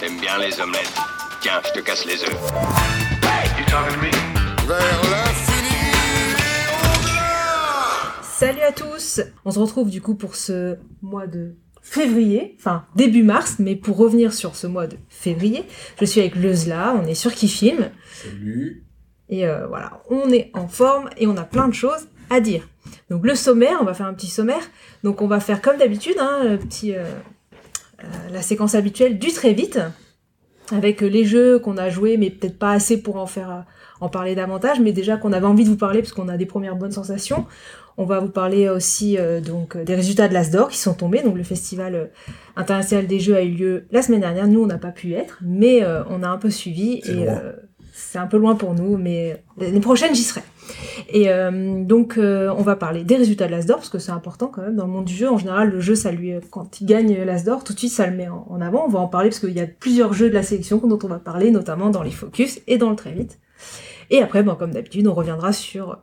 T'aimes bien les omelettes. Tiens, je te casse les œufs. Vers l'infini Salut à tous On se retrouve du coup pour ce mois de février, enfin début mars, mais pour revenir sur ce mois de février, je suis avec Leuzla, on est sur qui filme, Salut. et euh, voilà, on est en forme et on a plein de choses à dire. Donc le sommaire, on va faire un petit sommaire, donc on va faire comme d'habitude, hein, le petit, euh, la séquence habituelle du très vite, avec euh, les jeux qu'on a joués, mais peut-être pas assez pour en faire euh, en parler davantage, mais déjà qu'on avait envie de vous parler parce qu'on a des premières bonnes sensations. On va vous parler aussi euh, donc euh, des résultats de l'Asdor qui sont tombés. Donc le festival euh, international des jeux a eu lieu la semaine dernière. Nous on n'a pas pu y être, mais euh, on a un peu suivi et euh, c'est un peu loin pour nous, mais l'année prochaine j'y serai. Et euh, donc euh, on va parler des résultats de l'Asdor parce que c'est important quand même dans le monde du jeu. En général le jeu ça lui quand il gagne l'Asdor tout de suite ça le met en, avant. On va en parler parce qu'il y a plusieurs jeux de la sélection dont on va parler notamment dans les focus et dans le très vite. Et après, bon, comme d'habitude, on reviendra sur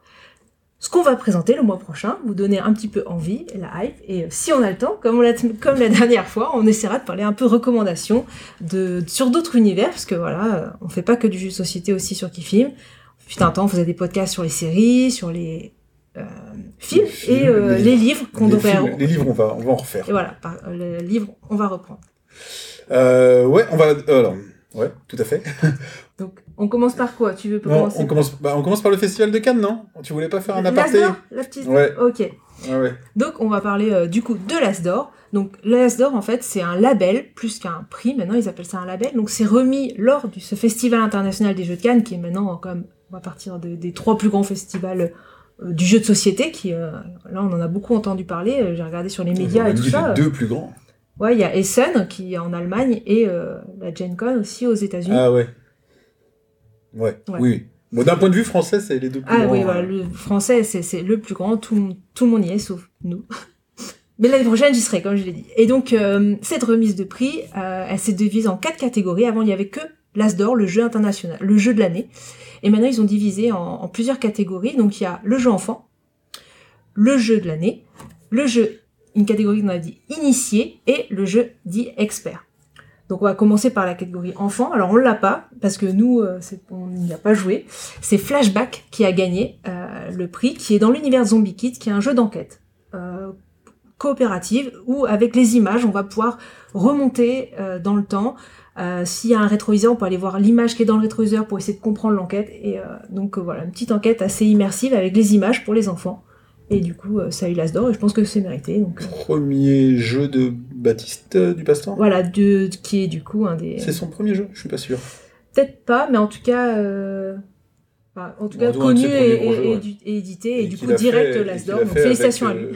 ce qu'on va présenter le mois prochain, vous donner un petit peu envie, la hype, et euh, si on a le temps, comme, l'a- comme la dernière fois, on essaiera de parler un peu recommandations de, sur d'autres univers, parce que voilà, on fait pas que du jeu de société aussi sur qui Putain, un temps, on faisait des podcasts sur les séries, sur les euh, films, Les films, et euh, les- livres qu'on devrait... films- les livres, on va, on va en refaire. Et voilà, par, le livre, on va reprendre. Euh, ouais, on va. euh, alors, ouais, tout à fait. Donc, on commence par quoi? Tu veux Non, commencer? on commence, bah, on commence par le festival de Cannes, non? Tu voulais pas faire un aparté? la petite... Ouais. Ok. Ouais, ouais. Donc on va parler euh, du coup de l'Asdor. Donc l'Asdor en fait c'est un label plus qu'un prix. Maintenant ils appellent ça un label. Donc c'est remis lors de ce festival international des jeux de Cannes qui est maintenant euh, comme on va partir de- des trois plus grands festivals euh, du jeu de société qui euh, là on en a beaucoup entendu parler. Euh, J'ai regardé sur les médias On et tout ça. les deux plus grands. Ouais il y a Essen qui est en Allemagne et euh, la Gen Con aussi aux États-Unis. Ah ouais. Ouais, Ouais. oui. Bon, d'un point de vue français, c'est les deux plus Ah grands. oui, hein. voilà, le français, c'est le plus grand, tout, le monde- tout le monde y est, sauf nous. Mais l'année prochaine, j'y serai, comme je l'ai dit. Et donc, euh, cette remise de prix, euh, elle s'est divisée en quatre catégories. Avant, il n'y avait que l'Asdor, le jeu international, le jeu de l'année. Et maintenant, ils ont divisé en, plusieurs catégories. Donc, il y a le jeu enfant, le jeu de l'année, le jeu, une catégorie qu'on a dit initié, et le jeu dit expert. Donc on va commencer par la catégorie enfant. Alors on l'a pas parce que nous euh, on n'y a pas joué. C'est Flashback qui a gagné euh, le prix, qui est dans l'univers Zombie Kids, qui est un jeu d'enquête euh, coopérative où avec les images on va pouvoir remonter dans le temps. Euh, S'il y a un rétroviseur, on peut aller voir l'image qui est dans le rétroviseur pour essayer de comprendre l'enquête. Et euh, donc euh, voilà, une petite enquête assez immersive avec les images pour les enfants. Et du coup, ça a eu l'as d'or et je pense que c'est mérité. Donc Premier jeu de Baptiste du Pasteur? Voilà, de, qui est du coup un des. C'est son premier jeu? Je suis pas sûr. Peut-être pas, mais en tout cas, enfin, en tout cas connu et, ouais. édité, et, du coup direct l'Asdor. Donc félicitations à lui.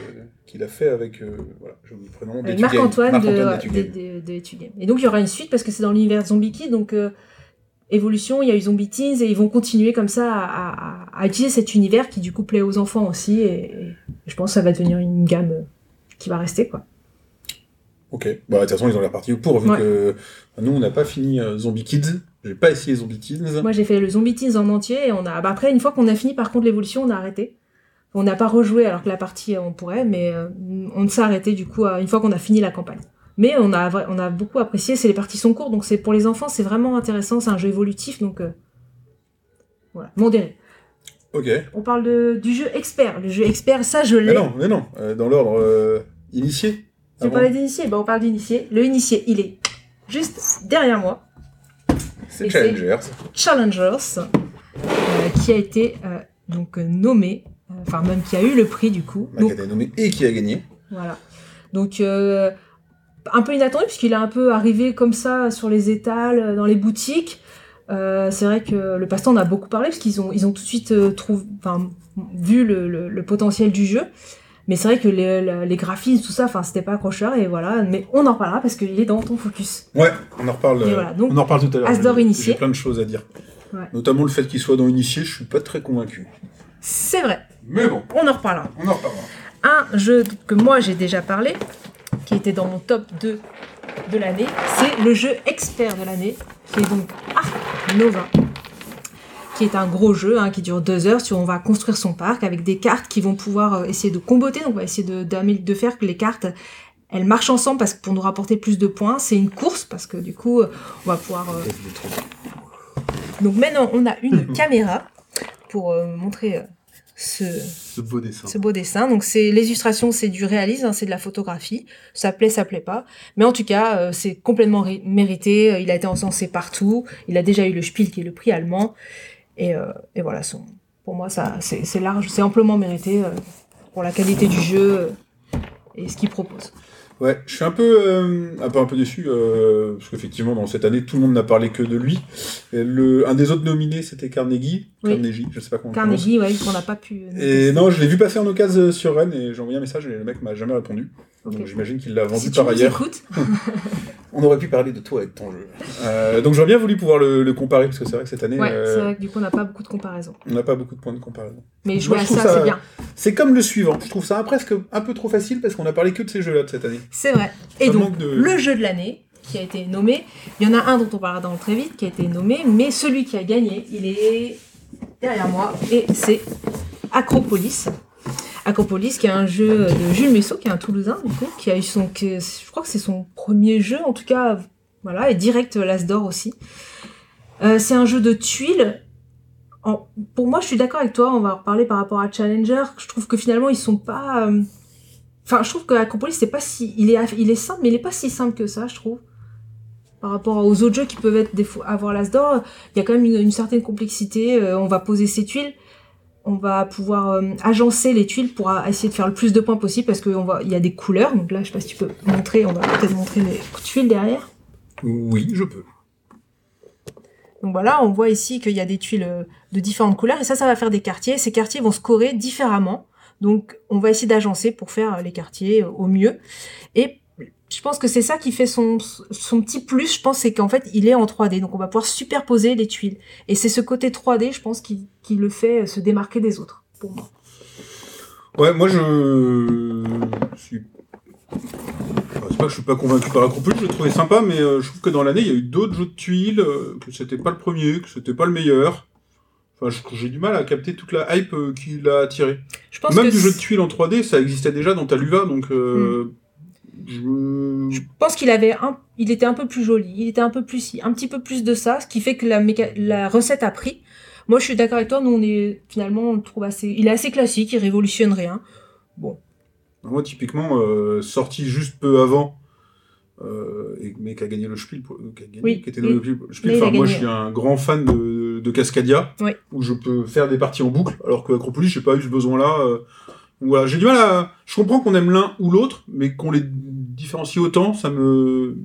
Qu'il a fait avec. euh, voilà, oublié le prénom. Marc-Antoine de, de, de, de Etugame. Et donc il y aura une suite parce que c'est dans l'univers Zombie Kid, donc euh, évolution, il y a eu Zombie Teens et ils vont continuer comme ça à, à, à utiliser cet univers qui du coup plaît aux enfants aussi et, et je pense que ça va devenir une gamme qui va rester quoi. Ok. Bah, de toute façon, ils ont l'air partis pour, vu Ouais. que nous, on n'a pas fini euh, Zombie Kids. J'ai pas essayé Zombie Kids. Moi j'ai fait le Zombie Teens en entier et on a bah, après une fois qu'on a fini par contre l'évolution on a arrêté. On n'a pas rejoué alors que la partie euh, on pourrait mais euh, on s'est arrêté du coup une fois qu'on a fini la campagne. Mais on a vra- on a beaucoup apprécié, c'est les parties sont courtes donc c'est pour les enfants c'est vraiment intéressant, c'est un jeu évolutif donc euh, voilà, modéré. Ok. On parle de, du jeu expert, le jeu expert ça je Mais l'ai. non, mais non. dans l'ordre initié. Tu parler d'initié Bah on parle d'initié. Le initié il est juste derrière moi. C'est Challengers. Challengers, euh, qui a été euh, donc nommé, enfin même qui a eu le prix du coup. Bah, Donc, qui a été nommé et qui a gagné. voilà. Donc euh, un peu inattendu puisqu'il est un peu arrivé comme ça sur les étals, euh, dans les boutiques. Euh, c'est vrai que le passe-temps en a beaucoup parlé parce qu'ils ont ils ont tout de suite euh, enfin vu le, le, le potentiel du jeu. Mais c'est vrai que les, graphismes, tout ça, enfin, c'était pas accrocheur, et voilà. Mais on en parlera parce qu'il est dans ton focus. Ouais, on en reparle. Et voilà, donc, on en reparle tout à l'heure. Asdor initié. J'ai plein de choses à dire. Ouais. Notamment le fait qu'il soit dans initié, je suis pas très convaincu. c'est vrai. Mais bon, On en reparlera. on en reparlera. un jeu que moi j'ai déjà parlé, qui était dans mon top 2 de l'année, c'est le jeu expert de l'année, qui est donc Ark Nova, qui est un gros jeu hein, qui dure deux heures, sur on va construire son parc avec des cartes qui vont pouvoir euh, essayer de comboter, donc on va essayer de, faire que les cartes elles marchent ensemble parce que pour nous rapporter plus de points. C'est une course parce que du coup, on va pouvoir. euh, Donc maintenant, on a une caméra pour euh, montrer euh, ce, Ce beau dessin. ce beau dessin. Donc c'est l'illustration, c'est du réalisme, hein, c'est de la photographie. Ça plaît, ça plaît pas. Mais en tout cas, euh, c'est complètement mérité. Euh, Il a été encensé partout. Il a déjà eu le Spiel, qui est le prix allemand. Et, euh, et voilà, son, pour moi, ça, c'est large, c'est amplement mérité euh, pour la qualité du jeu et ce qu'il propose. Ouais, je suis un peu, euh, un peu, un peu déçu, euh, parce qu'effectivement, dans cette année, tout le monde n'a parlé que de lui. Et le, un des autres nominés, c'était Carnegie. Oui. Carnegie, je sais pas comment. Carnegie, ouais, qu'on n'a pas pu. euh, Et non, je l'ai vu passer en occasion sur Rennes et j'ai envoyé un message et le mec m'a jamais répondu. Donc j'imagine qu'il l'a vendu si par ailleurs. On aurait pu parler de toi avec ton jeu. Euh, donc j'aurais bien voulu pouvoir le, le comparer parce que c'est vrai que cette année, ouais, euh, c'est vrai que du coup, on n'a pas beaucoup de comparaisons. on n'a pas beaucoup de points de comparaison. Mais jouer je à ça, ça- c'est bien. C'est comme le suivant. Je trouve ça presque un peu trop facile parce qu'on a parlé que de ces jeux-là de cette année. C'est vrai. Et Ça donc, de- le jeu de l'année qui a été nommé, il y en a un dont on parlera dans le très vite qui a été nommé, mais celui qui a gagné, il est derrière moi et c'est Acropolis. Acropolis, qui est un jeu de Jules Messot, qui est un Toulousain, du coup, qui a eu son, je crois que c'est son premier jeu, en tout cas, voilà, et direct l'As d'or aussi. Euh, c'est un jeu de tuiles. Pour moi, je suis d'accord avec toi, on va en reparler par rapport à Challenger. Je trouve que finalement, ils sont pas. euh, Enfin, je trouve que Acropolis, c'est pas si. Il est, il est simple, mais il est pas si simple que ça, je trouve. Par rapport aux autres jeux qui peuvent être des avoir l'As d'or, il y a quand même une, certaine complexité. Euh, on va poser ses tuiles, on va pouvoir euh, agencer les tuiles pour essayer de faire le plus de points possible parce qu'il y a des couleurs. Donc là, je sais pas si tu peux montrer, on va peut-être montrer les tuiles derrière. Oui, je peux. Donc voilà, on voit ici qu'il y a des tuiles euh, de différentes couleurs et ça, ça va faire des quartiers. Ces quartiers vont scorer différemment. Donc on va essayer d'agencer pour faire les quartiers euh, au mieux. Et je pense que c'est ça qui fait son, son petit plus, je pense, c'est qu'en fait, il est en 3D. Donc on va pouvoir superposer les tuiles. Et c'est ce côté 3D, je pense, qui, qui le fait se démarquer des autres, pour moi. Ouais, moi je suis. C'est pas que je suis pas convaincu par Acropolis, je l'ai trouvé sympa, mais euh, je trouve que dans l'année il y a eu d'autres jeux de tuiles, euh, que c'était pas le premier, que c'était pas le meilleur. Enfin, j'ai du mal à capter toute la hype euh, qui l'a attiré. Je pense Même que du jeu de tuiles en 3D, ça existait déjà dans Taluva, donc euh, Hmm. Je... Je pense qu'il avait un, il était un peu plus joli, il était un peu plus, un petit peu plus de ça, ce qui fait que la, méca- la recette a pris. Moi, je suis d'accord avec toi. Nous, on est finalement, on le trouve assez, il est assez classique, il révolutionne rien. Moi, typiquement, euh, sorti juste peu avant, euh, et, mais qui a gagné le Spiel, pour- euh, qui, a gagné, Oui, qui était oui. au Spiel. Enfin, moi, je suis un grand fan de, de Cascadia, Oui. où je peux faire des parties en boucle, alors que Acropolis, j'ai pas eu ce besoin-là. euh. Voilà, j'ai du mal à. Je comprends qu'on aime l'un ou l'autre, mais qu'on les différencie autant, ça me.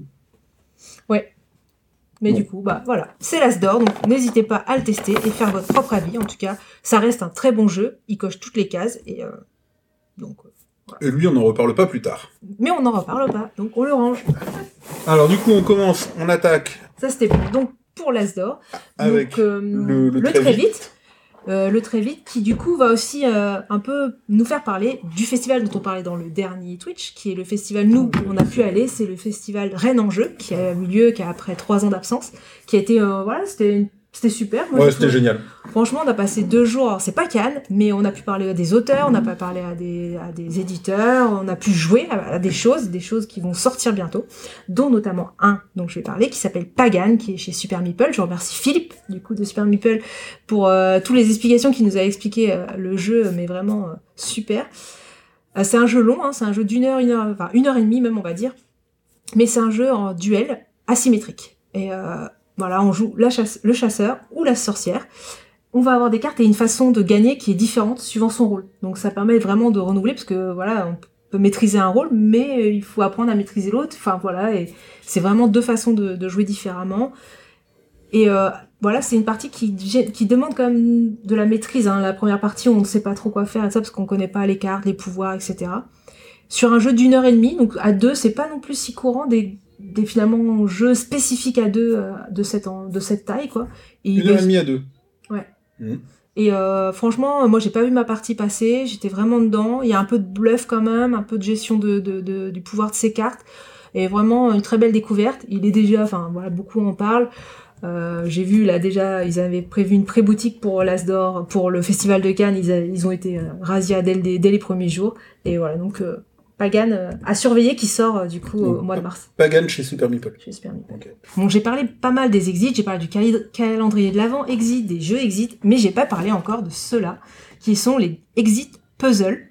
Mais Bon. du coup, bah voilà, c'est l'As d'or, donc n'hésitez pas à le tester et faire votre propre avis. En tout cas, ça reste un très bon jeu, il coche toutes les cases et euh, donc. euh, Et lui, on n'en reparle pas plus tard. Mais on n'en reparle pas, donc on le range. Alors, du coup, on commence, on attaque Ça c'était pour, donc pour l'As d'or. avec. Donc, euh, le- le le, très très vite. vite. Euh, le très vite qui du coup va aussi euh, un peu nous faire parler du festival dont on parlait dans le dernier Twitch, qui est le festival nous on a pu aller, c'est le festival Rennes en jeu qui a eu lieu qui a après trois ans d'absence, qui a été euh, voilà c'était une- c'était super. Moi, Ouais, c'était génial. Franchement, on a passé deux jours. C'est pas Cannes, mais on a pu parler à des auteurs, on a pas parlé à des, à des éditeurs, on a pu jouer à, des choses, des choses qui vont sortir bientôt, dont notamment un dont je vais parler, qui s'appelle Pagan, qui est chez Super Meeple. Je remercie Philippe, du coup, de Super Meeple, pour euh, toutes les explications qu'il nous a expliqué euh, le jeu, mais vraiment euh, super. C'est un jeu long, hein, c'est un jeu d'une heure, une heure, enfin une heure et demie même, on va dire. Mais c'est un jeu en duel asymétrique. Et euh, voilà, on joue le chasseur ou la sorcière. On va avoir des cartes et une façon de gagner qui est différente suivant son rôle. Donc ça permet vraiment de renouveler parce que voilà, on peut maîtriser un rôle, mais euh, il faut apprendre à maîtriser l'autre. Enfin voilà, et c'est vraiment deux façons de, jouer différemment. Et euh, voilà, c'est une partie qui, demande quand même de la maîtrise. Hein. La première partie, on ne sait pas trop quoi faire et ça parce qu'on connaît pas les cartes, les pouvoirs, etc. Sur un jeu d'une heure et demie, donc à deux, c'est pas non plus si courant des, des finalement jeux spécifiques à deux euh, de cette en- de cette taille quoi. Et il Une heure va- et demie à deux. et euh, franchement, moi j'ai pas vu ma partie passer, j'étais vraiment dedans. Il y a un peu de bluff quand même, un peu de gestion de, de- de- du pouvoir de ses cartes, et vraiment une très belle découverte. Il est déjà, enfin voilà, beaucoup en parlent. Euh, j'ai vu là déjà, ils avaient prévu une pré-boutique pour l'As d'Or, pour le festival de Cannes. Ils, a- ils ont été euh, razzia dès, dès les premiers jours, et voilà donc euh, Pagan euh, à surveiller qui sort euh, du coup au mois de mars. Pagan chez Super Meeple. chez Super Meeple. Bon, j'ai parlé pas mal des exits, j'ai parlé du calendrier de l'avant exit, des jeux exit, mais j'ai pas parlé encore de ceux-là, qui sont les exit puzzles.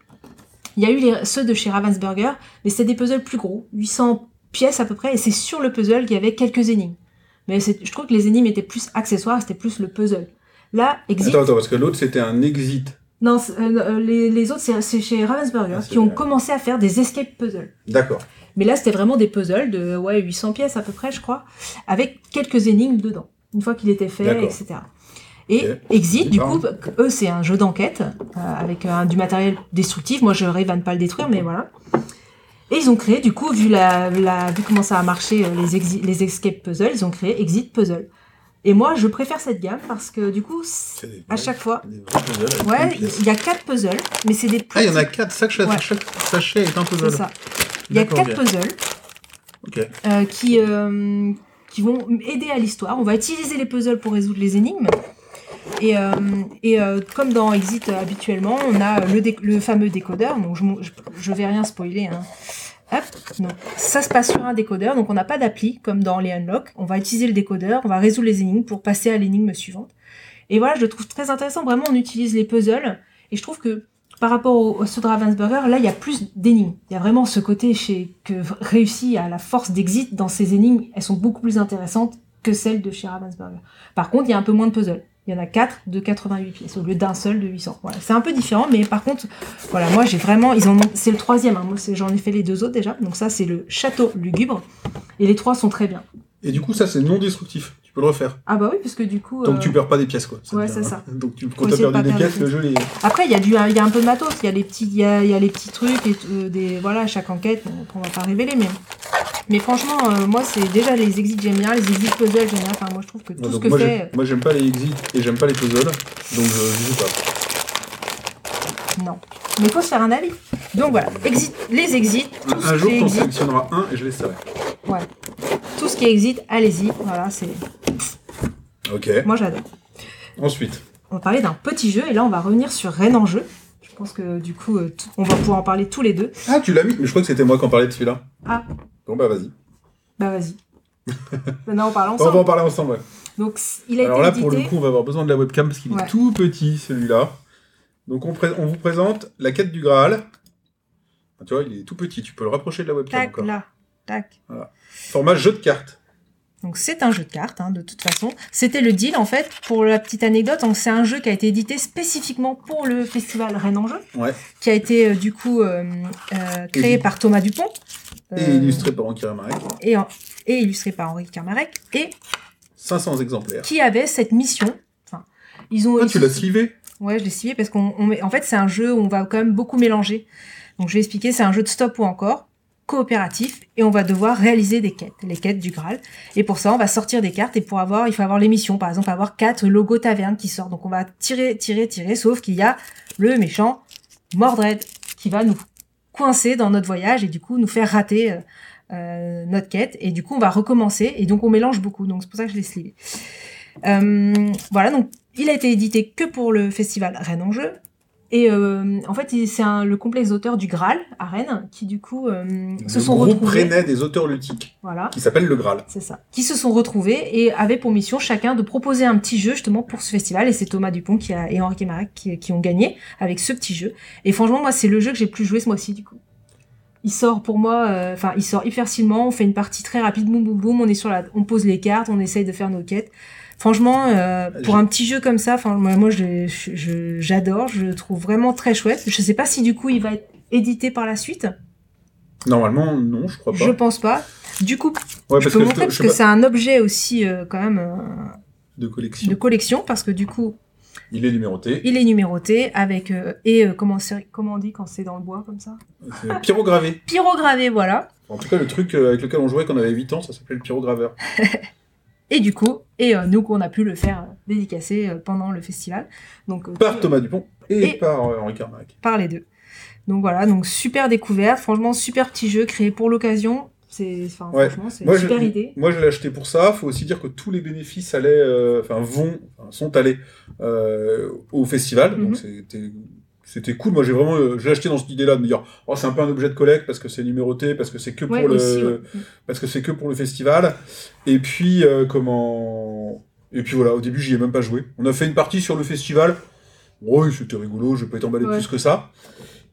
Il y a eu les- ceux de chez Ravensburger, mais c'était des puzzles plus gros, 800 pièces à peu près, et c'est sur le puzzle qu'il y avait quelques énigmes. Mais c'est- je trouve que les énigmes étaient plus accessoires, c'était plus le puzzle. Là, exit. Attends, attends, parce que l'autre c'était un exit. Non, euh, euh, les, les autres, c'est chez Ravensburger, Ah, qui ont commencé à faire des escape puzzles. D'accord. Mais là, c'était vraiment des puzzles de ouais, 800 pièces à peu près, je crois, avec quelques énigmes dedans, une fois qu'il était fait, etc. Et. Exit, du coup, eux, c'est un jeu d'enquête euh, avec euh, du matériel destructif. Moi, je rêve à ne pas le détruire, mais voilà. Et ils ont créé, du coup, vu, la, la- vu comment ça a marché, euh, les, les escape puzzles, ils ont créé Exit Puzzle. Et moi, je préfère cette gamme parce que, du coup, à chaque fois, ouais, il y a quatre puzzles, mais c'est des Ah, il y en a quatre. Chaque, chaque, Ouais. chaque sachet est un puzzle. C'est ça. Il y a quatre puzzles. Euh, qui, euh, qui vont aider à l'histoire. On va utiliser les puzzles pour résoudre les énigmes. Et, euh, et euh, comme dans Exit habituellement, on a le, le fameux décodeur. Donc je, je vais rien spoiler. Hein. Hop, donc ça se passe sur un décodeur. Donc on n'a pas d'appli comme dans les Unlock. On va utiliser le décodeur, on va résoudre les énigmes pour passer à l'énigme suivante. Et voilà, je le trouve très intéressant. Vraiment, on utilise les puzzles. Et je trouve que par rapport au, au de Ravensburger, là, il y a plus d'énigmes. Il y a vraiment ce côté chez, que réussit à la force d'exit dans ces énigmes. Elles sont beaucoup plus intéressantes que celles de chez Ravensburger. Par contre, il y a un peu moins de puzzles. Il y en a 4 de 88 pièces au lieu d'un seul de 800. Voilà, c'est un peu différent, mais par contre, voilà, moi j'ai vraiment, ils en ont, c'est le troisième. Hein. Moi, j'en ai fait les deux autres déjà. Donc ça, c'est le château lugubre, et les trois sont très bien. Et du coup, ça c'est non destructif. Tu peux le refaire. Ah bah oui, parce que du coup, Donc euh, tu perds pas des pièces quoi. ouais, c'est ça. Donc tu, quand t'as essayer de perdu des pièces, le jeu est. Après, il y a du, il y a un peu de matos. Il y a les petits, il y a, y a les petits trucs et euh, des, voilà, chaque enquête. Bon, on va pas révéler, mais, mais franchement, euh, moi, c'est déjà les exits j'aime bien, les exits puzzles j'aime bien. Enfin, moi, je trouve que tout ce que moi, fait, j'aime- moi j'aime pas les exits et j'aime pas les puzzles, donc je, joue pas. euh, non. Mais il faut se faire un avis. Donc voilà, exit, les exits, tout Un, un jour, exit, sélectionneras un et je laisserai. ouais. Tout ce qui est exit, allez-y. Voilà, c'est, Ok. moi, j'adore. Ensuite. On va parler d'un petit jeu et là, on va revenir sur Rennes en jeu. Je pense que du coup, euh, on va pouvoir en parler tous les deux. Ah, tu l'as mis Mais je crois que c'était moi qui en parlais de celui-là. Ah. Bon bah vas-y. Bah vas-y. Maintenant, on parle On va ensemble. en parler ensemble, ouais. Donc, il a Alors été là, édité. pour le coup, on va avoir besoin de la webcam parce qu'il Ouais. est tout petit, celui-là. Donc on, pré- on vous présente la quête du Graal. Ah, tu vois, il est tout petit, tu peux le rapprocher de la webcam Tac, encore. là. Tac. Format jeu de cartes. Donc c'est un jeu de cartes, hein, de toute façon. C'était le deal, en fait, pour la petite anecdote. C'est un jeu qui a été édité spécifiquement pour le festival Rennes en jeu, Ouais. qui a été euh, du coup euh, euh, créé par Thomas Dupont. Et euh, illustré par Anki Marek. Et, en- et illustré par Henri Carmarek. Et 500 exemplaires. qui avait cette mission. Enfin, ils ont. Ah, tu l'as slivé Ouais, je l'ai signé parce qu'on, on met- en fait, c'est un jeu où on va quand même beaucoup mélanger. Donc, je vais expliquer, c'est un jeu de stop ou encore, coopératif, et on va devoir réaliser des quêtes, les quêtes du Graal. Et pour ça, on va sortir des cartes, et pour avoir, il faut avoir les missions, par exemple, avoir quatre logos taverne qui sortent. Donc, on va tirer, tirer, tirer, sauf qu'il y a le méchant Mordred qui va nous coincer dans notre voyage et du coup nous faire rater euh, euh, notre quête. Et du coup, on va recommencer, et donc on mélange beaucoup. Donc, c'est pour ça que je l'ai slivé. Euh, voilà, donc il a été édité que pour le festival Rennes en jeu. Et euh, en fait, c'est le complexe d'auteurs du Graal à Rennes qui du coup euh, se sont groupe retrouvés. rennais des auteurs ludiques, Voilà, qui s'appelle le Graal. c'est ça. Qui se sont retrouvés et avaient pour mission chacun de proposer un petit jeu justement pour ce festival. Et c'est Thomas Dupont qui a, et Henri Marek qui, qui ont gagné avec ce petit jeu. Et franchement, moi, c'est le jeu que j'ai plus joué ce mois-ci du coup. Il sort pour moi, euh, enfin, il sort hyper facilement. On fait une partie très rapide, boum boum boum. On est sur la, on pose les cartes, on essaye de faire nos quêtes. Franchement, euh, pour un petit jeu comme ça, enfin, moi, moi, je, je- je- j'adore. Je le trouve vraiment très chouette. Je sais pas si du coup il va être édité par la suite. Normalement, non, je crois pas. Je pense pas. Du coup, Ouais, je peux que montrer je parce que c'est un objet aussi euh, quand même euh, de collection. de collection parce que du coup Il est numéroté. il est numéroté avec et comment on dit quand c'est dans le bois comme ça? Pyrogravé. pyrogravé voilà En tout cas, le truc avec lequel on jouait quand on avait 8 ans, ça s'appelait le pyrograveur. et du coup et euh, nous on a pu le faire euh, dédicacer euh, pendant le festival donc Par Thomas Dupont et, Et- par Henri Carmack. par les deux donc voilà donc super découverte franchement super petit jeu créé pour l'occasion c'est enfin Ouais. franchement c'est Moi, une je- super idée Moi, je l'ai acheté pour ça. Faut aussi dire que tous les bénéfices allaient, euh, vont, sont allés euh, au festival. Mhm. Donc, c'était c'était cool. Moi, j'ai vraiment, euh, j'ai acheté dans cette idée-là de me dire, oh, c'est un peu un objet de collecte parce que c'est numéroté, parce que c'est que pour Ouais, le, aussi, ouais. parce que c'est que pour le festival. Et puis, euh, comment, et puis voilà, au début, j'y ai même pas joué. On a fait une partie sur le festival. Oui, c'était rigolo, je vais pas être emballé Ouais. plus que ça.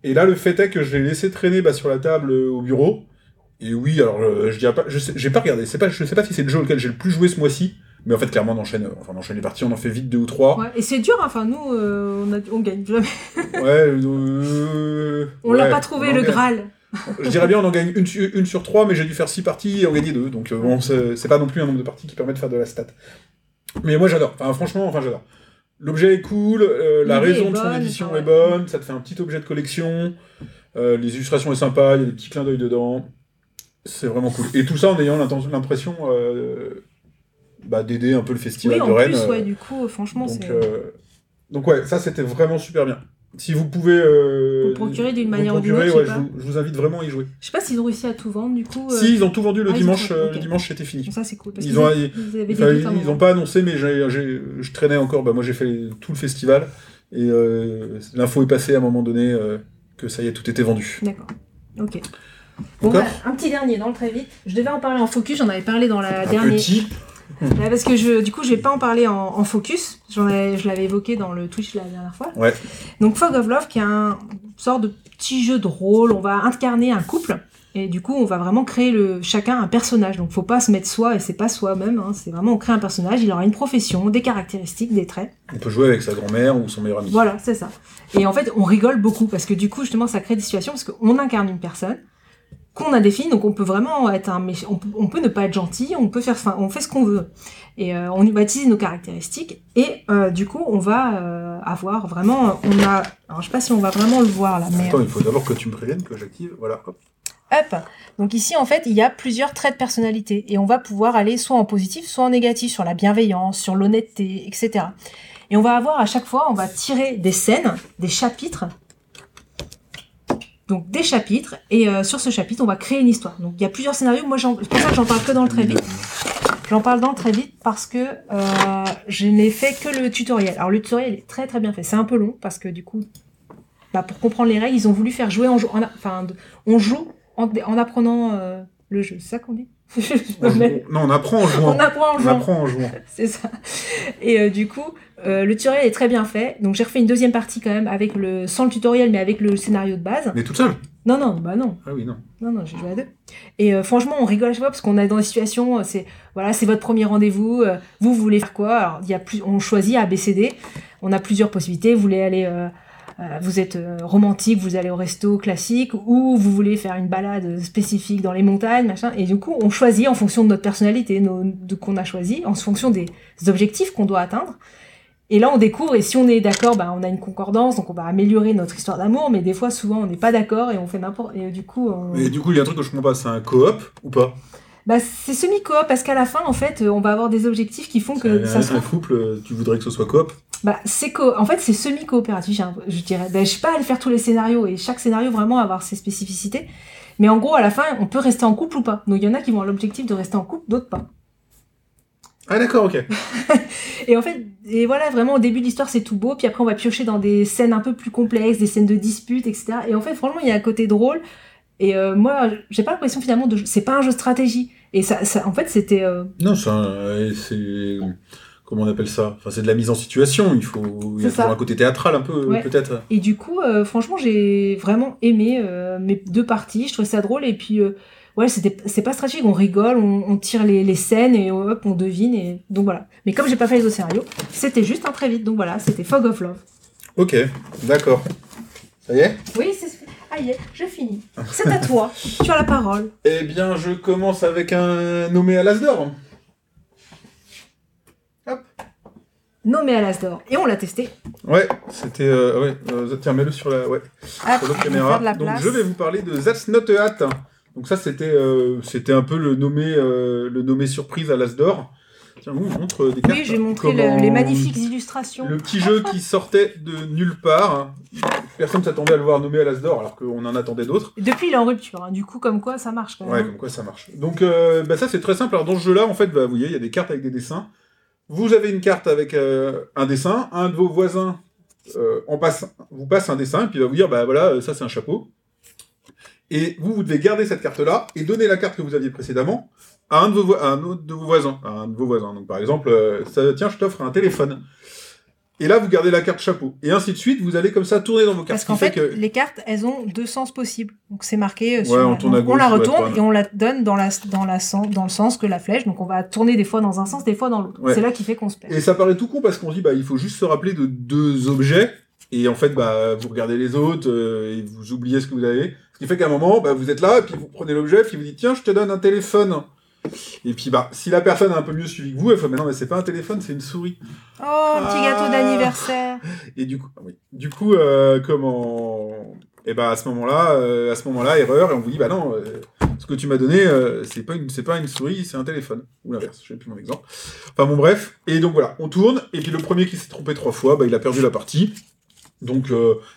Et là, le fait est que je l'ai laissé traîner bah, sur la table euh, au bureau. Et oui, alors euh, je dirais pas, je sais, j'ai pas regardé. C'est pas, je sais pas si c'est le jeu auquel j'ai le plus joué ce mois-ci, mais en fait clairement on enchaîne, euh, enfin on enchaîne les parties, on en fait vite deux ou trois. Ouais, et c'est dur, hein. enfin nous, euh, on, a, on gagne jamais. Ouais. euh, On l'a pas trouvé le gagne- Graal. Je dirais bien on en gagne une, une sur trois, mais j'ai dû faire six parties et en gagner deux, donc bon c'est pas non plus un nombre de parties qui permet de faire de la stat. Mais moi j'adore. Enfin franchement, enfin j'adore. L'objet est cool, euh, la raison de son bonne, édition est bonne, ça te fait un petit objet de collection, euh, les illustrations sont sympas, il y a des petits clins d'œil dedans, c'est vraiment cool. Et tout ça en ayant l'impression euh, bah, d'aider un peu le festival Oui, de en Rennes. plus, euh, ouais, du coup, franchement, donc, euh, donc ouais, ça c'était vraiment super bien. Si vous pouvez euh, Vous procurer d'une manière ou d'une autre, ouais, je vous, je vous invite vraiment à y jouer. Je sais pas s'ils ont réussi à tout vendre, du coup. euh, Si, ils ont tout vendu le Ah, ils dimanche, tout- euh, le dimanche c'était fini. Ça, c'est cool. Parce Ils qu'ils ont- ils- ils ils, ils moment. ont pas annoncé, mais je traînais encore. Bah, moi, j'ai fait tout le festival et euh, l'info est passée à un moment donné euh, que ça y est, tout était vendu. D'accord. Ok. Bon, bah, un petit dernier dans le très vite. Je devais en parler en focus, j'en avais parlé dans la Un dernière. petit. Parce que je, du coup, je vais pas en parler en, en focus. J'en ai, je l'avais évoqué dans le Twitch la dernière fois. Ouais. Donc Fog of Love, qui est un sort de petit jeu de rôle. On va incarner un couple. Et du coup, on va vraiment créer le, chacun un personnage. Donc, faut pas se mettre soi, et c'est pas soi-même. hein. C'est vraiment, on crée un personnage. Il aura une profession, des caractéristiques, des traits. On peut jouer avec sa grand-mère ou son meilleur ami. Voilà, c'est ça. Et en fait, on rigole beaucoup parce que du coup, justement, ça crée des situations parce qu'on incarne une personne qu'on a définie, donc on peut vraiment être un méchant, on, peut- on peut ne pas être gentil, on peut faire, enfin, on fait ce qu'on veut. Et euh, on va utiliser nos caractéristiques et euh, du coup, on va euh, avoir vraiment, on a, alors je sais pas si on va vraiment le voir là, mais Attends, il faut d'abord que tu me préviennes que j'active. Voilà. hop. Hop. Donc ici, en fait, il y a plusieurs traits de personnalité et on va pouvoir aller soit en positif, soit en négatif, sur la bienveillance, sur l'honnêteté, etc. Et on va avoir à chaque fois, on va tirer des scènes, des chapitres. Donc des chapitres et euh, sur ce chapitre, on va créer une histoire. Donc il y a plusieurs scénarios. Moi, c'est pour ça que j'en parle que dans le très vite. J'en parle dans le très vite parce que euh, je n'ai fait que le tutoriel. Alors le tutoriel est très très bien fait. C'est un peu long parce que du coup, bah, pour comprendre les règles, ils ont voulu faire jouer en, en enfin, on joue en, en apprenant euh, le jeu. C'est ça qu'on dit? On non, on apprend en jouant. On apprend en On jouant. apprend en jouant. C'est ça. Et euh, du coup, euh, le tutoriel est très bien fait. Donc j'ai refait une deuxième partie quand même avec le sans le tutoriel, mais avec le scénario de base. Mais toute seule? Non non, bah non. Ah oui, non. Non, non, j'ai joué à deux. Et euh, franchement, on rigole à chaque fois parce qu'on est dans des situations, c'est voilà, c'est votre premier rendez-vous, euh, vous, vous voulez faire quoi? Alors, il y a plus, on choisit A, B, C, D. On a plusieurs possibilités. Vous voulez aller, euh, vous êtes euh, romantique, vous allez au resto classique, ou vous voulez faire une balade spécifique dans les montagnes, machin. Et du coup, on choisit en fonction de notre personnalité, nos, de qu'on a choisi, en fonction des objectifs qu'on doit atteindre. Et là, on découvre, et si on est d'accord, bah, on a une concordance, donc on va améliorer notre histoire d'amour, mais des fois, souvent, on n'est pas d'accord et on fait n'importe. Et euh, du coup, on... Mais du coup, il y a un truc que je comprends pas. C'est un coop ou pas? Bah, c'est semi-coop parce qu'à la fin, en fait, euh, on va avoir des objectifs qui font que ça un, couple, euh, tu voudrais que ce soit coop? Bah, c'est. En fait, c'est semi-coopératif, j'ai un- je dirais. Bah, je sais pas aller faire tous les scénarios et chaque scénario vraiment avoir ses spécificités. Mais en gros, à la fin, on peut rester en couple ou pas. Donc, il y en a qui vont avoir l'objectif de rester en couple, d'autres pas. Ah d'accord, ok. Et en fait, et voilà, vraiment, au début de l'histoire, c'est tout beau. Puis après, on va piocher dans des scènes un peu plus complexes, des scènes de dispute, etc. Et en fait, franchement, il y a un côté drôle. Et euh, moi, j'ai pas l'impression finalement de. C'est pas un jeu de stratégie. Et ça, ça en fait, c'était. euh, Non, c'est un- euh, c'est comment on appelle ça? Enfin, c'est de la mise en situation. Il faut, il y a ça. toujours un côté théâtral un peu, Ouais. peut-être. Et du coup, euh, franchement, j'ai vraiment aimé euh, mes deux parties. Je trouvais ça drôle. Et puis, euh, ouais, c'était, c'est pas stratégique. On rigole, on, on tire les, les scènes et hop, on devine. Et donc voilà. Mais comme j'ai pas fait les autres scénarios, c'était juste un très vite. Donc voilà, c'était Fog of Love. Ok, d'accord. Ça y est? Oui, c'est. Ah, y est, je finis. C'est à toi. tu as la parole. Eh bien, je commence avec un nommé à l'Asdor. Nommé à l'Asdor. Et on l'a testé. Ouais, c'était. euh, ouais, euh, tiens, mets-le sur la, ouais, sur l'autre caméra. la Donc, je vais vous parler de That's Not a Hat. Donc, ça, c'était euh, c'était un peu le nommé, le nommé surprise à l'Asdor. Tiens, vous montre des cartes. Oui, j'ai montré le- les magnifiques illustrations. Le petit jeu qui sortait de nulle part. Personne s'attendait à le voir nommé à l'Asdor, alors qu'on en attendait d'autres. Depuis, il est en rupture. hein. Du coup, comme quoi, ça marche quand même. Ouais, comme quoi ça marche. Donc bah, ça c'est très simple. Alors dans ce jeu-là, en fait, bah, vous voyez, il y a des cartes avec des dessins. Vous avez une carte avec euh, un dessin. Un de vos voisins euh, vous passe un dessin, et puis il va vous dire, bah voilà, euh, ça c'est un chapeau. Et vous, vous devez garder cette carte-là et donner la carte que vous aviez précédemment à un de vos, voisins. Donc par exemple, tiens, je t'offre un téléphone. Et là, vous gardez la carte chapeau. Et ainsi de suite, vous allez comme ça tourner dans vos cartes. Parce ce qu'en fait, que... les cartes, elles ont deux sens possibles. Donc c'est marqué euh, sur Ouais, on tourne à donc, on gauche la retourne et on la donne dans, la, dans, la dans le sens que la flèche. Donc on va tourner des fois dans un sens, des fois dans l'autre. Ouais. C'est là qui fait qu'on se perd. Et ça paraît tout con parce qu'on se dit, bah, il faut juste se rappeler de deux objets. Et en fait, bah, vous regardez les autres euh, et vous oubliez ce que vous avez. Ce qui fait qu'à un moment, bah, vous êtes là et puis vous prenez l'objet puis vous dites, tiens, je te donne un téléphone. Et puis, bah, si la personne a un peu mieux suivi que vous, elle fait, mais non, mais c'est pas un téléphone, c'est une souris. Oh, un petit Ah. gâteau d'anniversaire. Et du coup, ah oui. Du coup, euh, comment Et bah à ce moment-là, euh, à ce moment-là, erreur, et on vous dit bah non, euh, ce que tu m'as donné, c'est pas une, c'est pas une souris, c'est un téléphone ou l'inverse. Je sais plus mon exemple. Enfin bon bref. Et donc voilà, on tourne, et puis le premier qui s'est trompé trois fois, bah il a perdu la partie. Donc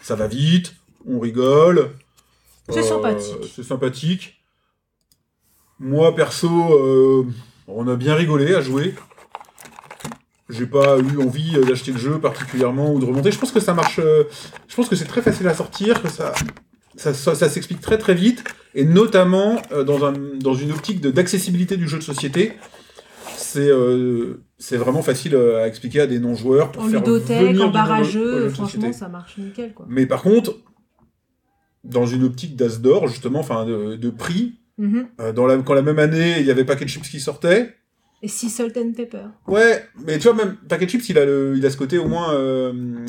ça va vite, on rigole. C'est sympathique. C'est sympathique. Moi perso, euh, on a bien rigolé à jouer. J'ai pas eu envie euh, d'acheter le jeu particulièrement ou de remonter. Je pense que ça marche. euh, je pense que c'est très facile à sortir, que ça, ça, ça, ça s'explique très très vite, et notamment dans, un, dans une optique d'accessibilité du jeu de société. C'est euh, vraiment facile à expliquer à des non-joueurs pour En faire ludothèque, en barrageux, franchement, ça marche nickel, quoi. Mais par contre, dans une optique d'as d'or, justement, enfin de, de prix, Mhm. euh, dans la, quand la même année, il y avait Packet Chips qui sortait, Et si Salt and Pepper. Ouais, mais tu vois, même Packet Chips, il a, le, il a ce côté au moins. euh,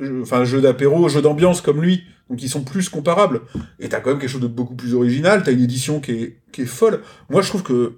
jeu- Enfin, jeu d'apéro, jeu d'ambiance comme lui. Donc ils sont plus comparables. Et t'as quand même quelque chose de beaucoup plus original. T'as une édition qui est, qui est folle. Moi, je trouve que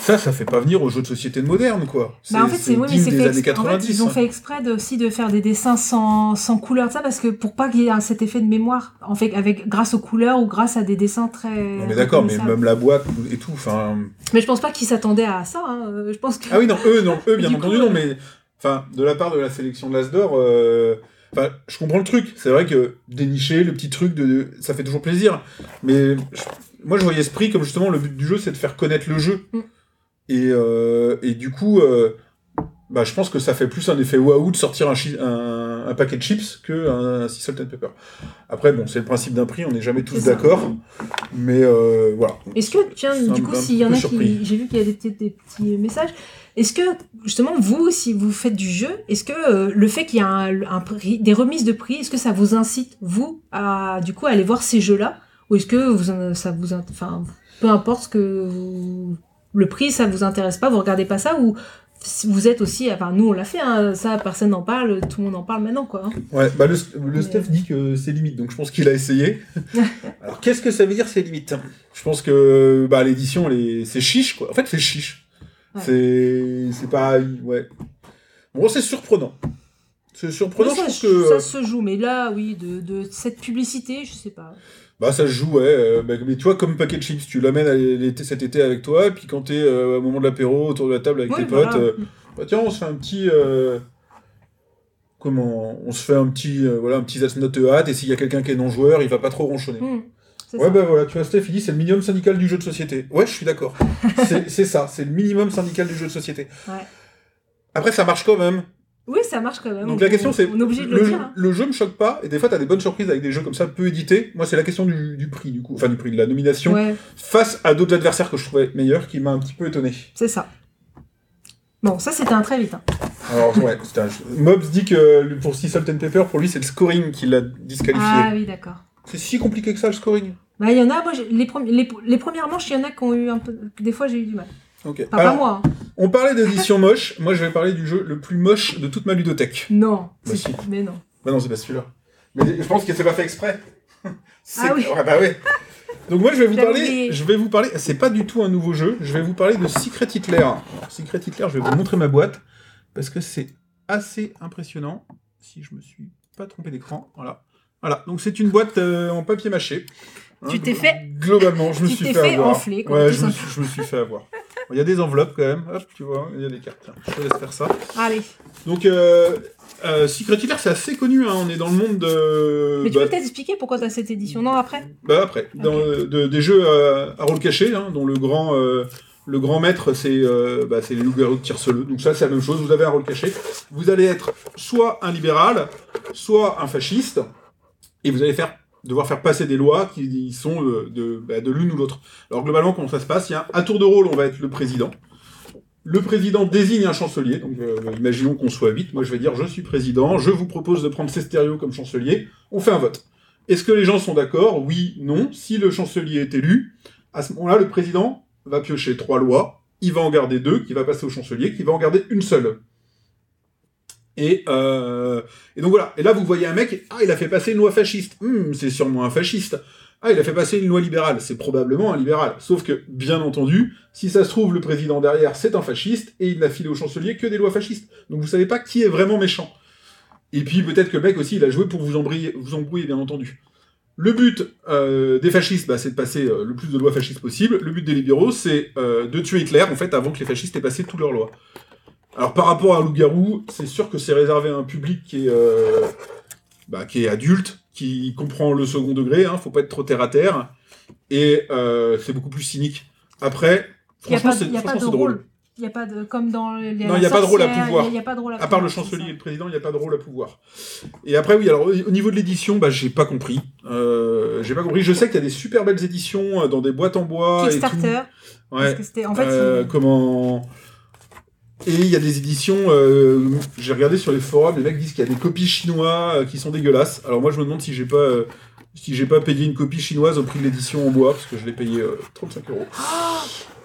ça, ça fait pas venir aux jeux de société modernes, quoi. Bah en fait, c'est oui, mais digne c'est des années exprès. En fait, 90. ils ont hein. fait exprès de, aussi de faire des dessins sans, sans couleur de ça, parce que pour pas qu'il y ait cet effet de mémoire, en fait, avec, grâce aux couleurs ou grâce à des dessins très. Non, mais d'accord, mais même la boîte et tout. Enfin. Mais je pense pas qu'ils s'attendaient à ça. hein. Euh, Je pense que. Ah oui, non, eux, non, eux, bien Du entendu, coup, non, euh, mais. Enfin, de la part de la sélection de l'Asdor, euh, enfin, je comprends le truc. C'est vrai que dénicher le petit truc, de, de- ça fait toujours plaisir. Mais je- moi, je voyais ce prix comme justement le but du jeu, c'est de faire connaître le jeu. Mm. Et, euh, et du coup, euh, bah, je pense que ça fait plus un effet waouh de sortir un, un, un paquet de chips que un Sea Salt and Pepper. Après, bon, c'est le principe d'un prix, on n'est jamais tous d'accord. Mais euh, voilà. Est-ce que, tiens, un- du coup, un s'il y en a qui. J'ai vu qu'il y a des, petits- des petits messages. Est-ce que, justement, vous, si vous faites du jeu, est-ce que euh, le fait qu'il y a un, un prix, des remises de prix, est-ce que ça vous incite, vous, à, du coup, aller voir ces jeux-là? Ou est-ce que vous, ça vous. Enfin, peu importe ce que vous- Le prix, ça vous intéresse pas, vous regardez pas ça Ou vous êtes aussi. Enfin, nous, on l'a fait, hein, ça, personne n'en parle, tout le monde en parle maintenant, quoi. hein. Ouais, bah le, le Mais- Steph dit que c'est limite, donc je pense qu'il a essayé. Alors qu'est-ce que ça veut dire c'est limite? Je pense que bah, l'édition, c'est chiche, quoi. En fait, c'est chiche. Ouais. C'est c'est pas... Ouais. Bon, c'est surprenant. C'est surprenant, Oui, je ça, pense que... ça se joue, mais là, oui, de, de cette publicité, je sais pas. Bah ça se joue, ouais. euh, bah, mais tu vois, comme paquet de chips, tu l'amènes cet été avec toi, et puis quand t'es euh, au moment de l'apéro, autour de la table avec tes potes, euh, bah tiens, on se fait un petit... euh, Comment On se fait un petit, voilà, un petit that's not a hat, et s'il y a quelqu'un qui est non-joueur, il va pas trop ronchonner. Hmm, Ouais, ça. bah voilà, tu vois, Steph, il dit c'est le minimum syndical du jeu de société. Ouais, je suis d'accord. c'est c'est ça, c'est le minimum syndical du jeu de société. Ouais. Après, ça marche quand même. Oui, ça marche quand même. Donc On- la question, c'est. On est obligé de le, le, dire. hein. le jeu me choque pas, et des fois, t'as des bonnes surprises avec des jeux comme ça, peu édités. Moi, c'est la question du, du prix, du coup. Enfin, du prix, de la nomination. Ouais, Face à d'autres adversaires que je trouvais meilleurs, qui m'a un petit peu étonné. c'est ça. Bon, ça c'était un très vite. hein. Alors, ouais, c'était un... Mobs dit que le- pour Sea Salt and Pepper, pour lui, c'est le scoring qui l'a disqualifié. Ah oui, d'accord. C'est si compliqué que ça, le scoring? Bah, il y en a, moi, j'ai- les, premi- les, les premières manches, il y en a qui ont eu un peu. Des fois, j'ai eu du mal. Ok. Enfin, Alors, pas moi. hein. on parlait d'édition moche. Moi, je vais parler du jeu le plus moche de toute ma ludothèque. Non. Bah, si. Mais non. Bah non, c'est pas celui-là. Mais je pense que c'est pas fait exprès. C'est- Ah oui. Ouais, bah ouais. Donc moi je vais vous J'avais parler, oublié. je vais vous parler, c'est pas du tout un nouveau jeu, je vais vous parler de Secret Hitler. Alors, Secret Hitler, je vais vous montrer ma boîte parce que c'est assez impressionnant. Si je me suis pas trompé d'écran, voilà. Voilà, donc c'est une boîte euh, en papier mâché. Hein, Tu t'es fait- Globalement, je me tu suis fait, fait avoir. enfler, quoi, ouais, je me, suis, je me suis fait avoir. Il y a des enveloppes quand même, hop, tu vois, il y a des cartes. Tiens, je te laisse faire ça. Allez. Donc, euh, euh, Secret Hitler, c'est assez connu, hein, on est dans le monde de... Mais tu bah, peux peut-être expliquer pourquoi t'as cette édition Non, après? Bah après, dans, euh, de- des jeux à, à rôle caché, hein, dont le grand, euh, Le grand maître, c'est bah, les loups-garous de Tierceleux. Donc ça, c'est la même chose. Vous avez un rôle caché. Vous allez être soit un libéral, soit un fasciste, et vous allez faire devoir faire passer des lois qui sont de, bah, de l'une ou l'autre. Alors globalement, comment ça se passe? Il y a à tour de rôle, on va être le président. Le président désigne un chancelier, donc euh, imaginons qu'on soit 8, moi je vais dire je suis président, je vous propose de prendre Cesterio comme chancelier, on fait un vote. Est-ce que les gens sont d'accord? Oui, non. Si le chancelier est élu, à ce moment-là, le président va piocher trois lois, il va en garder deux, qui va passer au chancelier, qui va en garder une seule. Et, euh, et donc voilà. Et là, vous voyez un mec, ah, il a fait passer une loi fasciste. Hum, c'est sûrement un fasciste. Ah, il a fait passer une loi libérale. C'est probablement un libéral. Sauf que, bien entendu, si ça se trouve, le président derrière, c'est un fasciste, et il n'a filé au chancelier que des lois fascistes. Donc vous savez pas qui est vraiment méchant. Et puis peut-être que le mec aussi, il a joué pour vous embrouiller, vous embrouiller bien entendu. Le but euh, des fascistes, bah, c'est de passer euh, le plus de lois fascistes possible. Le but des libéraux, c'est de tuer Hitler, en fait, avant que les fascistes aient passé toutes leurs lois. Alors par rapport à Loup-Garou, c'est sûr que c'est réservé à un public qui est, euh, bah, qui est adulte, qui comprend le second degré, hein, faut pas être trop terre à terre, et euh, c'est beaucoup plus cynique. Après, Il n'y a franchement, pas, c'est y drôle. rôle. Il n'y a pas de. Comme dans les. Non, il y a pas de rôle à pouvoir. Il n'y a pas de rôle à À part le pouvoir, chancelier et le président, il n'y a pas de rôle à pouvoir. Et après, oui, alors au au niveau de l'édition, bah, j'ai pas compris. Euh, j'ai pas compris. Je sais qu'il y a des super belles éditions dans des boîtes en bois et tout. Kickstarter. Parce Ouais. que c'était. En fait, Euh, il- comment et il y a des éditions, euh, j'ai regardé sur les forums, les mecs disent qu'il y a des copies chinois euh, qui sont dégueulasses. Alors moi je me demande si j'ai pas euh, si j'ai pas payé une copie chinoise au prix de l'édition en bois parce que je l'ai payé euh, 35 euros.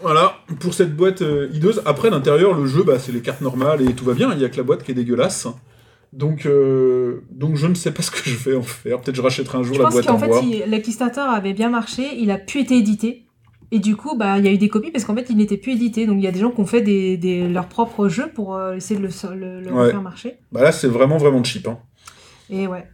Voilà pour cette boîte hideuse. Après l'intérieur le jeu bah c'est les cartes normales et tout va bien. Il y a que la boîte qui est dégueulasse. Donc euh, donc je ne sais pas ce que je vais en faire. Peut-être je rachèterai un jour je la boîte qu'en en fait, bois. il- le Kickstarter avait bien marché. Il a pu être édité. Et du coup, bah, il y a eu des copies parce qu'en fait, il n'était plus édité. Donc, il y a des gens qui ont fait des, des- leurs propres jeux pour euh, essayer de le, le, le Ouais. faire marcher. Bah là c'est vraiment vraiment cheap. Hein. Et ouais.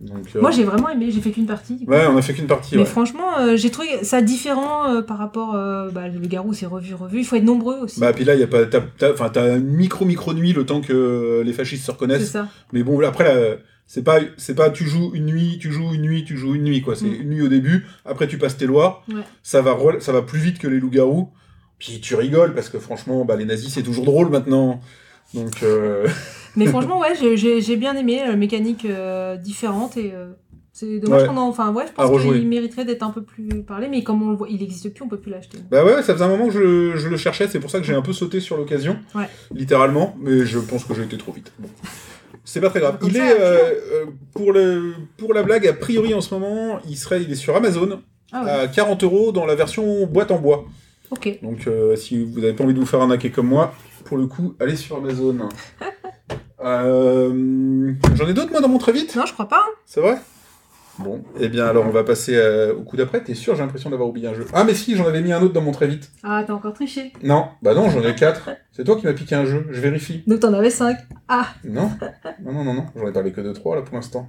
Donc, euh, Moi, j'ai vraiment aimé. J'ai fait qu'une partie. ouais on a fait qu'une partie. Mais ouais. franchement, euh, j'ai trouvé ça différent euh, par rapport. bah, le garou, c'est revu, revu. Il faut être nombreux aussi. Bah puis là, il y a pas, t'as, t'as- t'as une micro micro nuit le temps que les fascistes se c'est reconnaissent. ça. Mais bon, après, là, c'est pas, c'est pas, tu joues une nuit, tu joues une nuit, tu joues une nuit, quoi. C'est Mm. une nuit au début. Après, tu passes tes lois. Ouais. Ça va, ça va plus vite que les loups-garous. Puis tu rigoles parce que franchement, bah les nazis, c'est toujours drôle maintenant. Donc, euh... Mais franchement, ouais, j'ai- bien aimé la mécanique euh, différente et euh, c'est dommage Ouais. qu'on en. Enfin, ouais, je pense qu'il mériterait d'être un peu plus parlé, mais comme on le voit, il existe plus, on peut plus l'acheter. bah ouais, ça faisait un moment que je, je le cherchais. C'est pour ça que j'ai un peu sauté sur l'occasion, Ouais. littéralement. Mais je pense que j'ai été trop vite. Bon. C'est pas très grave. Il est euh, euh, pour le pour la blague a priori en ce moment, il serait il est sur Amazon Ah ouais. à 40 euros dans la version boîte en bois. Ok. Donc euh, si vous n'avez pas envie de vous faire arnaquer comme moi, pour le coup, allez sur Amazon. Euh, J'en ai d'autres moi dans mon très vite, Non, je crois pas. hein. c'est vrai? Bon, eh bien alors on va passer euh, au coup d'après. T'es sûr J'ai l'impression d'avoir oublié un jeu? Ah mais si, j'en avais mis un autre dans mon très vite. Ah, t'as encore triché. Non, bah non, j'en ai quatre. C'est toi qui m'as piqué un jeu. Je vérifie. Donc t'en avais 5. Ah, Non, non, non, non, non. J'en ai parlé que de trois là pour l'instant.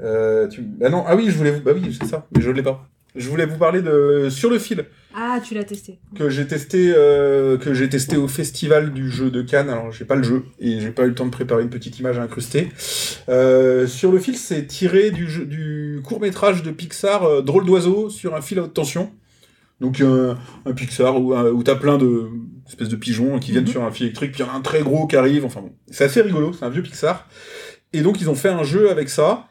Euh, tu... Bah non, ah oui, je voulais vous. Bah oui, c'est ça, mais je l'ai pas. Je voulais vous parler de sur le fil. ah, tu l'as testé. que j'ai testé euh, que j'ai testé au festival du jeu de Cannes. Alors j'ai pas le jeu et j'ai pas eu le temps de préparer une petite image à incruster. Euh, sur le fil, c'est tiré du, jeu- du court métrage de Pixar euh, Drôle d'oiseau sur un fil à haute tension. Donc un, un Pixar où, où t'as plein de espèces de pigeons qui viennent Mhm. sur un fil électrique, puis il y en a un très gros qui arrive. Enfin bon, c'est assez rigolo. C'est un vieux Pixar. Et donc ils ont fait un jeu avec ça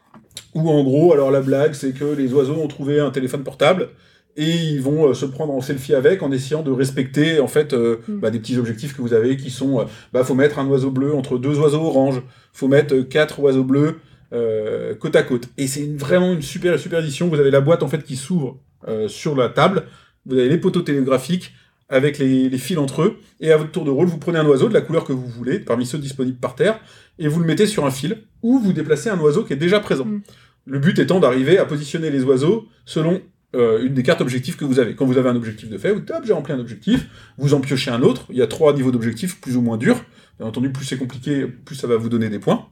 où en gros, alors la blague, c'est que les oiseaux ont trouvé un téléphone portable et ils vont euh, se prendre en selfie avec en essayant de respecter en fait euh, Mm. bah, des petits objectifs que vous avez qui sont euh, bah faut mettre un oiseau bleu entre deux oiseaux oranges, faut mettre quatre oiseaux bleus euh, côte à côte. Et c'est vraiment une super super édition. Vous avez la boîte en fait qui s'ouvre euh, sur la table. Vous avez les poteaux télégraphiques avec les, les fils entre eux. Et à votre tour de rôle, vous prenez un oiseau de la couleur que vous voulez, parmi ceux disponibles par terre, et vous le mettez sur un fil, ou vous déplacez un oiseau qui est déjà présent. Mm. Le but étant d'arriver à positionner les oiseaux selon euh, une des cartes objectifs que vous avez. Quand vous avez un objectif de fait, vous dites, hop, j'ai rempli un objectif, vous en piochez un autre, il y a trois niveaux d'objectifs plus ou moins durs. Bien entendu, plus c'est compliqué, plus ça va vous donner des points.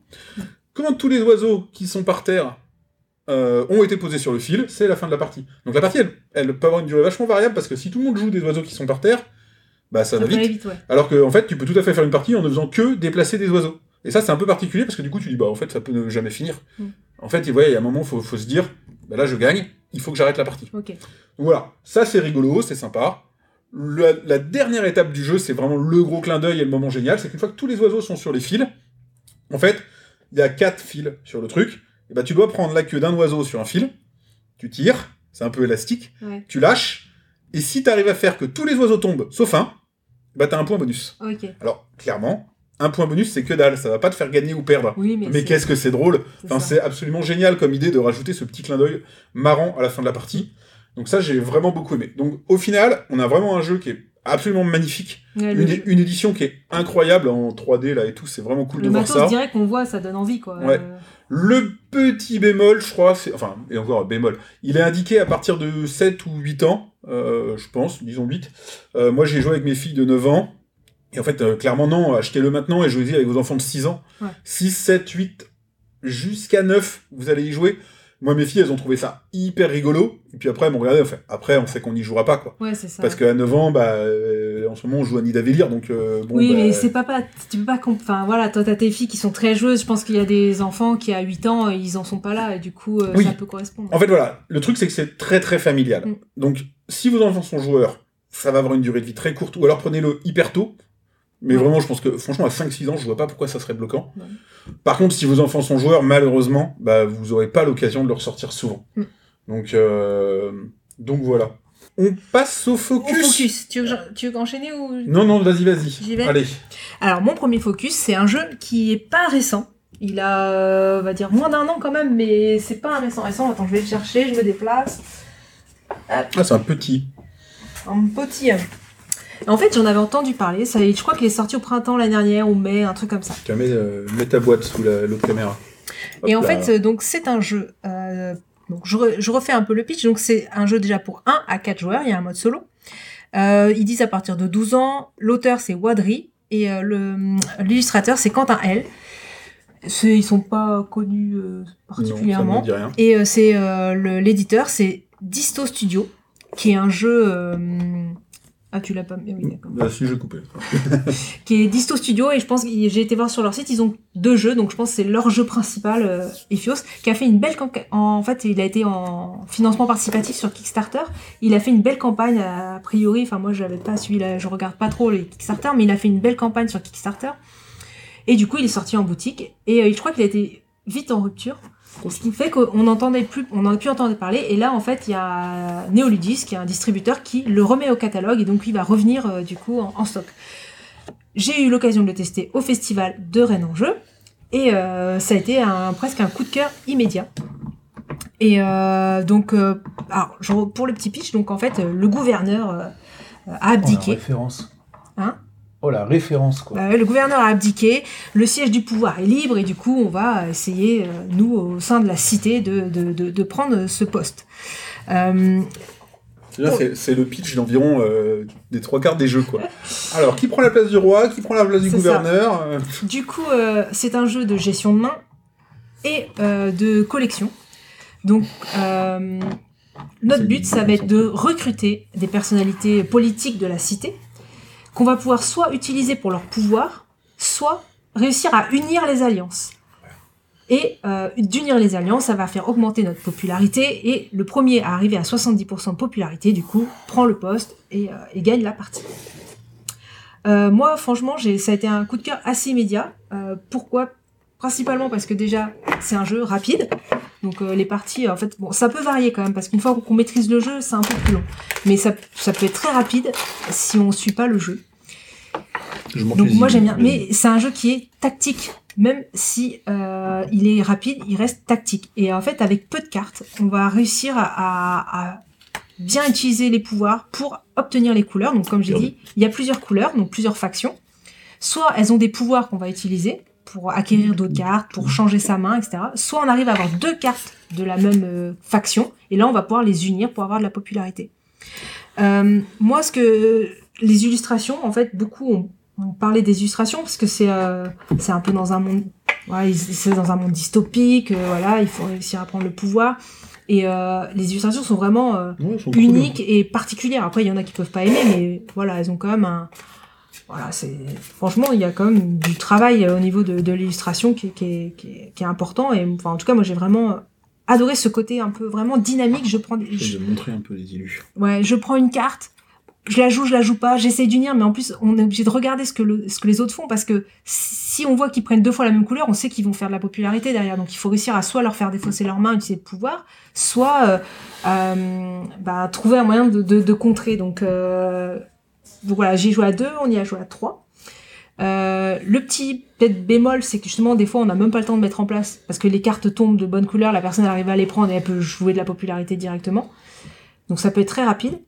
Quand tous les oiseaux qui sont par terre euh, ont été posés sur le fil, c'est la fin de la partie. Donc la partie, elle, elle peut avoir une durée vachement variable parce que si tout le monde joue des oiseaux qui sont par terre, bah ça, Ça va vite. vite, ouais. Alors que en fait, tu peux tout à fait faire une partie en ne faisant que déplacer des oiseaux. Et ça, c'est un peu particulier parce que du coup, tu dis bah en fait, ça peut ne jamais finir. Mm. En fait, il y a un moment, faut, faut se dire, bah là, je gagne, il faut que j'arrête la partie. Ok. Donc voilà, ça c'est rigolo, c'est sympa. la, la dernière étape du jeu, c'est vraiment le gros clin d'œil et le moment génial, c'est qu'une fois que tous les oiseaux sont sur les fils, en fait, il y a quatre fils sur le truc, et bah tu dois prendre la queue d'un oiseau sur un fil, tu tires, c'est un peu élastique, Ouais. tu lâches, et si tu arrives à faire que tous les oiseaux tombent, sauf un, bah t'as un point bonus. Alors, clairement, un point bonus, c'est que dalle, ça va pas te faire gagner ou perdre. Oui, mais. Qu'est-ce que c'est drôle Enfin, c'est absolument génial comme idée de rajouter ce petit clin d'œil marrant à la fin de la partie. Donc ça, j'ai vraiment beaucoup aimé. Donc au final, on a vraiment un jeu qui est absolument magnifique, Ouais, le, une, édition qui est incroyable en 3D là et tout, c'est vraiment cool le de voir ça. direct qu'on voit, ça donne envie, quoi. Ouais. Euh, Le petit bémol, je crois, c'est enfin et encore bémol, il est indiqué à partir de 7 ou 8 ans, euh, je pense, disons 8. Euh, moi, j'ai joué avec mes filles de 9 ans. Et en fait, euh, clairement, non, achetez-le maintenant et jouez-y avec vos enfants de 6 ans. Ouais. 6, 7, 8, jusqu'à 9, vous allez y jouer. Moi, mes filles, elles ont trouvé ça hyper rigolo. Et puis après, elles m'ont regardé, enfin, après, on sait qu'on n'y jouera pas, quoi. Ouais, c'est ça. Parce qu'à 9 ans, bah, euh, en ce moment, on joue à Nidavellir, donc euh, bon. oui, bah, mais c'est pas pas. Tu peux pas. Enfin, voilà, toi, t'as tes filles qui sont très joueuses. Je pense qu'il y a des enfants qui, à 8 ans, ils en sont pas là. Et du coup, euh, Oui. ça peut correspondre. En fait, voilà, le truc, c'est que c'est très très familial. Mm. Donc, si vos enfants sont joueurs, ça va avoir une durée de vie très courte, ou alors prenez-le hyper tôt. Mais Ouais. vraiment, je pense que, franchement, à 5-6 ans, je vois pas pourquoi ça serait bloquant. Ouais. Par contre, si vos enfants sont joueurs, malheureusement, bah, vous aurez pas l'occasion de le ressortir souvent. Mm. Donc, euh, donc voilà. On passe au Au focus. focus. Tu veux, tu veux qu'enchaîner ou? Non, non, vas-y, vas-y. J'y vais Allez. Alors, mon premier focus, c'est un jeu qui est pas récent. Il a, on va dire, moins d'un an quand même, mais c'est pas un récent récent. Attends, je vais le chercher, je me déplace. Ah, c'est un petit. Un petit. En fait, j'en avais entendu parler. Ça, je crois qu'il est sorti au printemps l'année dernière, ou mai, un truc comme ça. Tu mets, euh, mets ta boîte sous la- l'autre caméra. Hop Et en là. fait, euh, donc c'est un jeu. euh, donc je, re- je refais un peu le pitch. Donc c'est un jeu déjà pour 1 à 4 joueurs. Il y a un mode solo. Euh, ils disent à partir de 12 ans. L'auteur c'est Wadri et l'illustrateur c'est Quentin L. Ils sont pas connus particulièrement. Non, ça me dit rien. Et c'est l'éditeur, c'est Disto Studio, qui est un jeu. Ah, tu l'as pas mis Oui, d'accord. Bah, si, je coupais. Qui est Disto Studio, et je pense que j'ai été voir sur leur site, ils ont deux jeux, donc je pense que c'est leur jeu principal, euh, Ephios, qui a fait une belle campagne. En fait, il a été en financement participatif sur Kickstarter. Il a fait une belle campagne, a priori. Enfin, moi, j'avais pas suivi, la... je regarde pas trop les Kickstarter, mais il a fait une belle campagne sur Kickstarter. Et du coup, il est sorti en boutique, et euh, je crois qu'il a été vite en rupture. Ce qui fait qu'on n'entendait plus, on n'en a plus entendu parler. Et là, en fait, il y a Neoludis, qui est un distributeur, qui le remet au catalogue et donc il va revenir euh, du coup en, en stock. J'ai eu l'occasion de le tester au festival de Rennes en jeu et euh, ça a été un, presque un coup de cœur immédiat. Et euh, donc, alors, pour le petit pitch, donc en fait, le gouverneur a abdiqué. référence. Hein? Oh, la référence, quoi. Bah le gouverneur a abdiqué, le siège du pouvoir est libre et du coup on va essayer, euh, nous au sein de la cité, de, de, de, de prendre ce poste. Euh, c'est- c'est le pitch d'environ euh, des trois quarts des jeux, quoi. Alors, qui prend la place du roi Qui prend la place du gouverneur Euh, du coup euh, c'est un jeu de gestion de main et euh, de collection. Donc euh, notre C'est but ça va être de recruter des personnalités politiques de la cité qu'on va pouvoir soit utiliser pour leur pouvoir, soit réussir à unir les alliances. Et euh, d'unir les alliances, ça va faire augmenter notre popularité. Et le premier à arriver à 70% de popularité, du coup, prend le poste et, euh, gagne la partie. Euh, moi, franchement, ça a été un coup de cœur assez immédiat. Pourquoi? Principalement parce que déjà, c'est un jeu rapide. Donc euh, les parties, en fait, bon, ça peut varier quand même, parce qu'une fois qu'on maîtrise le jeu, c'est un peu plus long. Mais ça, ça peut être très rapide si on suit pas le jeu. Je Donc moi j'aime bien, mais c'est un jeu qui est tactique. Même si euh, il est rapide, il reste tactique. Et en fait, avec peu de cartes, on va réussir à, à- bien utiliser les pouvoirs pour obtenir les couleurs. Donc comme j'ai Bien. dit, il y a plusieurs couleurs, donc plusieurs factions. Soit elles ont des pouvoirs qu'on va utiliser pour acquérir d'autres cartes, pour changer sa main, etc. Soit on arrive à avoir deux cartes de la même euh, faction, et là on va pouvoir les unir pour avoir de la popularité. Euh, moi, ce que les illustrations, en fait, beaucoup ont, ont parlé des illustrations parce que c'est euh, c'est un peu dans un monde, c'est dans un monde dystopique, voilà, il faut réussir à prendre le pouvoir. Et les illustrations sont vraiment Ouais, cool. uniques et particulières. Après, il y en a qui peuvent pas aimer, mais voilà, elles ont quand même un. Voilà, c'est franchement, il y a quand même du travail euh, au niveau de, de l'illustration qui, est- qui, est- qui, est- qui est important. Et enfin, en tout cas, moi, j'ai vraiment adoré ce côté un peu vraiment dynamique. Je prends, des- Je montrer un peu les illus. ouais, je prends une carte. je la joue, je la joue pas, j'essaie d'unir, mais en plus, on est obligé de regarder ce que, le, ce que les autres font parce que si on voit qu'ils prennent deux fois la même couleur, on sait qu'ils vont faire de la popularité derrière. Donc il faut réussir à soit leur faire défausser leurs mains, utiliser le pouvoir, soit euh, euh, bah, trouver un moyen de, de, de contrer. Donc, euh, donc voilà, j'ai joué à deux, on y a joué à trois. Euh, le petit peut-être bémol, c'est que justement des fois on n'a même pas le temps de mettre en place parce que les cartes tombent de bonne couleur, la personne arrive à les prendre et elle peut jouer de la popularité directement. Donc ça peut être très rapide.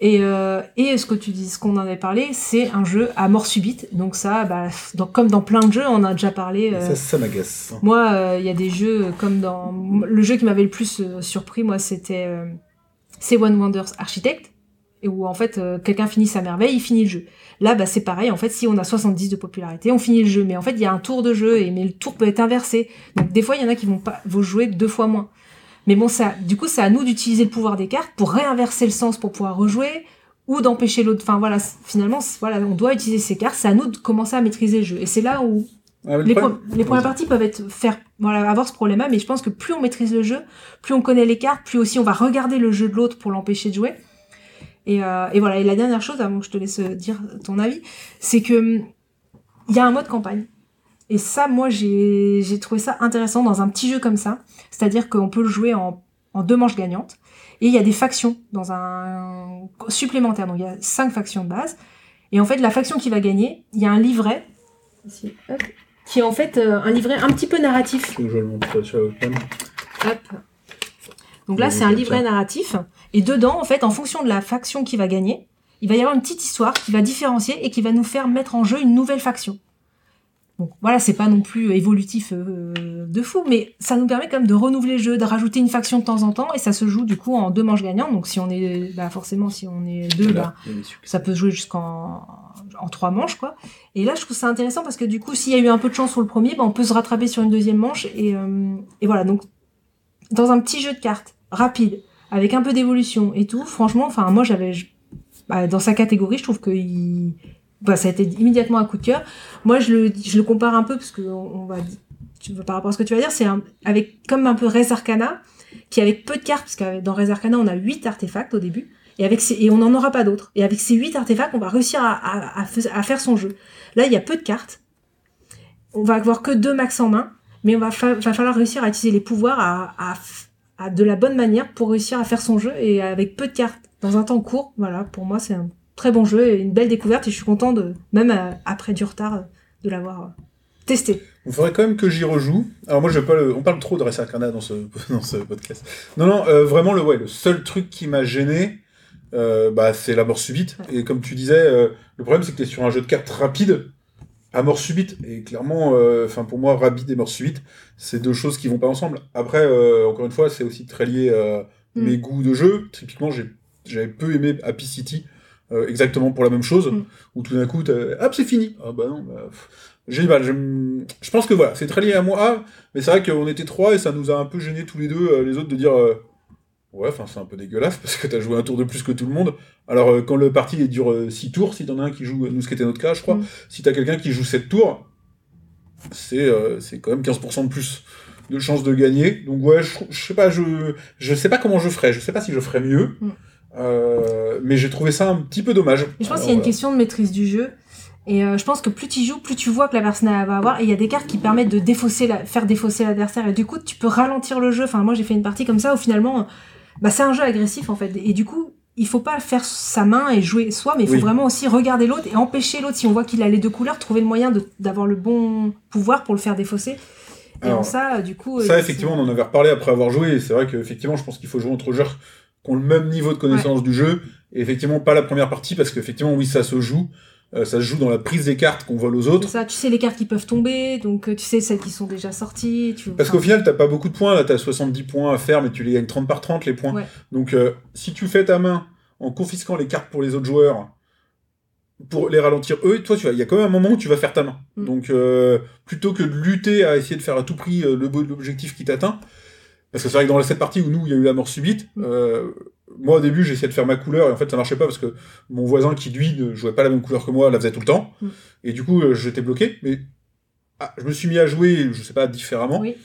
Et, euh, et ce que tu dis, ce qu'on en avait parlé, c'est un jeu à mort subite. Donc ça, bah, comme dans plein de jeux, on a déjà parlé. euh, Ça, ça m'agace. moi, il y a des jeux comme dans le jeu qui m'avait le plus surpris, moi, c'était c'est One Wonders Architect, et où en fait euh, quelqu'un finit sa merveille, il finit le jeu. Là, bah c'est pareil. En fait, si on a 70 de popularité, on finit le jeu. Mais en fait, il y a un tour de jeu, et mais le tour peut être inversé. Donc des fois, il y en a qui vont pas vont jouer deux fois moins. Mais bon, ça, du coup, c'est à nous d'utiliser le pouvoir des cartes pour réinverser le sens pour pouvoir rejouer ou d'empêcher l'autre. Enfin voilà, finalement, voilà, on doit utiliser ces cartes. C'est à nous de commencer à maîtriser le jeu. Et c'est là où Ah, le les, problème- pro- les premières parties peuvent être faire voilà avoir ce problème-là, mais je pense que plus on maîtrise le jeu, plus on connaît les cartes, plus aussi on va regarder le jeu de l'autre pour l'empêcher de jouer. Et, euh, et voilà. Et la dernière chose, avant que je te laisse dire ton avis, c'est que hum, il y a un mode campagne. Et ça, moi, j'ai trouvé ça intéressant dans un petit jeu comme ça. C'est-à-dire qu'on peut le jouer en, en deux manches gagnantes. Et il y a des factions dans un supplémentaire. Donc il y a cinq factions de base. Et en fait, la faction qui va gagner, il y a un livret. Ici, hop, qui est en fait euh, un livret un petit peu narratif. Je le montre sur la webcam Hop. Donc là, c'est un livret ça. narratif. Et dedans, en fait, en fonction de la faction qui va gagner, il va y avoir une petite histoire qui va différencier et qui va nous faire mettre en jeu une nouvelle faction. Donc voilà, c'est pas non plus évolutif euh, de fou, mais ça nous permet quand même de renouveler le jeu, de rajouter une faction de temps en temps, et ça se joue du coup en deux manches gagnantes. Donc si on est, bah forcément, si on est deux, bah, ça peut se jouer jusqu'en en trois manches quoi. Et là je trouve ça intéressant parce que du coup s'il y a eu un peu de chance sur le premier, bah, on peut se rattraper sur une deuxième manche et, euh, et voilà donc dans un petit jeu de cartes rapide avec un peu d'évolution et tout, franchement enfin moi j'avais bah, dans sa catégorie je trouve que bah, ça a été immédiatement un coup de cœur. Moi je le compare un peu parce que par rapport à ce que tu vas dire c'est avec comme un peu Res Arcana qui avec peu de cartes parce que dans Res Arcana on a huit artefacts au début et, avec et on n'en aura pas d'autres. Et avec ces huit artefacts, on va réussir à, faire son jeu. Là, il y a peu de cartes. On va avoir que deux max en main, mais on va, fa- va falloir réussir à utiliser les pouvoirs à, à de la bonne manière pour réussir à faire son jeu et avec peu de cartes dans un temps court. Voilà, pour moi, c'est un très bon jeu et une belle découverte et je suis content de, même euh, après du retard, euh, de l'avoir euh, testé. Il faudrait quand même que j'y rejoue. Alors moi, je vais pas le... on parle trop de Arcana dans ce, dans ce podcast. Non, non, euh, vraiment, le, ouais, le seul truc qui m'a gêné, euh, bah, c'est la mort subite. Ouais. Et comme tu disais, le problème, c'est que tu es sur un jeu de cartes rapide à mort subite. Et clairement, euh, pour moi, rapide et mort subite, c'est deux choses qui vont pas ensemble. Après, euh, encore une fois, c'est aussi très lié à Mm. mes goûts de jeu. Typiquement, j'ai- j'avais peu aimé Happy City, euh, exactement pour la même chose, Mm. où tout d'un coup, t'as- hop, c'est fini. Ah bah non, bah, j'ai du mal. Je pense que voilà, c'est très lié à moi. Ah, mais c'est vrai qu'on était trois et ça nous a un peu gêné tous les deux, les autres, de dire euh, ouais, enfin c'est un peu dégueulasse parce que t'as joué un tour de plus que tout le monde. Alors euh, quand le parti dure 6 tours, si t'en as un qui joue, nous ce qui était notre cas, je crois, Mm. si t'as quelqu'un qui joue 7 tours, c'est euh, quand même 15% de plus de chances de gagner. Donc ouais, je, je sais pas, je je sais pas comment je ferais. Je sais pas si je ferais mieux. Mm. Euh, mais j'ai trouvé ça un petit peu dommage. Je pense qu'il y a une question de maîtrise du jeu. Et euh, je pense que plus tu joues, plus tu vois que la personne va avoir. Et il y a des cartes qui permettent de défausser la, faire défausser l'adversaire. Et du coup, tu peux ralentir le jeu. Enfin, moi, j'ai fait une partie comme ça où finalement, bah, c'est un jeu agressif en fait. Et du coup, il faut pas faire sa main et jouer soi, mais il faut Oui. vraiment aussi regarder l'autre et empêcher l'autre. Si on voit qu'il a les deux couleurs, trouver le moyen d'avoir le bon pouvoir pour le faire défausser. Et Alors, en ça, du coup. Ça, euh, effectivement, on en avait reparlé après avoir joué. C'est vrai qu'effectivement, je pense qu'il faut jouer entre joueurs qui ont le même niveau de connaissance du jeu. Et effectivement, pas la première partie, parce qu'effectivement, oui, ça se joue. Euh, ça se joue dans la prise des cartes qu'on vole aux autres. ça, tu sais les cartes qui peuvent tomber, donc euh, tu sais celles qui sont déjà sorties. Tu... Parce qu'au final, t'as pas beaucoup de points. Là, t'as 70 points à faire, mais tu les gagnes 30 par 30, les points. Ouais. Donc, euh, si tu fais ta main en confisquant les cartes pour les autres joueurs, pour les ralentir eux, toi, tu il y a quand même un moment où tu vas faire ta main. Mm. Donc, euh, plutôt que de lutter à essayer de faire à tout prix l'objectif qui t'atteint, parce que c'est vrai que dans cette partie où nous, il y a eu la mort subite, euh, moi, au début, j'essayais de faire ma couleur, et en fait, ça marchait pas parce que mon voisin qui, lui, ne jouait pas la même couleur que moi, la faisait tout le temps. Mm. Et du coup, euh, j'étais bloqué. Mais ah, je me suis mis à jouer, je sais pas, différemment. Oui.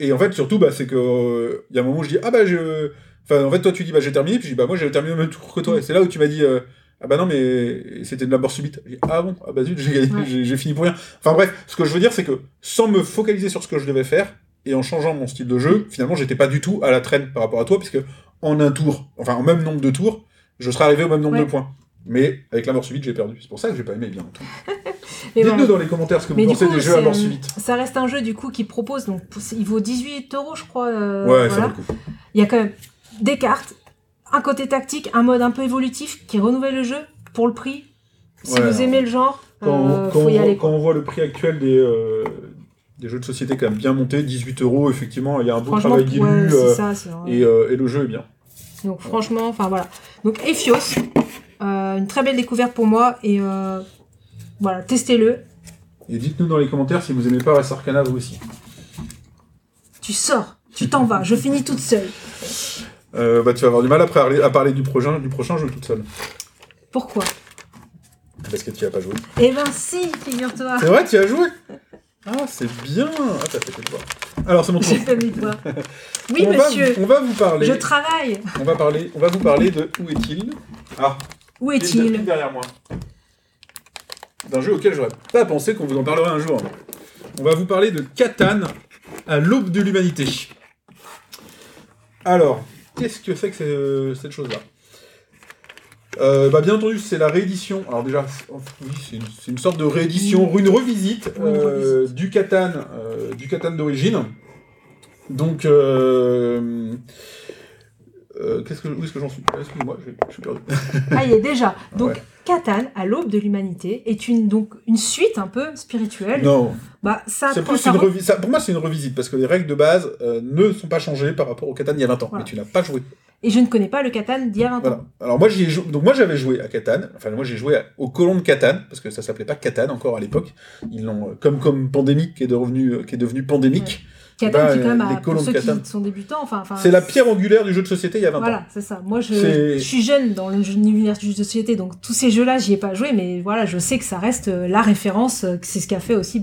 Et en fait, surtout, bah, c'est que euh, il y a un moment où je dis ah bah je, enfin en fait toi tu dis bah j'ai terminé, puis je dis bah moi j'ai terminé au même tour que toi. Mm. Et c'est là où tu m'as dit euh, Ah bah non, mais c'était de la mort subite. Dit, ah bon, ah bah zut, j'ai gagné, Ouais. fini pour rien. Enfin bref, ce que je veux dire, c'est que sans me focaliser sur ce que je devais faire, et en changeant mon style de jeu, finalement, j'étais pas du tout à la traîne par rapport à toi, puisque en un tour, enfin en même nombre de tours, je serais arrivé au même nombre Ouais. de points. Mais avec la mort subite, j'ai perdu. C'est pour ça que j'ai pas aimé bien tout. Dites-nous dans les commentaires ce que vous pensez coup, des jeux à mort subite. ça reste un jeu du coup qui propose, donc il vaut 18 euros je crois. euh, ouais, ça vaut le coup. Il y a quand même des cartes, un côté tactique, un mode un peu évolutif qui renouvelle le jeu pour le prix. Si Ouais, vous aimez le genre, Quand, euh, quand faut on y voit, aller. quand on voit le prix actuel des, euh, des jeux de société quand même bien montés, 18 euros, effectivement, il y a un beau travail dilu, ouais, euh, et, euh, et le jeu est bien. Donc franchement, enfin voilà. Donc Ephios, euh, une très belle découverte pour moi et voilà, testez-le. Et dites-nous dans les commentaires si vous aimez pas Res Arcana vous aussi. Tu sors, tu t'en vas, je finis toute seule. Euh, bah, tu vas avoir du mal après à parler, à parler du, prochain, du prochain jeu toute seule. Pourquoi? Parce que tu y as pas joué. Eh ben si, figure-toi. C'est vrai, tu y as joué? Ah, c'est bien Ah, t'as fait tes devoirs. Alors, c'est mon tour. J'ai fait mes devoirs. Oui, on, va, monsieur, on va vous parler. je travaille. On va parler. On va vous parler de Où est-il? Ah, Où est-il? Derrière moi. D'un jeu auquel j'aurais pas pensé qu'on vous en parlerait un jour. On va vous parler de Catan à l'aube de l'humanité. Alors, qu'est-ce que c'est que ce- cette chose-là? Euh, bah, bien entendu, c'est la réédition. Alors déjà, c'est- oui, c'est une, sorte de réédition, une revisite, euh, du Catan, euh, du Catan d'origine. Donc, euh, qu'est-ce que, où est-ce que j'en suis? Excusez-moi, je, suis perdu. Ah, il est déjà. Donc, Ouais. Catan, à l'aube de l'humanité, est une, donc, une suite un peu spirituelle. Non, Bah, ça, plus ça une revisite. Pour moi, c'est une revisite parce que les règles de base ne sont pas changées par rapport au Catan il y a 20 ans. Voilà. Mais tu n'as pas joué. Et je ne connais pas le Catan d'il y a 20 Voilà. ans. Alors moi, j'y jou- donc moi j'avais joué à Catan. Enfin moi j'ai joué à- au colon de Catan parce que ça s'appelait pas Catan encore à l'époque. Ils l'ont euh, comme comme pandémique qui est devenu euh, qui est devenu pandémique. Catan Bah, qui, quand même, les pour de ceux Catan. qui sont débutants, enfin... enfin, C'est la pierre angulaire du jeu de société il y a 20 ans. Voilà, c'est ça. Moi, je, suis jeune dans le l'univers du jeu de société, donc tous ces jeux-là, j'y ai pas joué, mais voilà, je sais que ça reste euh, la référence, c'est ce qui a fait aussi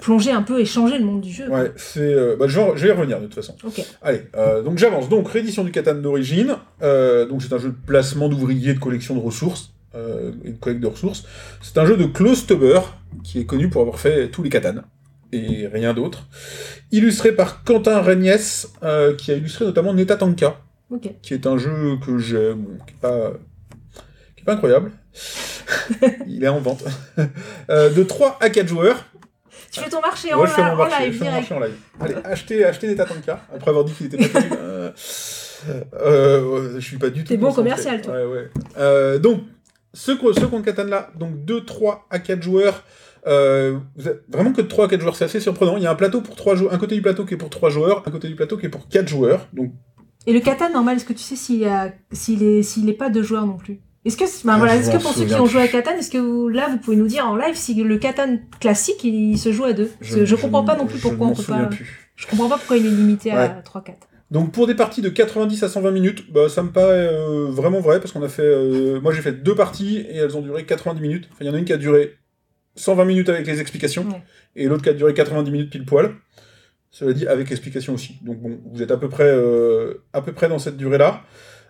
plonger un peu et changer le monde du jeu. Ouais, c'est. euh, bah, je, vais, je vais y revenir de toute façon. Allez, euh, donc j'avance. Donc réédition du Catan d'origine. Euh, donc c'est un jeu de placement d'ouvriers, de collection de ressources et de collecte de ressources. C'est un jeu de Klaus Teuber qui est connu pour avoir fait tous les Catan et rien d'autre. Illustré par Quentin Regnès, qui a illustré notamment Neta Tanka, Ok. qui est un jeu que j'aime, bon, qui est pas qui est pas incroyable. Il est en vente. Euh, de 3 à 4 joueurs. Tu fais ton marché en, Ouais, je fais mon en marché, live je fais mon marché en live. Allez, achetez, achetez des Tatanka, après avoir dit qu'il était pas terrible. Euh, euh, je suis pas du tout. T'es bon commercial, toi. Ouais, ouais. Euh, donc, ce, ce compte Catan là, donc 2, 3 à 4 joueurs. Euh, vous avez vraiment que de 3 à 4 joueurs, c'est assez surprenant. Il y a un plateau pour 3 joueurs, un côté du plateau qui est pour 3 joueurs, un côté du plateau qui est pour 4 joueurs. Donc, Et le Catan, normal, est-ce que tu sais s'il y a- s'il est, s'il est pas deux joueurs non plus? Est-ce que, bah, Ah, voilà, est-ce que pour ceux qui ont joué à. Catan, est-ce que vous- là, vous pouvez nous dire en live si le Catan classique, il, se joue à deux? Je, comprends pas non plus pourquoi on peut pas. plus. Je comprends pas pourquoi il est limité à Ouais. 3-4. Donc pour des parties de 90 à 120 minutes, bah, ça me paraît euh, vraiment vrai parce qu'on a fait, euh, moi j'ai fait deux parties et elles ont duré 90 minutes. Enfin, il y en a une qui a duré 120 minutes avec les explications Ouais. et l'autre qui a duré 90 minutes pile poil. Cela dit avec explication aussi. Donc bon, vous êtes à peu près, euh, à peu près dans cette durée-là.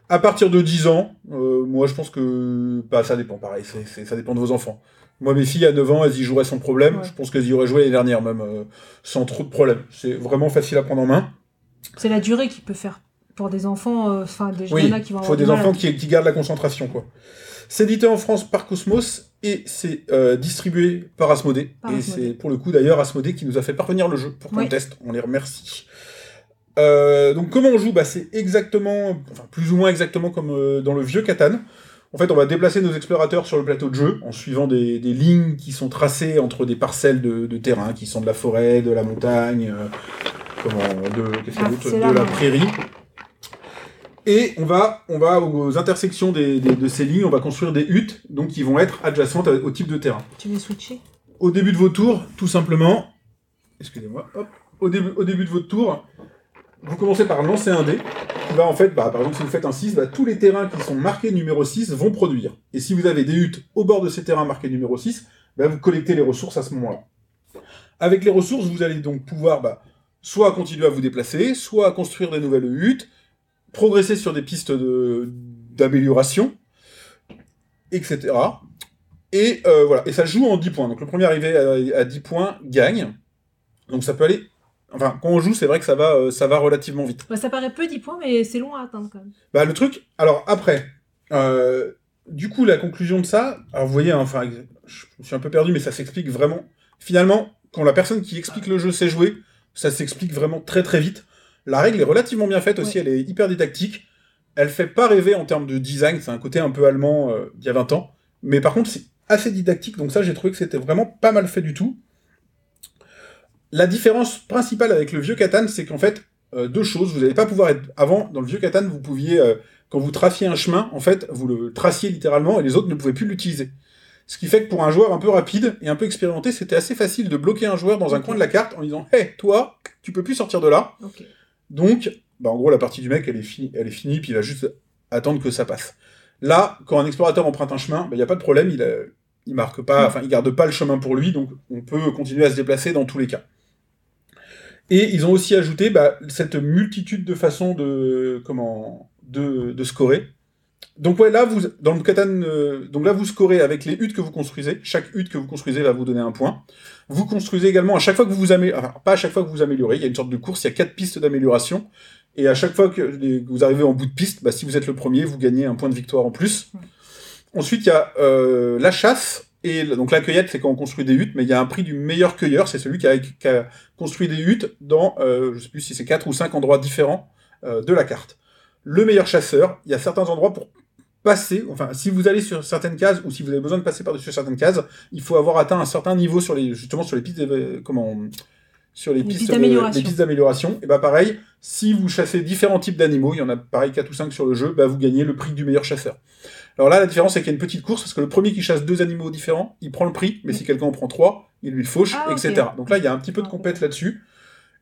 À partir de 10 ans, euh, moi je pense que bah, ça dépend pareil, ça dépend de vos enfants. Moi mes filles à 9 ans, elles y joueraient sans problème. Ouais. Je pense qu'elles y auraient joué l'année dernière même euh, sans trop de problème. C'est vraiment facile à prendre en main. C'est la durée qui peut faire. Pour des enfants, euh, enfin, des Oui, qui vont il faut des enfants qui, qui gardent la concentration, quoi. C'est édité en France par Cosmos et c'est euh, distribué par Asmodée. Par et c'est pour le coup d'ailleurs Asmodée qui nous a fait parvenir le jeu pour qu'on Oui. teste. On les remercie. Euh, donc comment on joue? Bah, C'est exactement, enfin plus ou moins exactement comme euh, dans le vieux Catan. En fait, on va déplacer nos explorateurs sur le plateau de jeu en suivant des, des lignes qui sont tracées entre des parcelles de, de terrain qui sont de la forêt, de la montagne, euh, comment, de, Ah, la prairie. Et on va, on va aux intersections des- des- de ces lignes, on va construire des huttes, donc qui vont être adjacentes au type de terrain. Tu veux switcher? Au début de vos tours, tout simplement, excusez-moi, hop, au début, au début de votre tour, vous commencez par lancer un dé, qui va en fait, bah, par exemple, si vous faites un 6, bah, tous les terrains qui sont marqués numéro 6 vont produire. Et si vous avez des huttes au bord de ces terrains marqués numéro 6, bah, vous collectez les ressources à ce moment-là. Avec les ressources, vous allez donc pouvoir soit continuer à vous déplacer, soit construire des nouvelles huttes, progresser sur des pistes d'amélioration, etc. Et euh, voilà, et ça joue en 10 points. Donc le premier arrivé à, à 10 points gagne. Donc ça peut aller. Enfin, quand on joue, c'est vrai que ça va, euh, ça va relativement vite. Ouais, ça paraît peu 10 points, mais c'est long à atteindre quand même. Bah le truc, alors après, euh, du coup la conclusion de ça, alors vous voyez, hein, enfin, je suis un peu perdu, mais ça s'explique vraiment. Finalement, quand la personne qui explique le jeu sait jouer, ça s'explique vraiment très très vite. La règle est relativement bien faite aussi, elle est hyper didactique. Elle fait pas rêver en termes de design, c'est un côté un peu allemand euh, d'il y a 20 ans. Mais par contre, c'est assez didactique, donc ça j'ai trouvé que c'était vraiment pas mal fait du tout. La différence principale avec le vieux Catan, c'est qu'en fait, euh, deux choses, vous n'allez pas pouvoir être... Avant, dans le vieux Catan, vous pouviez, euh, quand vous traciez un chemin, en fait, vous le traciez littéralement et les autres ne pouvaient plus l'utiliser. Ce qui fait que pour un joueur un peu rapide et un peu expérimenté, c'était assez facile de bloquer un joueur dans un coin de la carte en disant Hé, toi, tu peux plus sortir de là. Donc, bah, en gros, la partie du mec, elle est finie, elle est finie, puis il va juste attendre que ça passe. Là, quand un explorateur emprunte un chemin, il n'y a pas de problème, il, a- il marque pas, enfin, il garde pas le chemin pour lui, donc on peut continuer à se déplacer dans tous les cas. Et ils ont aussi ajouté bah, cette multitude de façons de comment de, de scorer. Donc ouais, là vous dans le Catan, euh, donc là vous scorez avec les huttes que vous construisez. Chaque hutte que vous construisez va vous donner un point. Vous construisez également à chaque fois que vous vous améliorez, enfin pas à chaque fois que vous vous améliorez, il y a une sorte de course, il y a quatre pistes d'amélioration. Et à chaque fois que les- que vous arrivez en bout de piste, bah, si vous êtes le premier, vous gagnez un point de victoire en plus. Ensuite, il y a euh, la chasse. Et donc la cueillette, c'est quand on construit des huttes, mais il y a un prix du meilleur cueilleur, c'est celui qui a, qui a construit des huttes dans, euh, je sais plus si c'est quatre ou cinq endroits différents euh, de la carte. Le meilleur chasseur, il y a certains endroits pour passer, enfin, si vous allez sur certaines cases ou si vous avez besoin de passer par-dessus certaines cases, il faut avoir atteint un certain niveau sur les, justement sur les pistes, d'éve- comment, sur les, Les pistes pistes de- d'amélioration. les pistes d'amélioration. Et bah pareil, si vous chassez différents types d'animaux, il y en a pareil 4 ou 5 sur le jeu, bah vous gagnez le prix du meilleur chasseur. Alors là, la différence, c'est qu'il y a une petite course, parce que le premier qui chasse deux animaux différents, il prend le prix, mais si quelqu'un en prend trois, il lui le fauche, Ah, etc. Donc là, il y a un petit peu de Ah, compète là-dessus.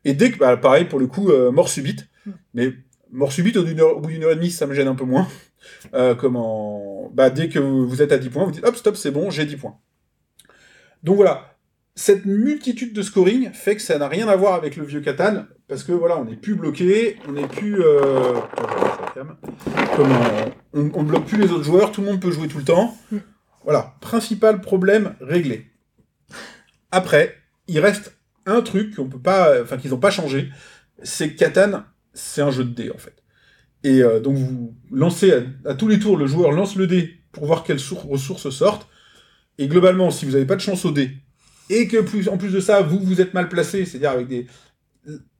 Et dès que, bah, pareil, pour le coup, euh, mort subite. Hmm. Mais mort subite, au, bout d'une heure et demie, ça me gêne un peu moins. Euh, comment... Bah, dès que vous vous êtes à 10 points, vous dites, hop, stop, c'est bon, j'ai 10 points. Donc voilà. Cette multitude de scoring fait que ça n'a rien à voir avec le vieux Catan, parce que voilà, on n'est plus bloqué, on n'est plus... Euh... On, on bloque plus les autres joueurs, tout le monde peut jouer tout le temps. Voilà, principal problème réglé. Après, il reste un truc qu'on peut pas, enfin qu'ils n'ont pas changé, c'est que Catan, c'est un jeu de dés en fait. Et euh, donc vous lancez à, à tous les tours, le joueur lance le dé pour voir quelles sour- ressources sortent. Et globalement, si vous n'avez pas de chance au dé, et que plus, en plus de ça, vous vous êtes mal placé, c'est-à-dire avec des,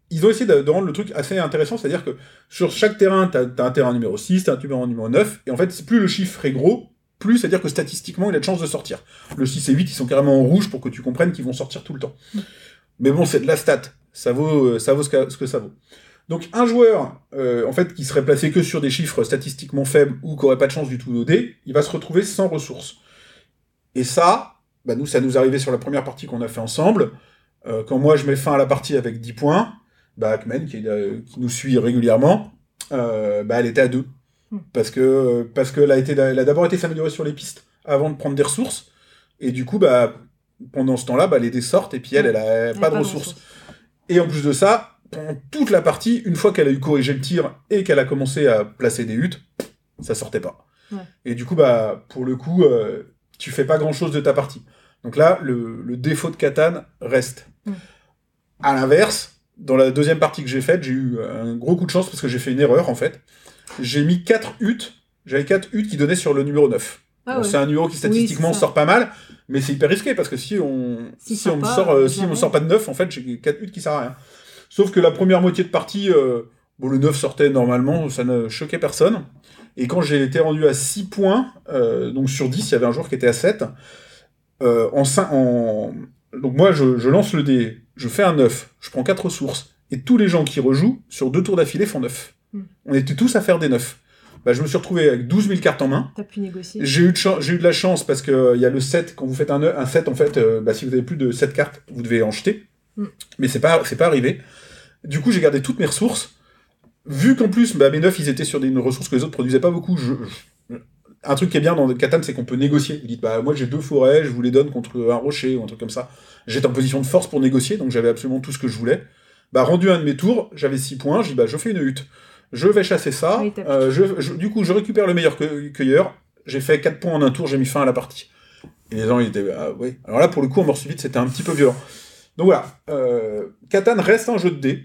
ils ont essayé de, rendre le truc assez intéressant, c'est-à-dire que sur chaque terrain, tu as, un terrain numéro 6, tu as un terrain numéro 9, et en fait, plus le chiffre est gros, plus c'est-à-dire que statistiquement, il a de chances de sortir. Le 6 et 8, ils sont carrément en rouge pour que tu comprennes qu'ils vont sortir tout le temps. Mais bon, c'est de la stat. Ça vaut, euh, ça vaut ce que, ça vaut. Donc, un joueur, euh, en fait, qui serait placé que sur des chiffres statistiquement faibles ou qui aurait pas de chance du tout dé, il va se retrouver sans ressources. Et ça, bah nous, ça nous arrivait sur la première partie qu'on a fait ensemble. Euh, quand moi, je mets fin à la partie avec 10 points, bah, qui, euh, qui nous suit régulièrement, euh, bah, elle était à 2. Hmm. Parce que parce qu'elle a, été- elle a d'abord été s'améliorer sur les pistes avant de prendre des ressources. Et du coup, bah, pendant ce temps-là, bah, les dés sortent et puis elle, elle a Elle a pas de ressources. Et en plus de ça, pendant toute la partie, une fois qu'elle a eu corrigé le tir et qu'elle a commencé à placer des huttes, ça sortait pas. Ouais. Et du coup, bah, pour le coup, euh, tu fais pas grand chose de ta partie. Donc là, le, le défaut de Catan reste. Mm. À l'inverse, dans la deuxième partie que j'ai faite, j'ai eu un gros coup de chance parce que j'ai fait une erreur en fait. J'ai mis 4 huttes. J'avais 4 huttes qui donnaient sur le numéro 9. Ah Bon, ouais. C'est un numéro qui statistiquement sort pas mal, mais c'est hyper risqué parce que si on si me sort euh, si on me jamais. sort pas de 9, en fait, j'ai 4 huttes qui servent à rien. Sauf que la première moitié de partie, euh, bon, le 9 sortait normalement, ça ne choquait personne. Et quand j'ai été rendu à 6 points, euh, donc sur 10, il y avait un joueur qui était à 7. euh, en, cin- en... Donc moi, je, je lance le dé, je fais un 9, je prends 4 ressources, et tous les gens qui rejouent, sur deux tours d'affilée, font 9. Hmm. On était tous à faire des 9. Bah, je me suis retrouvé avec 12 000 cartes en main. T'as pu négocier. J'ai eu, de eu la chance parce que euh, il y a le 7, quand vous faites un, un 7, en fait, euh, bah, si vous avez plus de 7 cartes, vous devez en jeter. Mm. Mais c'est pas, c'est pas arrivé. Du coup, j'ai gardé toutes mes ressources. Vu qu'en plus, bah, mes 9, ils étaient sur des, une ressource que les autres produisaient pas beaucoup. Je- Un truc qui est bien dans Catan, c'est qu'on peut négocier. Vous dites, bah, moi j'ai deux forêts, je vous les donne contre un rocher ou un truc comme ça. J'étais en position de force pour négocier, donc j'avais absolument tout ce que je voulais. Bah, rendu un de mes tours, j'avais 6 points, je dis, bah, je fais une hutte. Je vais chasser ça. Oui, euh, je, je- du coup, je récupère le meilleur cueille- cueilleur. j'ai fait 4 points en un tour, j'ai mis fin à la partie. Et les gens, ils étaient, ah ouais. Alors là, pour le coup, en mort subite, c'était un petit peu violent. Donc voilà, euh, Catan reste un jeu de dés,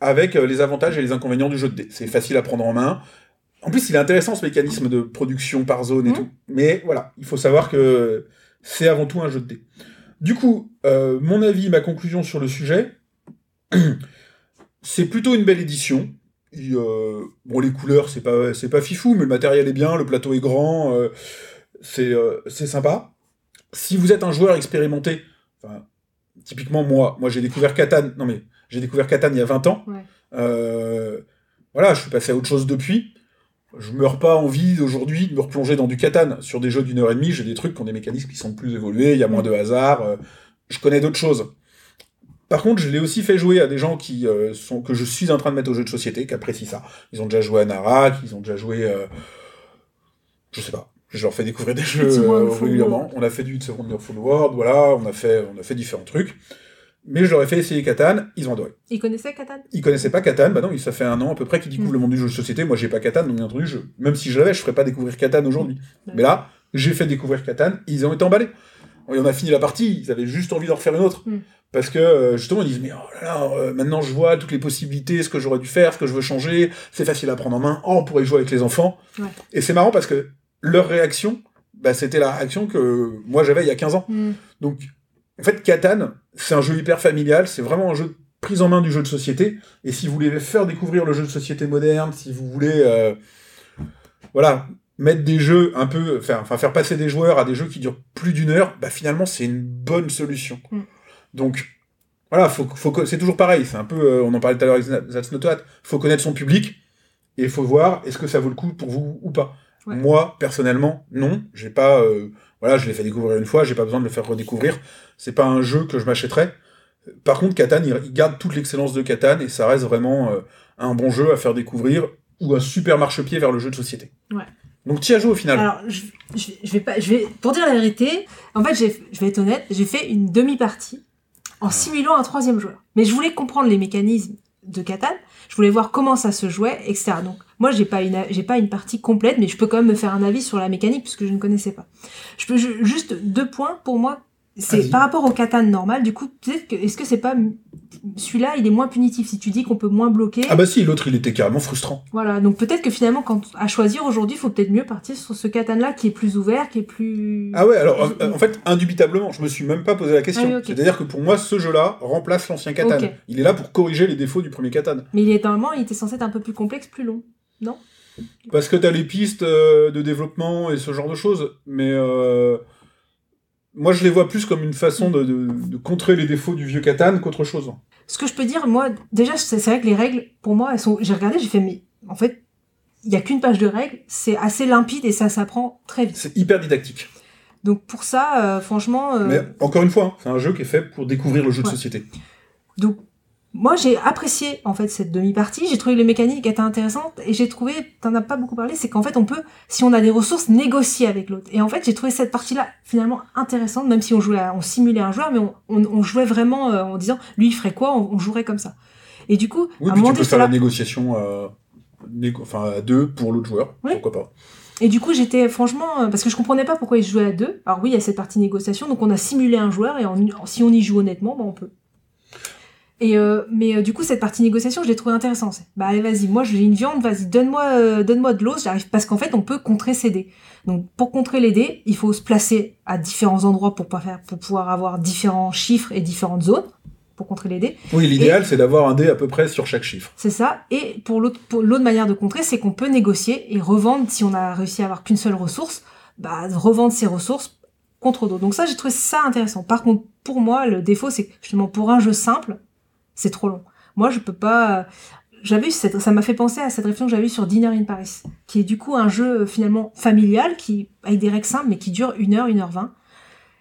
avec euh, les avantages et les inconvénients du jeu de dés. C'est facile à prendre en main. En plus, il est intéressant ce mécanisme de production par zone et Mhm. tout. Mais voilà, il faut savoir que c'est avant tout un jeu de dés. Du coup, euh, mon avis, ma conclusion sur le sujet, c'est plutôt une belle édition. Euh, bon, les couleurs, c'est pas, c'est pas fifou, mais le matériel est bien, le plateau est grand, euh, c'est, c'est sympa. Si vous êtes un joueur expérimenté, enfin, typiquement moi, moi j'ai découvert Catan, non mais j'ai découvert Catan il y a 20 ans. Ouais. Voilà, je suis passé à autre chose depuis. Je meurs pas envie aujourd'hui de me replonger dans du Catan. Sur des jeux d'une heure et demie, j'ai des trucs qui ont des mécanismes qui sont plus évolués, il y a moins de hasard, euh, je connais d'autres choses. Par contre, je l'ai aussi fait jouer à des gens qui euh, sont que je suis en train de mettre au jeu de société, qui apprécient ça. Ils ont déjà joué à Narak, ils ont déjà joué, euh, je sais pas. Je leur fais découvrir des jeux régulièrement. On a fait du a Wonderful World, voilà, on a fait, on a fait différents trucs. Mais je leur ai fait essayer Catan, ils ont adoré. Ils connaissaient Catan Ils connaissaient pas Catan, bah non, ça fait un an à peu près qu'ils découvrent Mm. le monde du jeu de société. Moi, j'ai pas Catan, donc bien entendu, je, même si je l'avais, je ferais pas découvrir Catan aujourd'hui. Mais là, j'ai fait découvrir Catan, ils ont été emballés. Et on a fini la partie, ils avaient juste envie d'en refaire une autre. Mm. Parce que, euh, justement, ils disent, mais oh là là, euh, maintenant je vois toutes les possibilités, ce que j'aurais dû faire, ce que je veux changer, c'est facile à prendre en main, oh, on pourrait jouer avec les enfants. Ouais. Et c'est marrant parce que leur réaction, bah, c'était la réaction que moi j'avais il y a 15 ans. Hmm. Donc, en fait, Catan, c'est un jeu hyper familial, c'est vraiment un jeu de prise en main du jeu de société. Et si vous voulez faire découvrir le jeu de société moderne, si vous voulez, euh, voilà, mettre des jeux un peu, faire, enfin, faire passer des joueurs à des jeux qui durent plus d'une heure, bah, finalement, c'est une bonne solution. Mm. Donc, voilà, faut, c'est toujours pareil, c'est un peu, euh, on en parlait tout à l'heure avec That's Not What, faut connaître son public, et il faut voir est-ce que ça vaut le coup pour vous ou pas. Ouais. Moi, personnellement, non, j'ai pas, euh, voilà, je l'ai fait découvrir une fois, j'ai pas besoin de le faire redécouvrir. C'est pas un jeu que je m'achèterais. Par contre, Catan, il, garde toute l'excellence de Catan et ça reste vraiment euh, un bon jeu à faire découvrir ou un super marchepied vers le jeu de société. Ouais. Donc, tu as joué au final. Alors, je, je, je vais pas, je vais, pour dire la vérité, en fait, je vais être honnête, j'ai fait une demi-partie Ah. en simulant un troisième joueur. Mais je voulais comprendre les mécanismes de Catan, je voulais voir comment ça se jouait, etc. Donc, moi, j'ai pas une, j'ai pas une partie complète, mais je peux quand même me faire un avis sur la mécanique puisque je ne connaissais pas. Je peux ju- juste deux points pour moi. C'est par rapport au Catan normal. Du coup, peut-être que, est-ce que c'est pas celui-là, il est moins punitif si tu dis qu'on peut moins bloquer? Ah bah si, l'autre, il était carrément frustrant. Voilà, donc peut-être que finalement, quand à choisir aujourd'hui, il faut peut-être mieux partir sur ce Catan-là qui est plus ouvert, qui est plus. Ah ouais, alors en, en fait, indubitablement, je me suis même pas posé la question. Ah oui. C'est-à-dire que pour moi, ce jeu-là remplace l'ancien Catan. Ok. Il est là pour corriger les défauts du premier Catan. Mais il est normalement, il était censé être un peu plus complexe, plus long. Parce que t'as les pistes euh, de développement et ce genre de choses, mais euh, moi je les vois plus comme une façon de, de- de contrer les défauts du vieux Catan qu'autre chose. Ce que je peux dire, moi, déjà, c'est vrai que les règles, pour moi, elles sont. J'ai regardé, j'ai fait, mais en fait, il y a qu'une page de règles, c'est assez limpide et ça s'apprend très vite. C'est hyper didactique. Donc pour ça, euh, franchement, euh, Mais encore une fois, hein, c'est un jeu qui est fait pour découvrir le jeu de société. donc moi j'ai apprécié en fait cette demi-partie. J'ai trouvé les mécaniques étaient intéressantes et j'ai trouvé, t'en as pas beaucoup parlé, c'est qu'en fait on peut, si on a des ressources, négocier avec l'autre. Et en fait j'ai trouvé cette partie-là finalement intéressante, même si on jouait, à- on simulait un joueur, mais on, on, on jouait vraiment euh, en disant lui il ferait quoi, on, on jouerait comme ça. Et du coup, Oui, à puis tu peux faire là, la négociation euh, négo- enfin, à deux pour l'autre joueur. Oui. Pourquoi pas. Et du coup, j'étais franchement. euh, Parce que je comprenais pas pourquoi ils se jouaient à deux. Alors oui, il y a cette partie négociation, donc on a simulé un joueur, et si on y joue honnêtement, bah, on peut. Et euh, mais euh, du coup, cette partie négociation, je l'ai trouvée intéressante. Bah allez, vas-y, moi j'ai une viande, vas-y, donne-moi euh, donne-moi de l'os, j'arrive. Parce qu'en fait, on peut contrer ces dés. Donc pour contrer les dés, il faut se placer à différents endroits pour, pas faire, pour pouvoir avoir différents chiffres et différentes zones pour contrer les dés. Oui, l'idéal c'est d'avoir un dé à peu près sur chaque chiffre. C'est ça. Et pour l'autre, pour l'autre manière de contrer, c'est qu'on peut négocier et revendre si on a réussi à avoir qu'une seule ressource, bah, revendre ses ressources contre d'autres. Donc ça, j'ai trouvé ça intéressant. Par contre, pour moi, le défaut, c'est que justement pour un jeu simple, c'est trop long. Moi, je peux pas. J'avais ça m'a fait penser à cette réflexion que j'avais eue sur Dinner in Paris, qui est du coup un jeu euh, finalement familial, qui avec des règles simples, mais qui dure une heure, une heure vingt.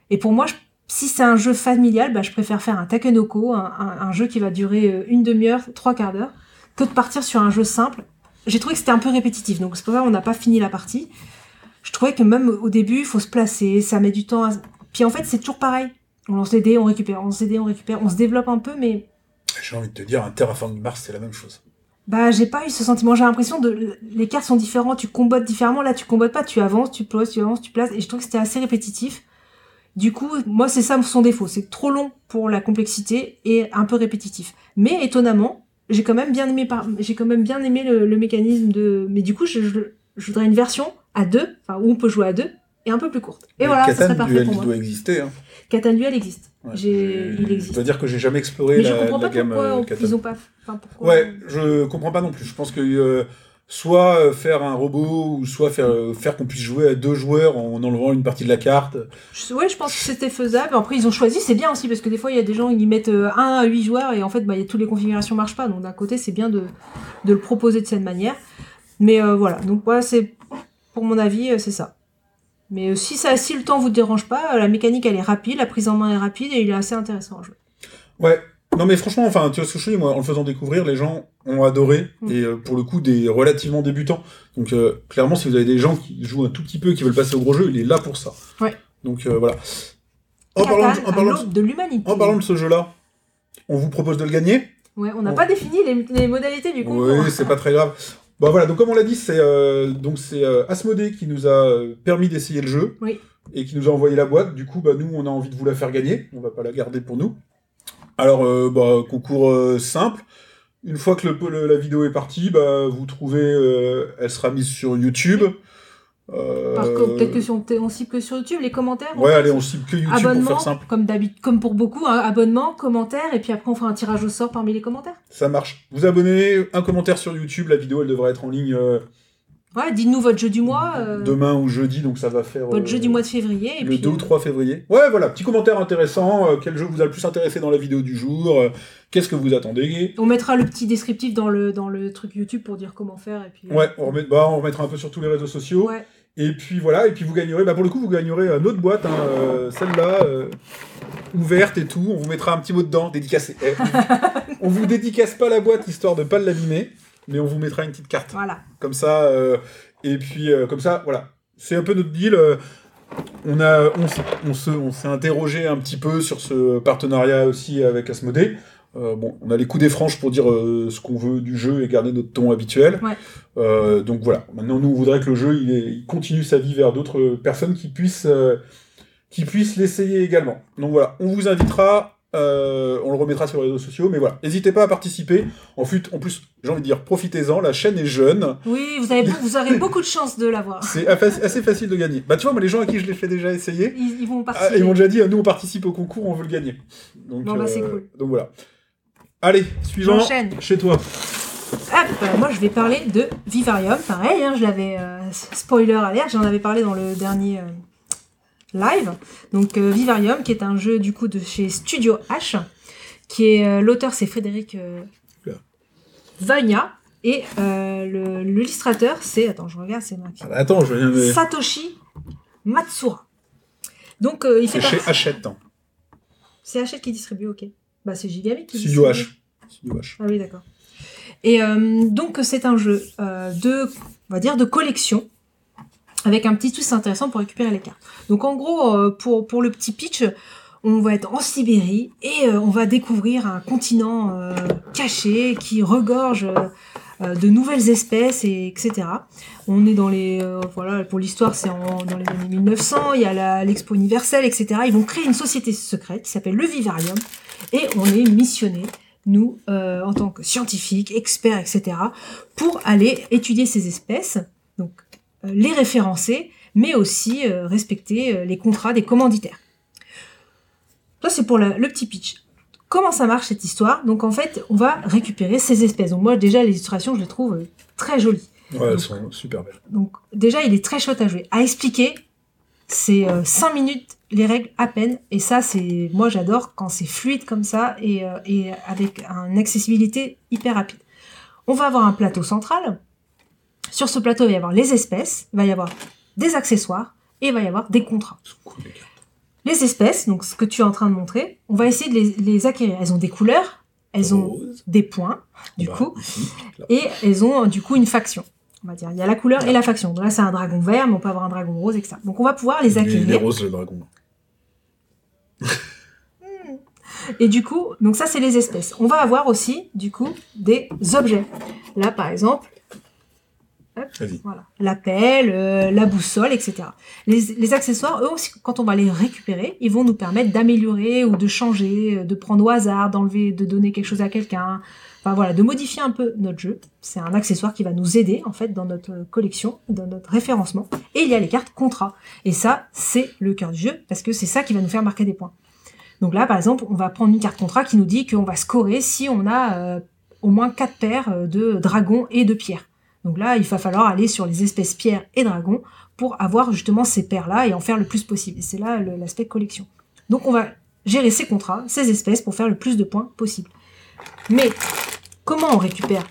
Et pour moi, si c'est un jeu familial, bah, je préfère faire un Takenoko, un jeu qui va durer euh, une demi-heure, trois quarts d'heure, que de partir sur un jeu simple. J'ai trouvé que c'était un peu répétitif, donc c'est pour ça qu'on n'a pas fini la partie. Je trouvais que même au début, il faut se placer, ça met du temps à... Puis en fait, c'est toujours pareil. On lance les dés, on récupère, on lance les dés, on récupère, on se développe un peu, mais J'ai envie de te dire, un Terraforming Mars c'est la même chose. bah j'ai pas eu ce sentiment. J'ai l'impression de les cartes sont différentes, tu combattes différemment. Là, tu combattes pas, tu avances, tu places, tu avances, tu places. Et je trouve que c'était assez répétitif. Du coup, moi, c'est ça son défaut. C'est trop long pour la complexité et un peu répétitif. Mais étonnamment, j'ai quand même bien aimé, par... j'ai quand même bien aimé le, le mécanisme de. Mais du coup, je, je, je voudrais une version à deux, enfin où on peut jouer à deux et un peu plus courte. Et Mais voilà, ça serait parfait pour moi. doit exister. Hein. Catan existe. Ouais, il existe. Je dois dire que j'ai jamais exploré Mais la, je comprends la pas gamme pourquoi euh, ils ont pas. Enfin, pourquoi... Ouais, je comprends pas non plus. Je pense que euh, soit euh, faire un robot ou soit faire, faire qu'on puisse jouer à deux joueurs en enlevant une partie de la carte. Ouais, je pense que c'était faisable. Après, ils ont choisi, c'est bien aussi, parce que des fois, il y a des gens, ils mettent 1 à 8 joueurs, et en fait, bah, il y a- toutes les configurations marchent pas. Donc, d'un côté, c'est bien de, de le proposer de cette manière. Mais euh, voilà, donc, ouais, c'est, pour mon avis, c'est ça. Mais euh, si, ça, si le temps vous dérange pas, euh, la mécanique, elle est rapide, la prise en main est rapide, et il est assez intéressant à jouer. Ouais. Non mais franchement, enfin, tu vois ce que je dis, moi, en le faisant découvrir, les gens ont adoré, Mm. et euh, pour le coup, des relativement débutants. Donc euh, clairement, si vous avez des gens qui jouent un tout petit peu et qui veulent passer au gros jeu, il est là pour ça. Ouais. Donc euh, voilà. En parlant, de, en, parlant l'humanité. en parlant de ce jeu-là, on vous propose de le gagner? Ouais, on n'a on- pas défini les, les modalités du concours. Oui, c'est pas très grave. Bah voilà, donc comme on l'a dit, c'est euh, donc c'est euh, Asmodée qui nous a euh, permis d'essayer le jeu Oui. et qui nous a envoyé la boîte. Du coup, bah nous, on a envie de vous la faire gagner. On va pas la garder pour nous. Alors, euh, bah, concours simple. Une fois que le, le- la vidéo est partie, bah, vous trouvez, elle sera mise sur YouTube. Euh, Par contre, peut-être que si on, on cible que sur YouTube, les commentaires. Ouais, allez, on cible que YouTube pour faire simple. comme d'habitude, comme pour beaucoup, hein, abonnement, commentaire, et puis après on fera un tirage au sort parmi les commentaires. Ça marche. Vous abonnez, un commentaire sur YouTube. La vidéo, elle devrait être en ligne euh, Ouais, dites-nous votre jeu du mois, euh, demain ou jeudi, donc ça va faire. votre euh, jeu du mois de février, et le puis 2 ou euh, 3 février. Ouais, voilà, petit commentaire intéressant. euh, quel jeu vous a le plus intéressé dans la vidéo du jour euh, Qu'est-ce que vous attendez? On mettra le petit descriptif dans le dans le truc YouTube pour dire comment faire, et puis. euh, Ouais, on, remet, bah, on remettra un peu sur tous les réseaux sociaux. ouais. Et puis voilà, et puis vous gagnerez, bah pour le coup, vous gagnerez une autre boîte, hein, euh, celle-là, euh, ouverte et tout. On vous mettra un petit mot dedans, dédicacé. Eh, on vous dédicace pas la boîte histoire de pas l'abîmer, mais on vous mettra une petite carte. Voilà. Comme ça, euh, et puis euh, comme ça, voilà. C'est un peu notre deal. euh, on a, on, se, on s'est interrogé un petit peu sur ce partenariat aussi avec Asmodée. Euh, bon, on a les coups des franches pour dire euh, ce qu'on veut du jeu et garder notre ton habituel. Ouais. Euh, donc voilà. Maintenant, nous, on voudrait que le jeu, il, est- il continue sa vie vers d'autres personnes qui puissent, euh, qui puissent l'essayer également. Donc voilà, on vous invitera. Euh, on le remettra sur les réseaux sociaux, mais voilà, n'hésitez pas à participer. En plus, en plus j'ai envie de dire, profitez-en, la chaîne est jeune. Oui, vous, avez, vous aurez beaucoup de chance de l'avoir. C'est assez facile de gagner. Bah tu vois, moi les gens à qui je l'ai fait déjà essayer, Ils, ils vont ah, participer. ils m'ont déjà dit, nous on participe au concours, on veut le gagner. Donc, Bon, bah, c'est cool. donc voilà. Allez, suivant. Chez toi. Hop, euh, moi je vais parler de Vivarium, pareil, hein, je l'avais, euh, spoiler alert, j'en avais parlé dans le dernier euh, live. Donc euh, Vivarium, qui est un jeu du coup de chez Studio H, qui est euh, l'auteur c'est Frédéric euh. Vagna, et l'illustrateur c'est, attends je regarde, c'est marqué, Ah, attends, je viens de. Satoshi Matsura. Donc il fait C'est chez Hachette. hein. C'est Hachette qui distribue, ok. Bah c'est Gigamic qui Studio distribue. H. Studio H. Ah oui, d'accord. Et donc c'est un jeu de, on va dire, de collection, avec un petit twist intéressant pour récupérer les cartes. Donc en gros, euh, pour, pour le petit pitch, on va être en Sibérie et euh, on va découvrir un continent euh, caché qui regorge de nouvelles espèces, et etc. On est dans les... voilà, pour l'histoire, c'est dans les années 1900, il y a l'expo universelle, etc. Ils vont créer une société secrète qui s'appelle le Vivarium et on est missionné nous, en tant que scientifiques, experts, etc., pour aller étudier ces espèces, donc les référencer, mais aussi euh, respecter euh, les contrats des commanditaires. Ça, c'est pour la- le petit pitch. Comment ça marche cette histoire? Donc en fait, on va récupérer ces espèces. Donc moi déjà, les illustrations, je les trouve euh, très jolies. Ouais, elles sont super belles. Donc déjà, il est très chouette à jouer. À expliquer, c'est 5 minutes les règles à peine. Et ça, c'est moi j'adore quand c'est fluide comme ça et, euh, et avec une accessibilité hyper rapide. On va avoir un plateau central. Sur ce plateau, il va y avoir les espèces, il va y avoir des accessoires et il va y avoir des contrats. Cool, les. Les espèces, donc ce que tu es en train de montrer, on va essayer de les, les acquérir. Elles ont des couleurs, elles ont Rose. des points, du Bah, coup, et elles ont du coup une faction. On va dire, il y a la couleur et la faction. Donc là, c'est un dragon vert, mais on peut avoir un dragon rose, etc. Donc on va pouvoir les acquérir. rose, le dragon. Et du coup, donc ça c'est les espèces. On va avoir aussi, du coup, des objets. Là, par exemple. Voilà, la pelle, euh, la boussole, etc. Les, accessoires, eux aussi, quand on va les récupérer, ils vont nous permettre d'améliorer ou de changer, euh, de prendre au hasard, d'enlever, de donner quelque chose à quelqu'un. Enfin voilà, de modifier un peu notre jeu. C'est un accessoire qui va nous aider en fait dans notre collection, dans notre référencement. Et il y a les cartes contrat. Et ça, c'est le cœur du jeu parce que c'est ça qui va nous faire marquer des points. Donc là, par exemple, on va prendre une carte contrat qui nous dit qu'on va scorer si on a euh, au moins quatre paires de dragons et de pierres. Donc là, il va falloir aller sur les espèces pierres et dragons pour avoir justement ces paires-là et en faire le plus possible. Et c'est là l'aspect collection. Donc on va gérer ces contrats, ces espèces pour faire le plus de points possible. Mais comment on récupère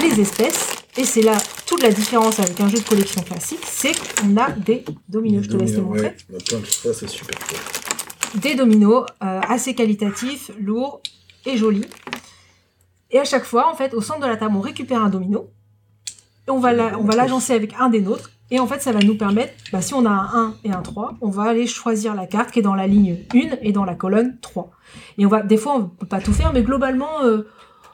les espèces? Et c'est là toute la différence avec un jeu de collection classique, c'est qu'on a des dominos. Je te laisse les montrer ouais. Plein de- Ça, c'est super cool. des dominos euh, assez qualitatifs, lourds et jolis. Et à chaque fois, en fait, au centre de la table, on récupère un domino. On va la- on va l'agencer avec un des nôtres. Et en fait, ça va nous permettre, bah, si on a un 1 et un 3, on va aller choisir la carte qui est dans la ligne 1 et dans la colonne 3. Et on va, des fois, on peut pas tout faire, mais globalement, euh,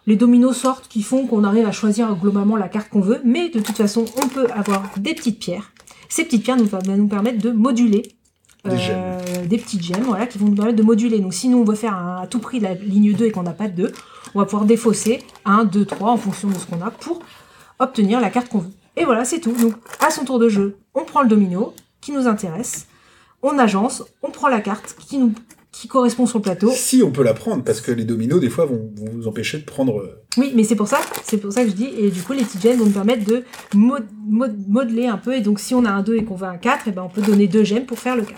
les dominos sortent qui font qu'on arrive à choisir globalement la carte qu'on veut. Mais de toute façon, on peut avoir des petites pierres. Ces petites pierres nous, vont nous permettre de moduler Des euh, des petites gemmes voilà, qui vont nous permettre de moduler. Donc si nous on veut faire un- à tout prix la ligne 2 et qu'on n'a pas de 2, on va pouvoir défausser 1, 2, 3 en fonction de ce qu'on a pour obtenir la carte qu'on veut. Et voilà, c'est tout. Donc à son tour de jeu, on prend le domino qui nous intéresse, on agence, on prend la carte qui nous qui correspond sur le plateau. Si on peut la prendre, parce que les dominos, des fois, vont, vont vous empêcher de prendre. euh, Oui, mais c'est pour ça, c'est pour ça que je dis, et du coup les petites gemmes vont nous permettre de mod- mod- modeler un peu, et donc si on a un 2 et qu'on veut un 4, et ben on peut donner deux gemmes pour faire le 4.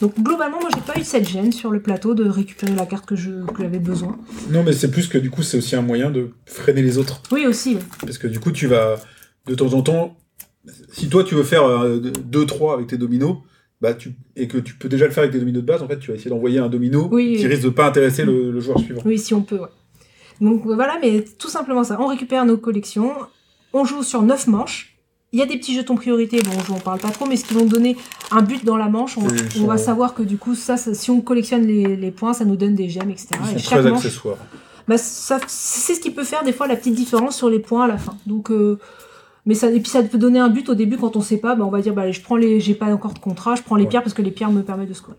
Donc globalement, moi j'ai pas eu cette gêne sur le plateau de récupérer la carte que je- que j'avais besoin. Non, mais c'est plus que du coup, c'est aussi un moyen de freiner les autres. Oui aussi, oui. Parce que du coup, tu vas, de temps en temps, si toi tu veux faire 2-3 avec tes dominos, bah, tu, et que tu peux déjà le faire avec des dominos de base, en fait, tu vas essayer d'envoyer un domino Oui, qui oui. risque de pas intéresser le, le joueur suivant. oui si on peut, ouais. Donc euh, voilà, mais tout simplement ça. On récupère nos collections, on joue sur 9 manches. Il y a des petits jetons priorité, bon, je n'en parle pas trop, mais ce qui vont donner un but dans la manche, on, va savoir que du coup, ça, ça- si on collectionne les, les points, ça nous donne des gemmes, etc. Ils Et sont chaque très manche, accessoires. bah, c'est ce qui peut faire des fois la petite différence sur les points à la fin. Donc, euh, mais ça, et puis ça peut donner un but au début quand on sait pas, bah, on va dire bah, allez, je prends les, j'ai pas encore de contrat, je prends les Ouais. pierres parce que les pierres me permettent de scorer.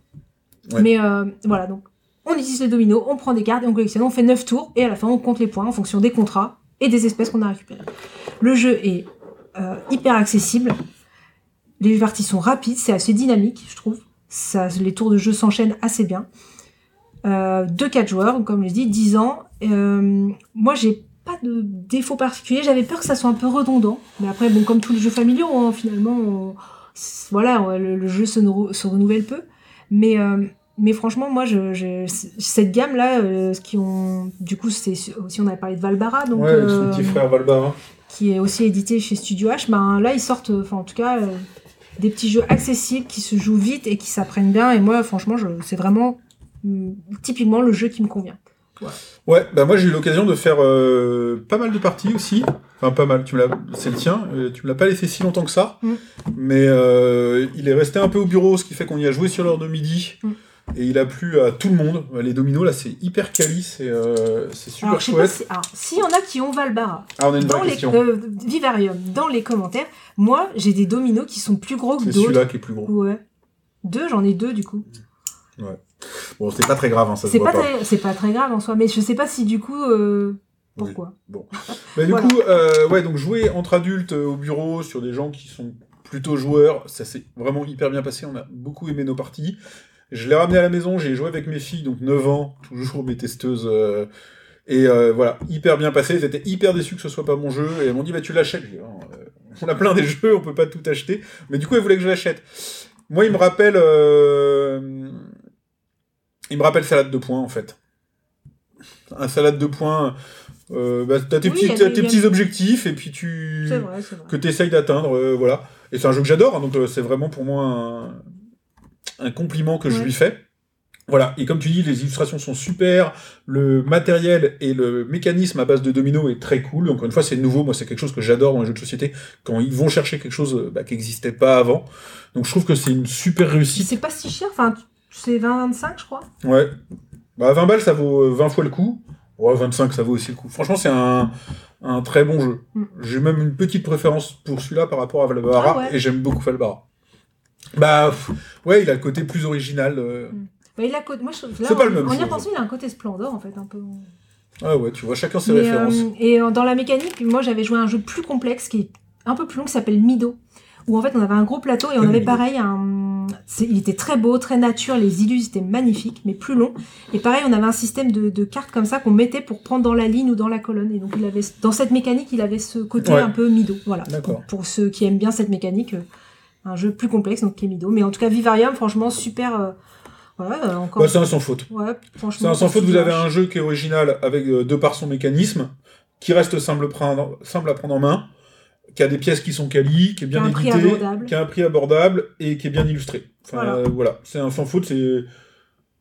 Ouais. Mais euh, voilà, donc on utilise le domino, on prend des cartes et on collectionne, on fait 9 tours et à la fin on compte les points en fonction des contrats et des espèces qu'on a récupérées. Le jeu est hyper accessible, les parties sont rapides, c'est assez dynamique, je trouve. Ça, les tours de jeu s'enchaînent assez bien. Euh, de 4 joueurs, comme je dis, 10 ans. Euh, moi, j'ai pas de défaut particulier. J'avais peur que ça soit un peu redondant. Mais après, bon, comme tous les jeux familiaux, hein, finalement, on- voilà, on- le, le jeu se, nou- se renouvelle peu. Mais, euh, mais franchement, moi, je, je- c- cette gamme-là, euh, ce qui ont, du coup, c'est aussi, on avait parlé de Valbara, donc, ouais, son euh, petit frère Valbara. Qui est aussi édité chez Studio H. Ben, là, ils sortent, enfin, en tout cas, euh, des petits jeux accessibles qui se jouent vite et qui s'apprennent bien. Et moi, franchement, je, c'est vraiment hum, typiquement le jeu qui me convient. Ouais, bah moi j'ai eu l'occasion de faire euh, pas mal de parties aussi. Enfin, pas mal, tu me l'as... c'est le tien. euh, tu me l'as pas laissé si longtemps que ça. Mm. Mais euh, il est resté un peu au bureau, ce qui fait qu'on y a joué sur l'heure de midi. Mm. Et il a plu à tout le monde. Les dominos, là, c'est hyper quali, c'est euh, c'est super alors, chouette. s'il y en a qui ont Valbara, Ah, on a une dans les, euh, Vivarium, dans les commentaires, moi, j'ai des dominos qui sont plus gros que C'est d'autres. celui-là qui est plus gros. Ouais. Deux, j'en ai deux, du coup. Bon, c'est pas très grave, hein, ça se C'est voit pas, pas. très, c'est pas très grave en soi, mais je sais pas si, du coup, euh, Oui. pourquoi. Mais du Voilà. coup, euh, ouais, donc jouer entre adultes euh, au bureau sur des gens qui sont plutôt joueurs, ça s'est vraiment hyper bien passé. On a beaucoup aimé nos parties. Je l'ai ramené à la maison, j'ai joué avec mes filles, donc 9 ans, toujours mes testeuses. euh, et euh, voilà, hyper bien passé. Elles étaient hyper déçues que ce soit pas mon jeu. Et elles m'ont dit, bah tu l'achètes. Dit, Non, euh, on a plein des jeux, on peut pas tout acheter. Mais du coup, elles voulaient que je l'achète. Moi, il me rappelle. euh, Il me rappelle salade de points, en fait. Un salade de points. Euh, bah, t'as tes, Oui, petits, t'as tes petits objectifs et puis tu C'est vrai, c'est vrai. que tu essayes d'atteindre, euh, voilà. Et c'est un jeu que j'adore, hein, donc euh, c'est vraiment pour moi un, un compliment que je lui fais. Voilà, et comme tu dis, les illustrations sont super, le matériel et le mécanisme à base de domino est très cool. Encore une fois, c'est nouveau, moi c'est quelque chose que j'adore dans les jeux de société, quand ils vont chercher quelque chose euh, bah, qui n'existait pas avant. Donc je trouve que c'est une super réussite. C'est pas si cher, enfin, c'est 20-25, je crois. Ouais. Bah, 20 balles, ça vaut euh, 20 fois le coup. Ouais, 25, ça vaut aussi le coup. Franchement, c'est un, un très bon jeu. Mm. J'ai même une petite préférence pour celui-là par rapport à Valbara, Ah ouais. et j'aime beaucoup Valbara. Bah, ouais, il a le côté plus original. euh. Bah, il a côté- Moi, je C'est pas le même En y repensant, il a un côté Splendor, en fait, un peu. Ah ouais, tu vois, chacun ses Mais, références. euh, et euh, dans la mécanique, moi, j'avais joué à un jeu plus complexe qui est un peu plus long, qui s'appelle Mido. Où en fait, on avait un gros plateau et on avait pareil un. c'est- Il était très beau, très nature, les illus étaient magnifiques, mais plus long. Et pareil, on avait un système de, de cartes comme ça qu'on mettait pour prendre dans la ligne ou dans la colonne. Et donc, il avait, dans cette mécanique, il avait ce côté Ouais. un peu Mido. Voilà. D'accord. Donc, pour ceux qui aiment bien cette mécanique, un jeu plus complexe, donc qui est Mido. Mais en tout cas, Vivarium, franchement, super. euh, voilà, euh, encore. Bah, c'est un sans faute. ouais, franchement. C'est un sans faute, vous avez un jeu qui est original avec euh, de par son mécanisme, qui reste simple, prendre- simple à prendre en main, qui a des pièces qui sont quali, qui est bien Qui édité, qui a un prix abordable et qui est bien illustré. Enfin, Voilà. euh, voilà, c'est un sans faute, c'est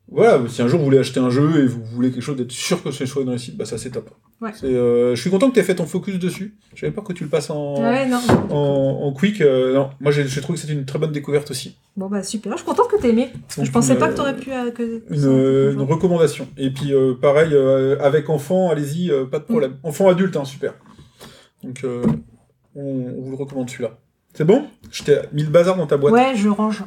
voilà, si un jour vous voulez acheter un jeu et vous voulez quelque chose d'être sûr que ce soit une réussite, bah ça c'est top. Ouais. Euh, je suis content que tu aies fait ton focus dessus. Je savais pas que tu le passes en, Ouais, non. en, en quick. euh, non, moi j'ai trouvé que c'était une très bonne découverte aussi. Bon bah super, je suis contente que t'aies aimé. Donc, je pensais une, pas que euh, t'aurais pu. euh, que... une, une recommandation. Et puis pareil, avec enfant, allez-y, pas de problème. Enfant adulte, hein, super. Donc on, on vous le recommande celui-là. C'est bon? Je t'ai mis le bazar dans ta boîte. Ouais, je range.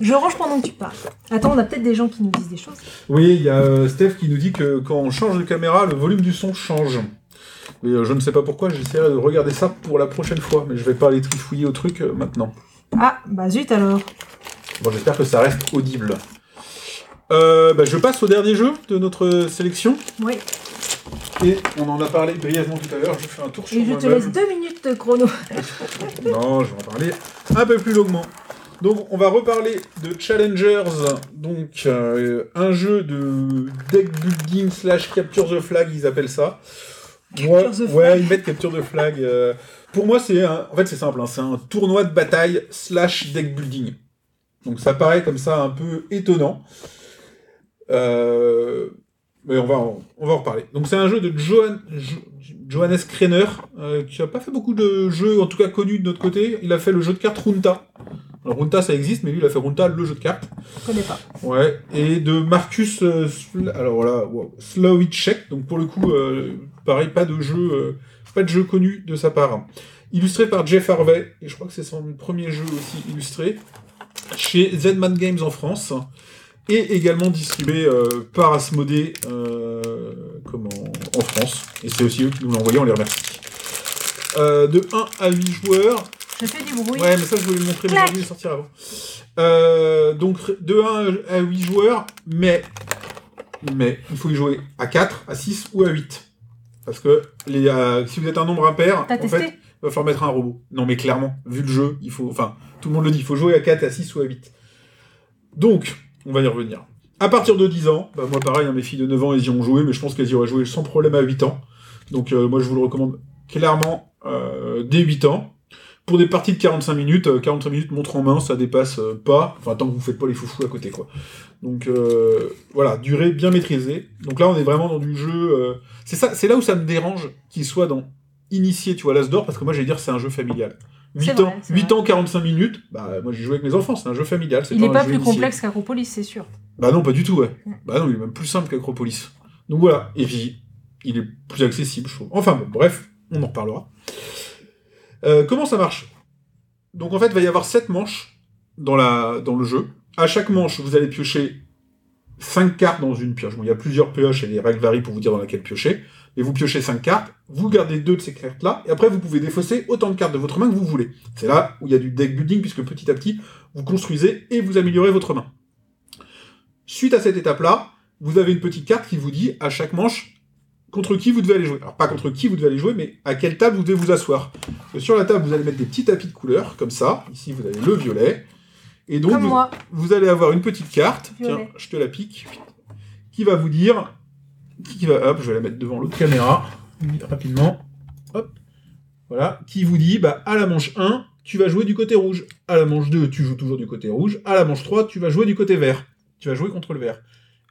je range pendant que tu parles. Attends, on a peut-être des gens qui nous disent des choses. Oui, il y a euh, Steph qui nous dit que quand on change de caméra, le volume du son change. Mais euh, je ne sais pas pourquoi, j'essaierai de regarder ça pour la prochaine fois, mais je vais pas aller trifouiller au truc euh, maintenant. Ah, bah zut alors. Bon, j'espère que ça reste audible. Euh, bah, je passe au dernier jeu de notre sélection. Oui. Et on en a parlé brièvement tout à l'heure. Je fais un tour sur Et je te laisse deux minutes de chrono. Non, je vais en parler un peu plus longuement. Donc, on va reparler de Challengers, donc euh, un jeu de deck building slash capture the flag, ils appellent ça. Moi- the flag. Ouais, ils mettent capture the flag. euh, pour moi, c'est un... en fait c'est simple, hein, c'est un tournoi de bataille slash deck building. Donc ça paraît comme ça un peu étonnant. Euh, Mais on va, en, on va en reparler. Donc c'est un jeu de Johan, Jo- Johannes Krenner, euh, qui a pas fait beaucoup de jeux, en tout cas connus de notre côté. Il a fait le jeu de cartes Runta. Alors Runta ça existe, mais lui il a fait Runta, le jeu de cartes. Je connais pas. Ouais. Et de Marcus, euh, alors voilà, wow, Slowicek. Donc pour le coup, euh, pareil, pas de jeu, euh, pas de jeu connu de sa part. Illustré par Jeff Harvey, et je crois que c'est son premier jeu aussi illustré, chez Zedman Games en France, et également distribué euh, par Asmodée euh, comment, en France. Et c'est aussi eux qui nous l'ont envoyé, on les remercie. Euh, de 1 à 8 joueurs, Je fais du bruit. Ouais, mais ça, je voulais le montrer, mais oublié de sortir avant. Euh, donc, de 1 à 8 joueurs, mais, mais il faut y jouer à 4, à 6 ou à 8. Parce que les, si vous êtes un nombre impair, en fait, il va falloir mettre un robot. Non, mais clairement, vu le jeu, il faut, enfin, tout le monde le dit, il faut jouer à 4, à 6 ou à 8. Donc, on va y revenir. À partir de 10 ans, bah, moi pareil, hein, mes filles de 9 ans, elles y ont joué, mais je pense qu'elles y auraient joué sans problème à 8 ans. Donc, euh, moi, je vous le recommande clairement euh, dès 8 ans. Pour des parties de 45 minutes, euh, 45 minutes montre en main, ça dépasse euh, pas, enfin tant que vous faites pas les foufous à côté quoi. Donc euh, voilà, durée bien maîtrisée. Donc là on est vraiment dans du jeu. euh, C'est ça, c'est là où ça me dérange qu'il soit dans initié, tu vois, l'As d'or, parce que moi j'allais dire c'est un jeu familial. 8 C'est ans, vrai, c'est 8 vrai. ans, 45 minutes, bah moi j'ai joué avec mes enfants, c'est un jeu familial. c'est Il pas est un pas plus complexe qu'Acropolis, c'est sûr. Bah non, pas du tout, ouais. Bah non, il est même plus simple qu'Acropolis. Donc voilà, et puis il est plus accessible, je trouve. Enfin bon, bref, on en reparlera. Euh, comment ça marche? Donc en fait, il va y avoir 7 manches dans, la, dans le jeu. À chaque manche, vous allez piocher 5 cartes dans une pioche. Bon, il y a plusieurs pioches et les règles varient pour vous dire dans laquelle piocher. Mais vous piochez 5 cartes, vous gardez deux de ces cartes-là, et après vous pouvez défausser autant de cartes de votre main que vous voulez. C'est là où il y a du deck building, puisque petit à petit, vous construisez et vous améliorez votre main. Suite à cette étape-là, vous avez une petite carte qui vous dit à chaque manche contre qui vous devez aller jouer. Alors pas contre qui vous devez aller jouer, mais à quelle table vous devez vous asseoir. Parce que sur la table, vous allez mettre des petits tapis de couleurs, comme ça. Ici, vous avez le violet. Et donc, vous, allez avoir une petite carte, Violet. tiens, je te la pique, qui va vous dire, qui va, hop, je vais la mettre devant l'autre caméra, rapidement, hop, voilà, qui vous dit, bah, à la manche 1, tu vas jouer du côté rouge, à la manche 2, tu joues toujours du côté rouge, à la manche 3, tu vas jouer du côté vert, tu vas jouer contre le vert.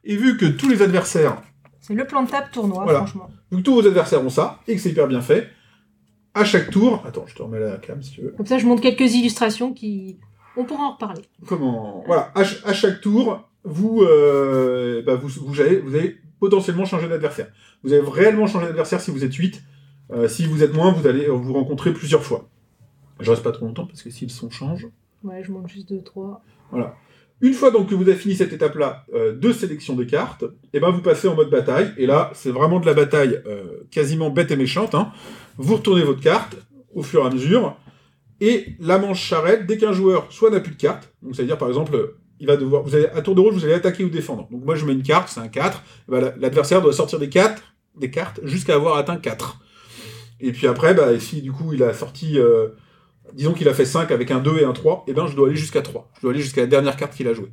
Et vu que tous les adversaires, C'est le plan de table tournoi, Voilà. franchement. vu que tous vos adversaires ont ça, et que c'est hyper bien fait, à chaque tour, attends, je te remets la cam si tu veux, Comme ça, je montre quelques illustrations qui. On pourra en reparler. comment voilà à, ch- à chaque tour vous, euh, bah, vous, vous, allez, vous allez potentiellement changer d'adversaire. Vous allez réellement changer d'adversaire si vous êtes 8. Euh, si vous êtes moins, vous allez vous rencontrer plusieurs fois. Je reste pas trop longtemps parce que si le son change. Ouais, je monte juste 2, 3. Voilà. Une fois donc que vous avez fini cette étape-là euh, de sélection des cartes, et ben vous passez en mode bataille. Et là, c'est vraiment de la bataille euh, quasiment bête et méchante. hein. Vous retournez votre carte au fur et à mesure. Et la manche s'arrête dès qu'un joueur soit n'a plus de carte. Donc ça veut dire par exemple, il va devoir, vous allez à tour de rôle, vous allez attaquer ou défendre. Donc moi je mets une carte, c'est un 4. Et ben, la- l'adversaire doit sortir des 4, des cartes jusqu'à avoir atteint 4. Et puis après, bah, si du coup il a sorti, euh, disons qu'il a fait 5 avec un 2 et un 3, et ben je dois aller jusqu'à 3. Je dois aller jusqu'à la dernière carte qu'il a jouée.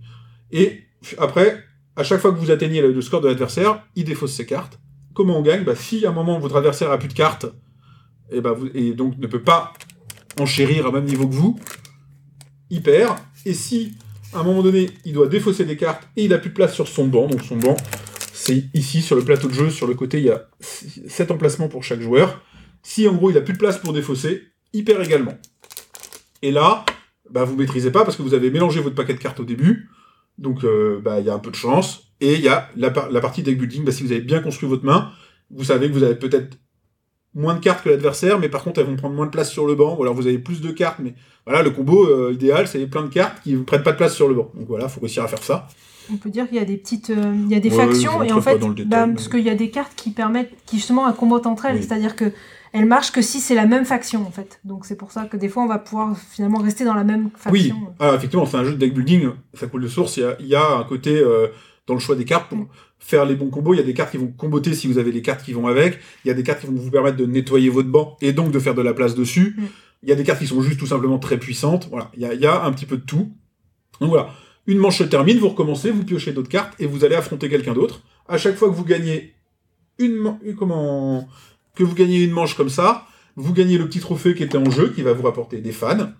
Et après, à chaque fois que vous atteignez le score de l'adversaire, il défausse ses cartes. Comment on gagne? Bah, Si à un moment votre adversaire a plus de cartes, et, ben vous, et donc ne peut pas enchérir au même niveau que vous, il perd. Et si à un moment donné il doit défausser des cartes et il a plus de place sur son banc, donc son banc c'est ici sur le plateau de jeu, sur le côté il y a 7 emplacements pour chaque joueur. Si en gros il a plus de place pour défausser, il perd également. Et là, bah, vous maîtrisez pas parce que vous avez mélangé votre paquet de cartes au début. Donc euh, bah, il y a un peu de chance. Et il y a la partie deck building, bah, si vous avez bien construit votre main, vous savez que vous avez peut-être moins de cartes que l'adversaire, mais par contre elles vont prendre moins de place sur le banc, ou alors vous avez plus de cartes, mais voilà, le combo euh, idéal, c'est plein de cartes qui ne prennent pas de place sur le banc. Donc voilà, faut réussir à faire ça. On peut dire qu'il y a des petites, euh, il y a des Ouais, factions et en fait, détail, bah, mais- parce qu'il y a des cartes qui permettent, qui justement à combattre entre elles, Oui. c'est-à-dire que elles marchent que si c'est la même faction en fait. Donc c'est pour ça que des fois on va pouvoir finalement rester dans la même Oui, faction. alors effectivement, c'est un jeu de deck building, ça coule de source, il y a, il y a un côté euh, dans le choix des cartes pour Mm. Faire les bons combos, il y a des cartes qui vont comboter si vous avez les cartes qui vont avec, il y a des cartes qui vont vous permettre de nettoyer votre banc et donc de faire de la place dessus, Mm. il y a des cartes qui sont juste tout simplement très puissantes, voilà, il y a, il y a un petit peu de tout. Donc voilà, une manche se termine, vous recommencez, vous piochez d'autres cartes et vous allez affronter quelqu'un d'autre. À chaque fois que vous gagnez une, comment que vous gagnez une manche comme ça, vous gagnez le petit trophée qui était en jeu, qui va vous rapporter des fans.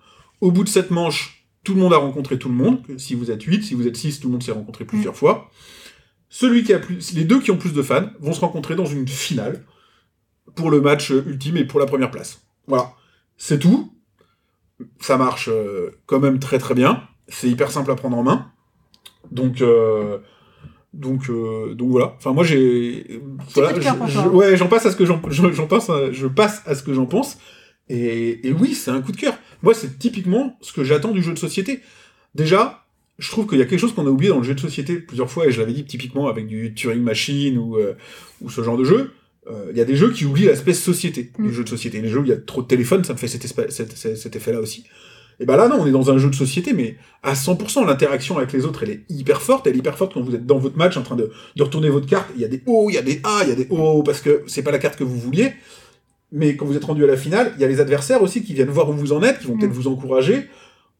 Au bout de cette manche, tout le monde a rencontré tout le monde. Si vous êtes 8, si vous êtes 6, tout le monde s'est rencontré plusieurs fois. Celui qui a plus, les deux qui ont plus de fans vont se rencontrer dans une finale pour le match euh, ultime et pour la première place. Voilà. C'est tout. Ça marche euh, quand même très très bien. C'est hyper simple à prendre en main. Donc, euh, donc, euh, donc voilà. Enfin, moi j'ai. Voilà, je- je- toi. ouais, j'en passe à ce que j'en, à- je passe à ce que j'en pense. Et, et oui, c'est un coup de cœur. Moi, c'est typiquement ce que j'attends du jeu de société. Déjà, je trouve qu'il y a quelque chose qu'on a oublié dans le jeu de société plusieurs fois, et je l'avais dit typiquement avec du Turing Machine ou, euh, ou ce genre de jeu. Euh, Il y a des jeux qui oublient l'aspect société Mm. du jeu de société. Les jeux où il y a trop de téléphone, ça me fait cet, effet-là aussi. Et ben là, non, on est dans un jeu de société, mais à 100%, l'interaction avec les autres, elle est hyper forte. Elle est hyper forte quand vous êtes dans votre match en train de, de retourner votre carte. Il y a des O, il y a des A, il y a des O, parce que c'est pas la carte que vous vouliez. Mais quand vous êtes rendu à la finale, il y a les adversaires aussi qui viennent voir où vous en êtes, qui vont peut-être Mm. vous encourager.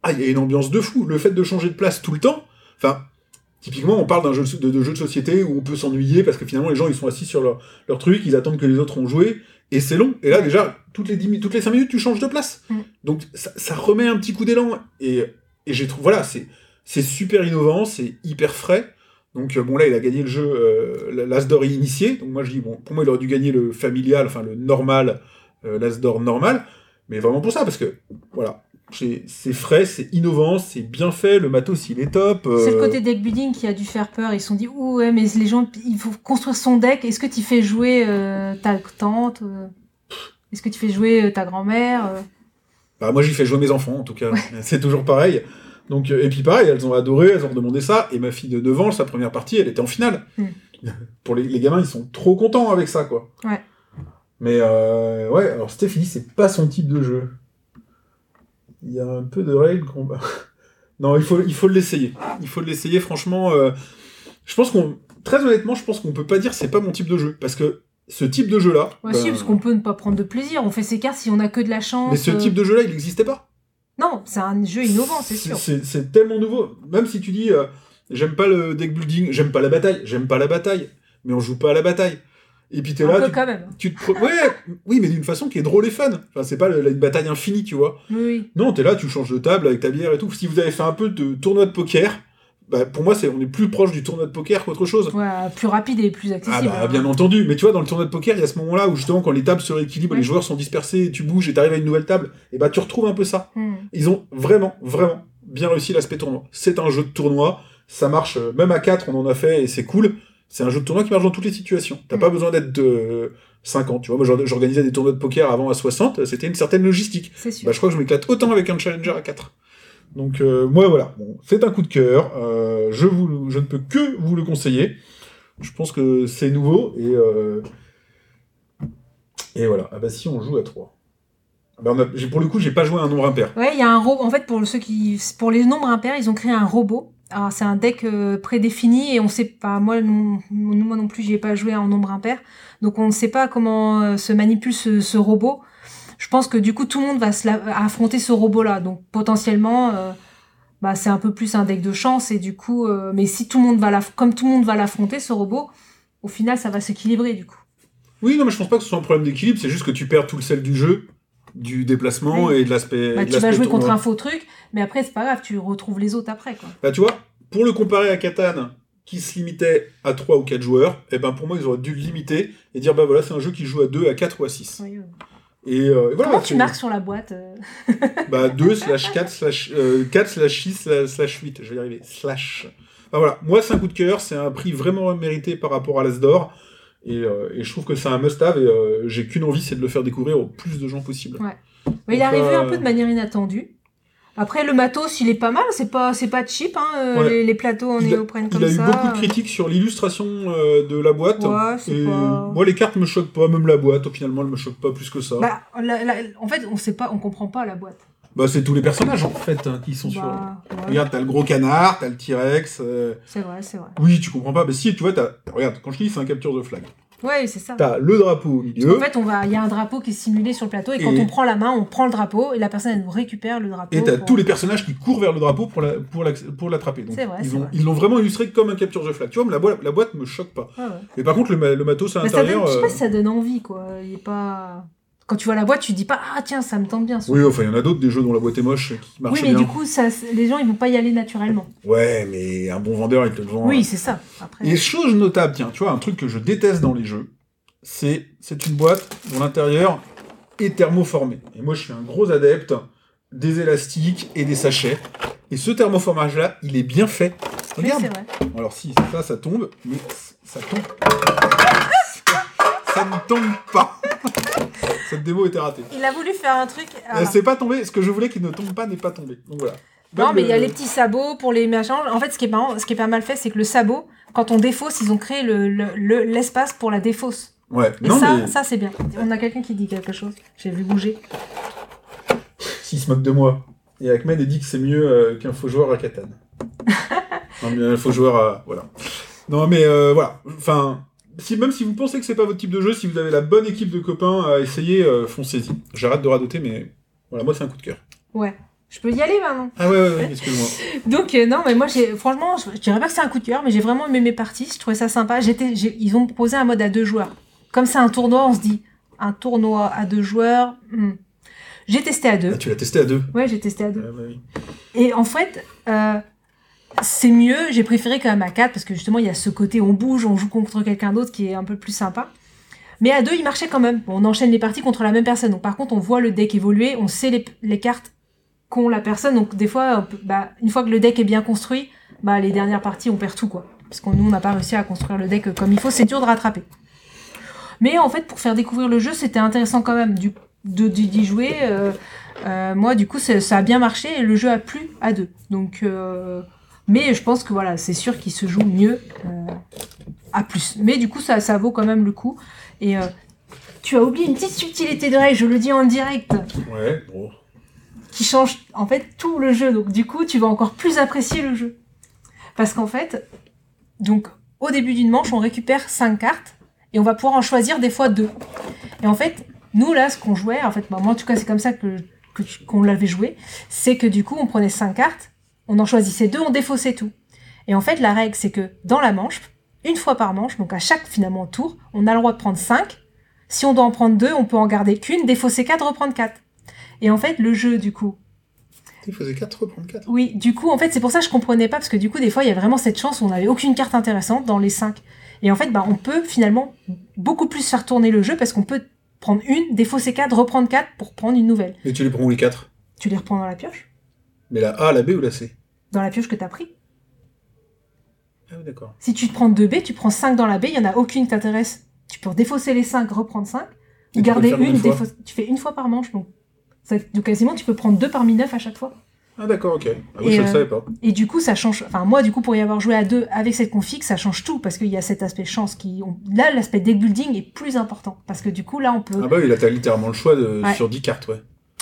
Ah, il y a une ambiance de fou. Le fait de changer de place tout le temps, enfin, typiquement, on parle d'un jeu de, jeu de société où on peut s'ennuyer parce que finalement, les gens, ils sont assis sur leur, leur truc, ils attendent que les autres ont joué, et c'est long. Et là, déjà, toutes les, 10 mi- toutes les 5 minutes, tu changes de place. Mm. Donc, ça, ça remet un petit coup d'élan. Et, et j'ai trouvé, voilà, c'est, c'est super innovant, c'est hyper frais. Donc, euh, bon, là, il a gagné le jeu, euh, l'Asdor initié. Donc, moi, je dis, bon, pour moi, il aurait dû gagner le familial, enfin, le normal, euh, l'Asdor normal. Mais vraiment pour ça, parce que, voilà, c'est frais, c'est innovant, c'est bien fait, le matos, il est top. C'est le euh, côté deck building qui a dû faire peur. Ils se sont dit, ouh, ouais, mais les gens, il faut construire son deck. Est-ce que tu fais jouer euh, ta tante euh, Est-ce que tu fais jouer euh, ta grand-mère euh? Bah, moi, j'y fais jouer mes enfants, en tout cas. C'est toujours pareil. Donc, euh, et puis pareil, elles ont adoré, elles ont demandé ça. Et ma fille de 9 ans, sa première partie, elle était en finale. Mm. Pour les, les gamins, ils sont trop contents avec ça, quoi. Ouais. Mais euh, ouais, alors Stéphanie, c'est pas son type de jeu. Il y a un peu de règles qu'on... non, il faut il faut l'essayer. Il faut l'essayer, franchement. euh, je pense qu'on... Très honnêtement, je pense qu'on peut pas dire c'est pas mon type de jeu. Parce que ce type de jeu-là... Ouais, ben, si, parce qu'on peut ne pas prendre de plaisir. On fait ses cartes si on a que de la chance. Mais ce euh. type de jeu-là, il n'existait pas. Non, c'est un jeu innovant, c'est sûr. C'est c'est tellement nouveau. Même si tu dis, euh, j'aime pas le deck building, j'aime pas la bataille, j'aime pas la bataille, mais on joue pas à la bataille. Et puis t'es là, tu, quand même. tu te... pro- Ouais, oui, mais d'une façon qui est drôle et fun. Enfin, c'est pas une bataille infinie, tu vois. Oui. Non, t'es là, tu changes de table avec ta bière et tout. Si vous avez fait un peu de tournoi de poker, bah, pour moi, c'est on est plus proche du tournoi de poker qu'autre chose. Ouais, plus rapide et plus Ah accessible. bah bien entendu, mais tu vois dans le tournoi de poker, il y a ce moment-là où justement quand les tables se rééquilibrent, les joueurs sont dispersés, tu bouges et t'arrives à une nouvelle table, et bah tu retrouves un peu ça. Hmm. Ils ont vraiment, vraiment bien réussi l'aspect tournoi. C'est un jeu de tournoi, ça marche, euh, même à 4, on en a fait et c'est cool. C'est un jeu de tournoi qui marche dans toutes les situations. T'as Mm. pas besoin d'être de 50, tu vois. Moi, j'or- j'organisais des tournois de poker avant à 60, c'était une certaine logistique. C'est sûr. Bah, je crois que je m'éclate autant avec un challenger à 4. Donc, euh, moi, voilà. Bon, c'est un coup de cœur. Euh, je, vous, je ne peux que vous le conseiller. Je pense que c'est nouveau et, euh, et voilà. Ah bah si, on joue à 3. Ah bah, on a- j'ai- pour le coup, j'ai pas joué à un nombre impair. Ouais, il y a un robot. En fait, pour ceux qui, pour les nombres impairs, ils ont créé un robot. Alors c'est un deck euh, prédéfini et on sait pas. Moi, non, moi non plus, j'y ai pas joué en nombre impair, donc on ne sait pas comment euh, se manipule ce, robot. Je pense que du coup, tout le monde va la- affronter ce robot-là. Donc potentiellement, euh, bah c'est un peu plus un deck de chance et du coup, euh, mais si tout le monde va comme tout le monde va l'affronter ce robot, au final, ça va s'équilibrer du coup. Oui, non, mais je pense pas que ce soit un problème d'équilibre. C'est juste que tu perds tout le sel du jeu, du déplacement Oui. et de l'aspect. Bah, tu vas jouer contre un faux truc, mais après c'est pas grave, tu retrouves les autres après quoi. Bah, tu vois, pour le comparer à Catan, qui se limitait à 3 ou 4 joueurs, et ben pour moi, ils auraient dû le limiter et dire bah voilà, c'est un jeu qui joue à 2, à 4 ou à 6. Oui, oui. Et, euh, et voilà. Comment tu marques sur la boîte euh Bah 2 slash 4 slash euh, 4 slash 6 slash- slash 8, je vais y arriver. Slash. Bah voilà, moi c'est un coup de cœur, c'est un prix vraiment mérité par rapport à l'As d'or. Et, euh, et je trouve que c'est un must-have et euh, j'ai qu'une envie, c'est de le faire découvrir au plus de gens possible. Ouais. Mais il est arrivé euh, un peu de manière inattendue. Après, le matos, il est pas mal, c'est pas, c'est pas cheap, hein, euh, Ouais. les, les plateaux en néoprène comme Il a eu ça. beaucoup de critiques sur l'illustration euh, de la boîte. Ouais, c'est et pas- moi les cartes me choquent pas, même la boîte, finalement elle me choque pas plus que ça. Bah, Bah, la- la- en fait, on sait pas, on comprend pas la boîte. C'est tous les personnages en fait hein, qui sont sur. Bah, ouais, Regarde, t'as le gros canard, t'as le T-Rex. euh, c'est vrai, c'est vrai. Oui, tu comprends pas. Mais si, tu vois, t'as. Regarde, quand je dis c'est un capture de flag. Ouais, c'est ça. T'as le drapeau au milieu. En fait, on va, il y a un drapeau qui est simulé sur le plateau et quand on prend la main, on prend le drapeau et la personne elle nous récupère le drapeau. Et t'as pour- tous les personnages qui courent vers le drapeau pour la- pour la- pour l'attraper. Donc, C'est vrai, ils c'est ont- vrai. ils l'ont vraiment illustré comme un capture the flag. Tu vois, mais la, boîte, la boîte me choque pas. Ouais. Mais par contre, le, le matos à Mais ça donne, l'intérieur. je sais euh, pas si ça donne envie, quoi. Il est pas. Quand tu vois la boîte, tu te dis pas, ah tiens, ça me tente bien. Oui, enfin, il y en a d'autres des jeux dont la boîte est moche qui Oui, marchent mais bien. du coup, ça, les gens, ils vont pas y aller naturellement. Ouais, mais un bon vendeur, il te le vend. Oui, c'est ça. Après. Et chose notable, tiens, tu vois, un truc que je déteste dans les jeux, c'est c'est une boîte dont l'intérieur est thermoformé. Et moi, je suis un gros adepte des élastiques et des sachets. Et ce thermoformage-là, il est bien fait. Oui, Regarde. c'est vrai. Alors si, ça, ça tombe, mais ça tombe. ça ne tombe pas. Cette démo était ratée. Il a voulu faire un truc. C'est pas tombé. Ce que je voulais qu'il ne tombe pas n'est pas tombé. Donc voilà. Non, mais il y a euh, les petits sabots pour les machins. En fait, ce qui est, marrant, ce qui est pas mal fait, c'est que le sabot, quand on défausse, ils ont créé le- le- le- l'espace pour la défausse. Ouais. Et non, ça, mais ça c'est bien. On a quelqu'un qui dit quelque chose. J'ai vu bouger. s'il se moque de moi. Et Ahmed dit que c'est mieux euh, qu'un faux joueur à Catan. non, mais un faux joueur à... Voilà. Non, mais euh, voilà. Enfin, si, même si vous pensez que c'est pas votre type de jeu, si vous avez la bonne équipe de copains à essayer, euh, foncez-y. J'arrête de radoter, mais voilà, moi c'est un coup de cœur. Ouais. Je peux y aller maintenant. Ah ouais, ouais, ouais, excuse-moi. Donc euh, non, mais moi j'ai franchement, je, je dirais pas que c'est un coup de cœur, mais j'ai vraiment aimé mes parties. Je trouvais ça sympa. J'étais, ils ont proposé un mode à deux joueurs. Comme c'est un tournoi, on se dit un tournoi à deux joueurs. hmm. J'ai testé à deux. Ah, tu l'as testé à deux. Ouais, j'ai testé à deux. Ah, bah oui. Et en fait, euh, c'est mieux. J'ai préféré quand même à 4 parce que justement, il y a ce côté on bouge, on joue contre quelqu'un d'autre qui est un peu plus sympa. Mais à 2, il marchait quand même. On enchaîne les parties contre la même personne. Donc par contre, on voit le deck évoluer, on sait les, cartes qu'ont la personne. Donc des fois, bah, une fois que le deck est bien construit, bah, les dernières parties, on perd tout. quoi. Parce que nous, on n'a pas réussi à construire le deck comme il faut. C'est dur de rattraper. Mais en fait, pour faire découvrir le jeu, c'était intéressant quand même du- de- d'y jouer. euh, euh, moi, du coup, ça a bien marché et le jeu a plu à deux. Donc, euh, mais je pense que voilà, c'est sûr qu'il se joue mieux euh, à plus. Mais du coup, ça, ça vaut quand même le coup. Et euh, tu as oublié une petite subtilité de règle, je le dis en direct, Ouais, bon. qui change en fait tout le jeu. Donc, du coup, tu vas encore plus apprécier le jeu. Parce qu'en fait, donc au début d'une manche, on récupère cinq cartes et on va pouvoir en choisir des fois deux. Et en fait, nous là, ce qu'on jouait, en fait, bah, moi en tout cas, c'est comme ça que qu'on l'avait joué, c'est que du coup, on prenait cinq cartes, on en choisissait deux, on défaussait tout. Et en fait, la règle, c'est que dans la manche, une fois par manche, donc à chaque finalement tour, on a le droit de prendre cinq. Si on doit en prendre deux, on peut en garder qu'une, défausser quatre, reprendre quatre. Et en fait, le jeu, du coup, faisait 4, reprendre 4. oui, du coup, en fait, c'est pour ça que je comprenais pas, parce que du coup, des fois, il y a vraiment cette chance où on n'avait aucune carte intéressante dans les cinq. Et en fait, bah, on peut finalement beaucoup plus faire tourner le jeu, parce qu'on peut prendre une, défausser quatre, reprendre quatre pour prendre une nouvelle. Mais tu les prends où les 4 Tu les reprends dans la pioche? Mais la A, la B ou la C? Dans la pioche que t'as pris Ah oui, d'accord. Si tu te prends deux baies, tu prends 5 dans la baie, il y en a aucune qui t'intéresse. Tu peux défausser les 5, reprendre 5, Et tu peux garder une, une fois. défausse- tu fais une fois par manche. Donc, ça- donc quasiment, tu peux prendre deux parmi 9 à chaque fois. Ah d'accord, ok. Ah oui, Et, je le euh, savais pas. Et du coup, ça change. Enfin, moi, du coup, pour y avoir joué à deux avec cette config, ça change tout parce qu'il y a cet aspect chance qui. on- Là, l'aspect deck building est plus important parce que du coup, là, on peut. Ah bah oui, là t'as littéralement le choix de... Ouais. sur 10 cartes, ouais.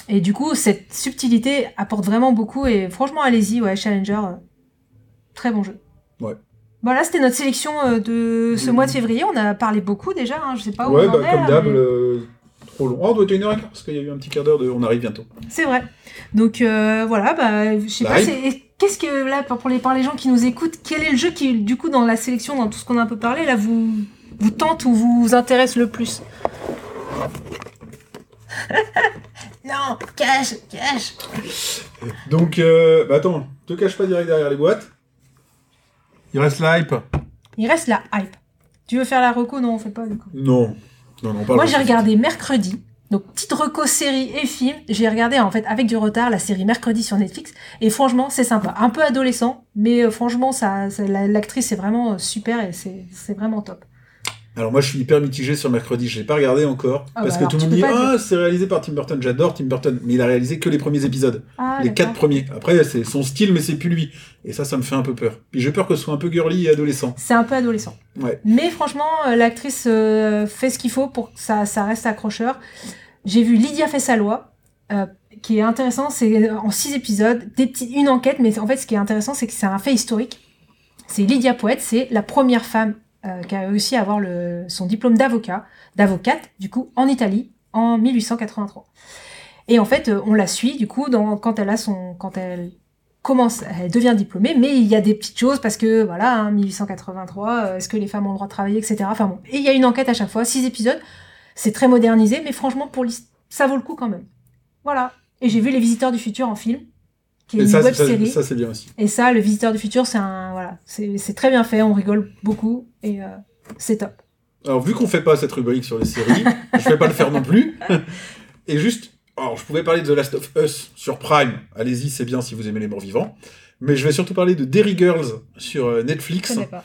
Et du coup, cette subtilité apporte vraiment beaucoup. Et franchement, allez-y, ouais, Challenger, euh, très bon jeu. Ouais. Voilà, c'était notre sélection euh, de ce Mhm. mois de février. On a parlé beaucoup déjà. Hein, je sais pas où ouais, on en bah est, comme là, d'hab, mais- le- trop long. Oh, on doit être une heure et quart, parce qu'il y a eu un petit quart d'heure de... On arrive bientôt. C'est vrai. Donc euh, voilà, bah, je sais pas. Qu'est-ce que là pour les, par les gens qui nous écoutent, quel est le jeu qui, du coup, dans la sélection, dans tout ce qu'on a un peu parlé, là, vous vous tente ou vous intéresse le plus? Non, cache, cache. Donc, euh... bah attends, te cache pas direct derrière les boîtes. Il reste la hype. Il reste la hype. Tu veux faire la reco? Non, on fait pas du coup. Non. Non, non, pas Moi, j'ai regardé mercredi. Donc, petite reco série et film. J'ai regardé, en fait, avec du retard, la série mercredi sur Netflix. Et franchement, c'est sympa. Un peu adolescent, mais euh, franchement, ça, ça- la- l'actrice est vraiment euh, super et c'est c'est vraiment top. Alors moi je suis hyper mitigé sur mercredi, je l'ai pas regardé encore Ah parce bah que tout le monde dit ah c'est réalisé par Tim Burton, j'adore Tim Burton, mais il a réalisé que les premiers épisodes, Ah, les quatre premiers. Après c'est son style mais c'est plus lui et ça ça me fait un peu peur. Puis j'ai peur que ce soit un peu girly et adolescent. C'est un peu adolescent. Ouais. Mais franchement, euh, l'actrice euh, fait ce qu'il faut pour que ça, ça reste accrocheur. J'ai vu Lydia fait sa loi, euh, qui est intéressant. C'est en six épisodes, des une enquête, mais en fait, ce qui est intéressant, c'est que c'est un fait historique. C'est Lydia Poète, c'est la première femme euh, qui a réussi à avoir son diplôme d'avocat, d'avocate, du coup, en Italie, en 1883. Et en fait, euh, on la suit, du coup, quand elle a son, quand elle commence, elle devient diplômée, mais il y a des petites choses parce que voilà, hein, 1883, euh, est-ce que les femmes ont le droit de travailler, etc. Enfin bon, et il y a une enquête à chaque fois, six épisodes. C'est très modernisé, mais franchement, ça vaut le coup quand même. Voilà. Et j'ai vu Les Visiteurs du Futur en film, qui est Et une ça, web ça, série. ça, c'est bien aussi. Et ça, Le Visiteur du Futur, c'est un voilà, c'est très bien fait, on rigole beaucoup et euh, c'est top. Alors vu qu'on fait pas cette rubrique sur les séries, je vais pas le faire non plus. Et juste, alors je pouvais parler de The Last of Us sur Prime, allez-y c'est bien si vous aimez les morts vivants. Mais je vais surtout parler de Derry Girls sur euh, Netflix. pas.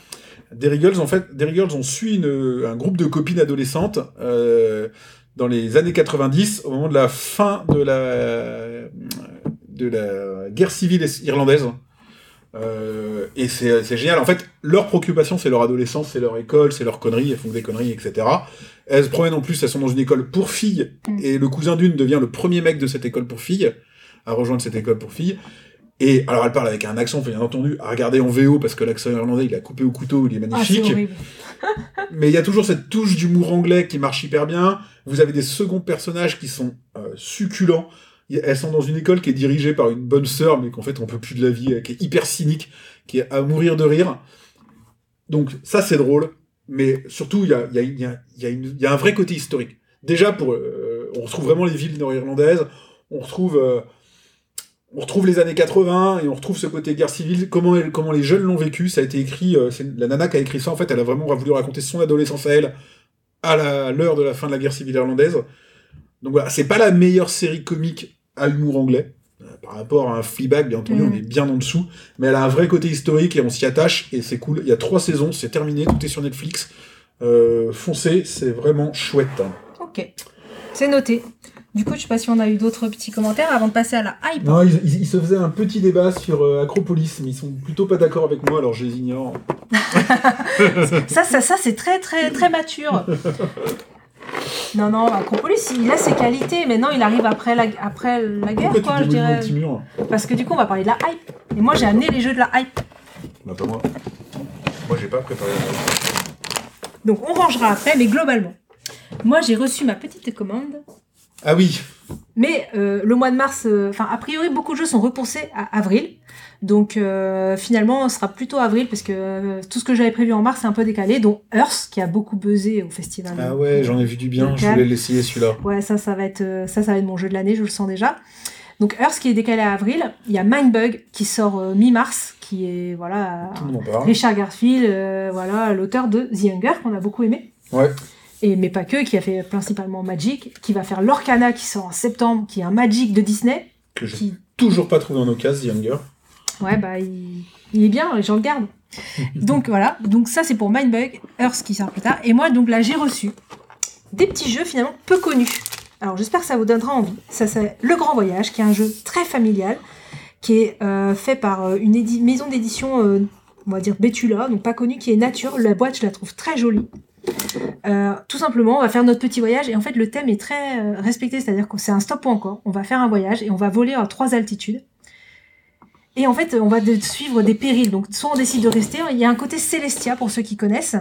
Derry Girls, en fait, Derry Girls, on suit une- un groupe de copines adolescentes euh, dans les années 90, au moment de la fin de la, de la guerre civile irlandaise. Euh, et c'est c'est génial. En fait, leur préoccupation, c'est leur adolescence, c'est leur école, c'est leurs conneries, elles font des conneries, etc. Elles se promènent en plus, elles sont dans une école pour filles, Mm. et le cousin d'une devient le premier mec de cette école pour filles, à rejoindre cette école pour filles. Et alors, elle parle avec un accent, bien entendu, à regarder en VO, parce que l'accent irlandais, il a coupé au couteau, il est Ah, magnifique. Mais il y a toujours cette touche d'humour anglais qui marche hyper bien. Vous avez des seconds personnages qui sont euh, succulents. Elles sont dans une école qui est dirigée par une bonne sœur, mais qu'en fait on peut plus de la vie, euh, qui est hyper cynique, qui est à mourir de rire. Donc ça c'est drôle, mais surtout il y a, un vrai côté historique. Déjà pour, euh, on retrouve vraiment les villes nord-irlandaises, on retrouve, euh, on retrouve les années 80 et on retrouve ce côté guerre civile. Comment, comment les jeunes l'ont vécu, ça a été écrit. c'est la nana qui a écrit ça en fait, elle a vraiment voulu raconter son adolescence à elle à l'heure de la fin de la guerre civile irlandaise. Donc voilà, c'est pas la meilleure série comique à humour anglais. Euh, Par rapport à un Fleabag, bien entendu, Mhm. on est bien en dessous. Mais elle a un vrai côté historique et on s'y attache et c'est cool. Il y a trois saisons, c'est terminé, tout est sur Netflix. Euh, foncez, c'est vraiment chouette. hein. Ok, c'est noté. Du coup, je sais pas si on a eu d'autres petits commentaires avant de passer à la hype. Non, ils, ils- ils se faisaient un petit débat sur euh, Acropolis, mais ils sont plutôt pas d'accord avec moi, alors je les ignore. Ça, ça, ça c'est très, très, très mature. Non, non, Acropolis, il a ses qualités, mais non, il arrive après la, après la guerre, Pourquoi quoi, tu je dirais. petit mur Parce que du coup, on va parler de la hype. Et moi, j'ai amené les jeux de la hype. Bah pas moi. Moi j'ai pas préparé. Donc, on rangera après, mais globalement. Moi, j'ai reçu ma petite commande. Ah oui, Mais euh, le mois de mars, euh, enfin, a priori, beaucoup de jeux sont repoussés à avril. Donc, euh, finalement, ce sera plutôt avril, parce que euh, tout ce que j'avais prévu en mars est un peu décalé, dont Earth, qui a beaucoup buzzé au festival. ah ouais, j'en ai vu du bien, je voulais l'essayer celui-là. Ouais, ça, ça va être, euh, ça, ça va être mon jeu de l'année, je le sens déjà. Donc Earth qui est décalé à avril. Il y a Mindbug qui sort euh, mi-mars, qui est voilà. Richard Garfield, voilà l'auteur de The Hunger qu'on a beaucoup aimé. Ouais. Et mais pas que, qui a fait principalement Magic, qui va faire Lorcana qui sort en septembre, qui est un Magic de Disney. Que j'ai Qui, toujours pas trouvé en occasion, The Younger. Ouais bah il, il est bien, les gens le gardent. donc voilà, donc ça c'est pour Mindbug, Earth qui sort plus tard. Et moi donc là j'ai reçu des petits jeux finalement peu connus. Alors j'espère que ça vous donnera envie. Ça c'est Le Grand Voyage, qui est un jeu très familial, qui est euh, fait par euh, une maison d'édition, euh, on va dire Betula, donc pas connue, qui est Nature. La boîte je la trouve très jolie. Euh, tout simplement, on va faire notre petit voyage et en fait le thème est très respecté, c'est-à-dire que c'est un stop ou encore. On va faire un voyage et on va voler à trois altitudes. Et en fait, on va de- suivre des périls. Donc, soit on décide de rester. Il y a un côté Célestia pour ceux qui connaissent.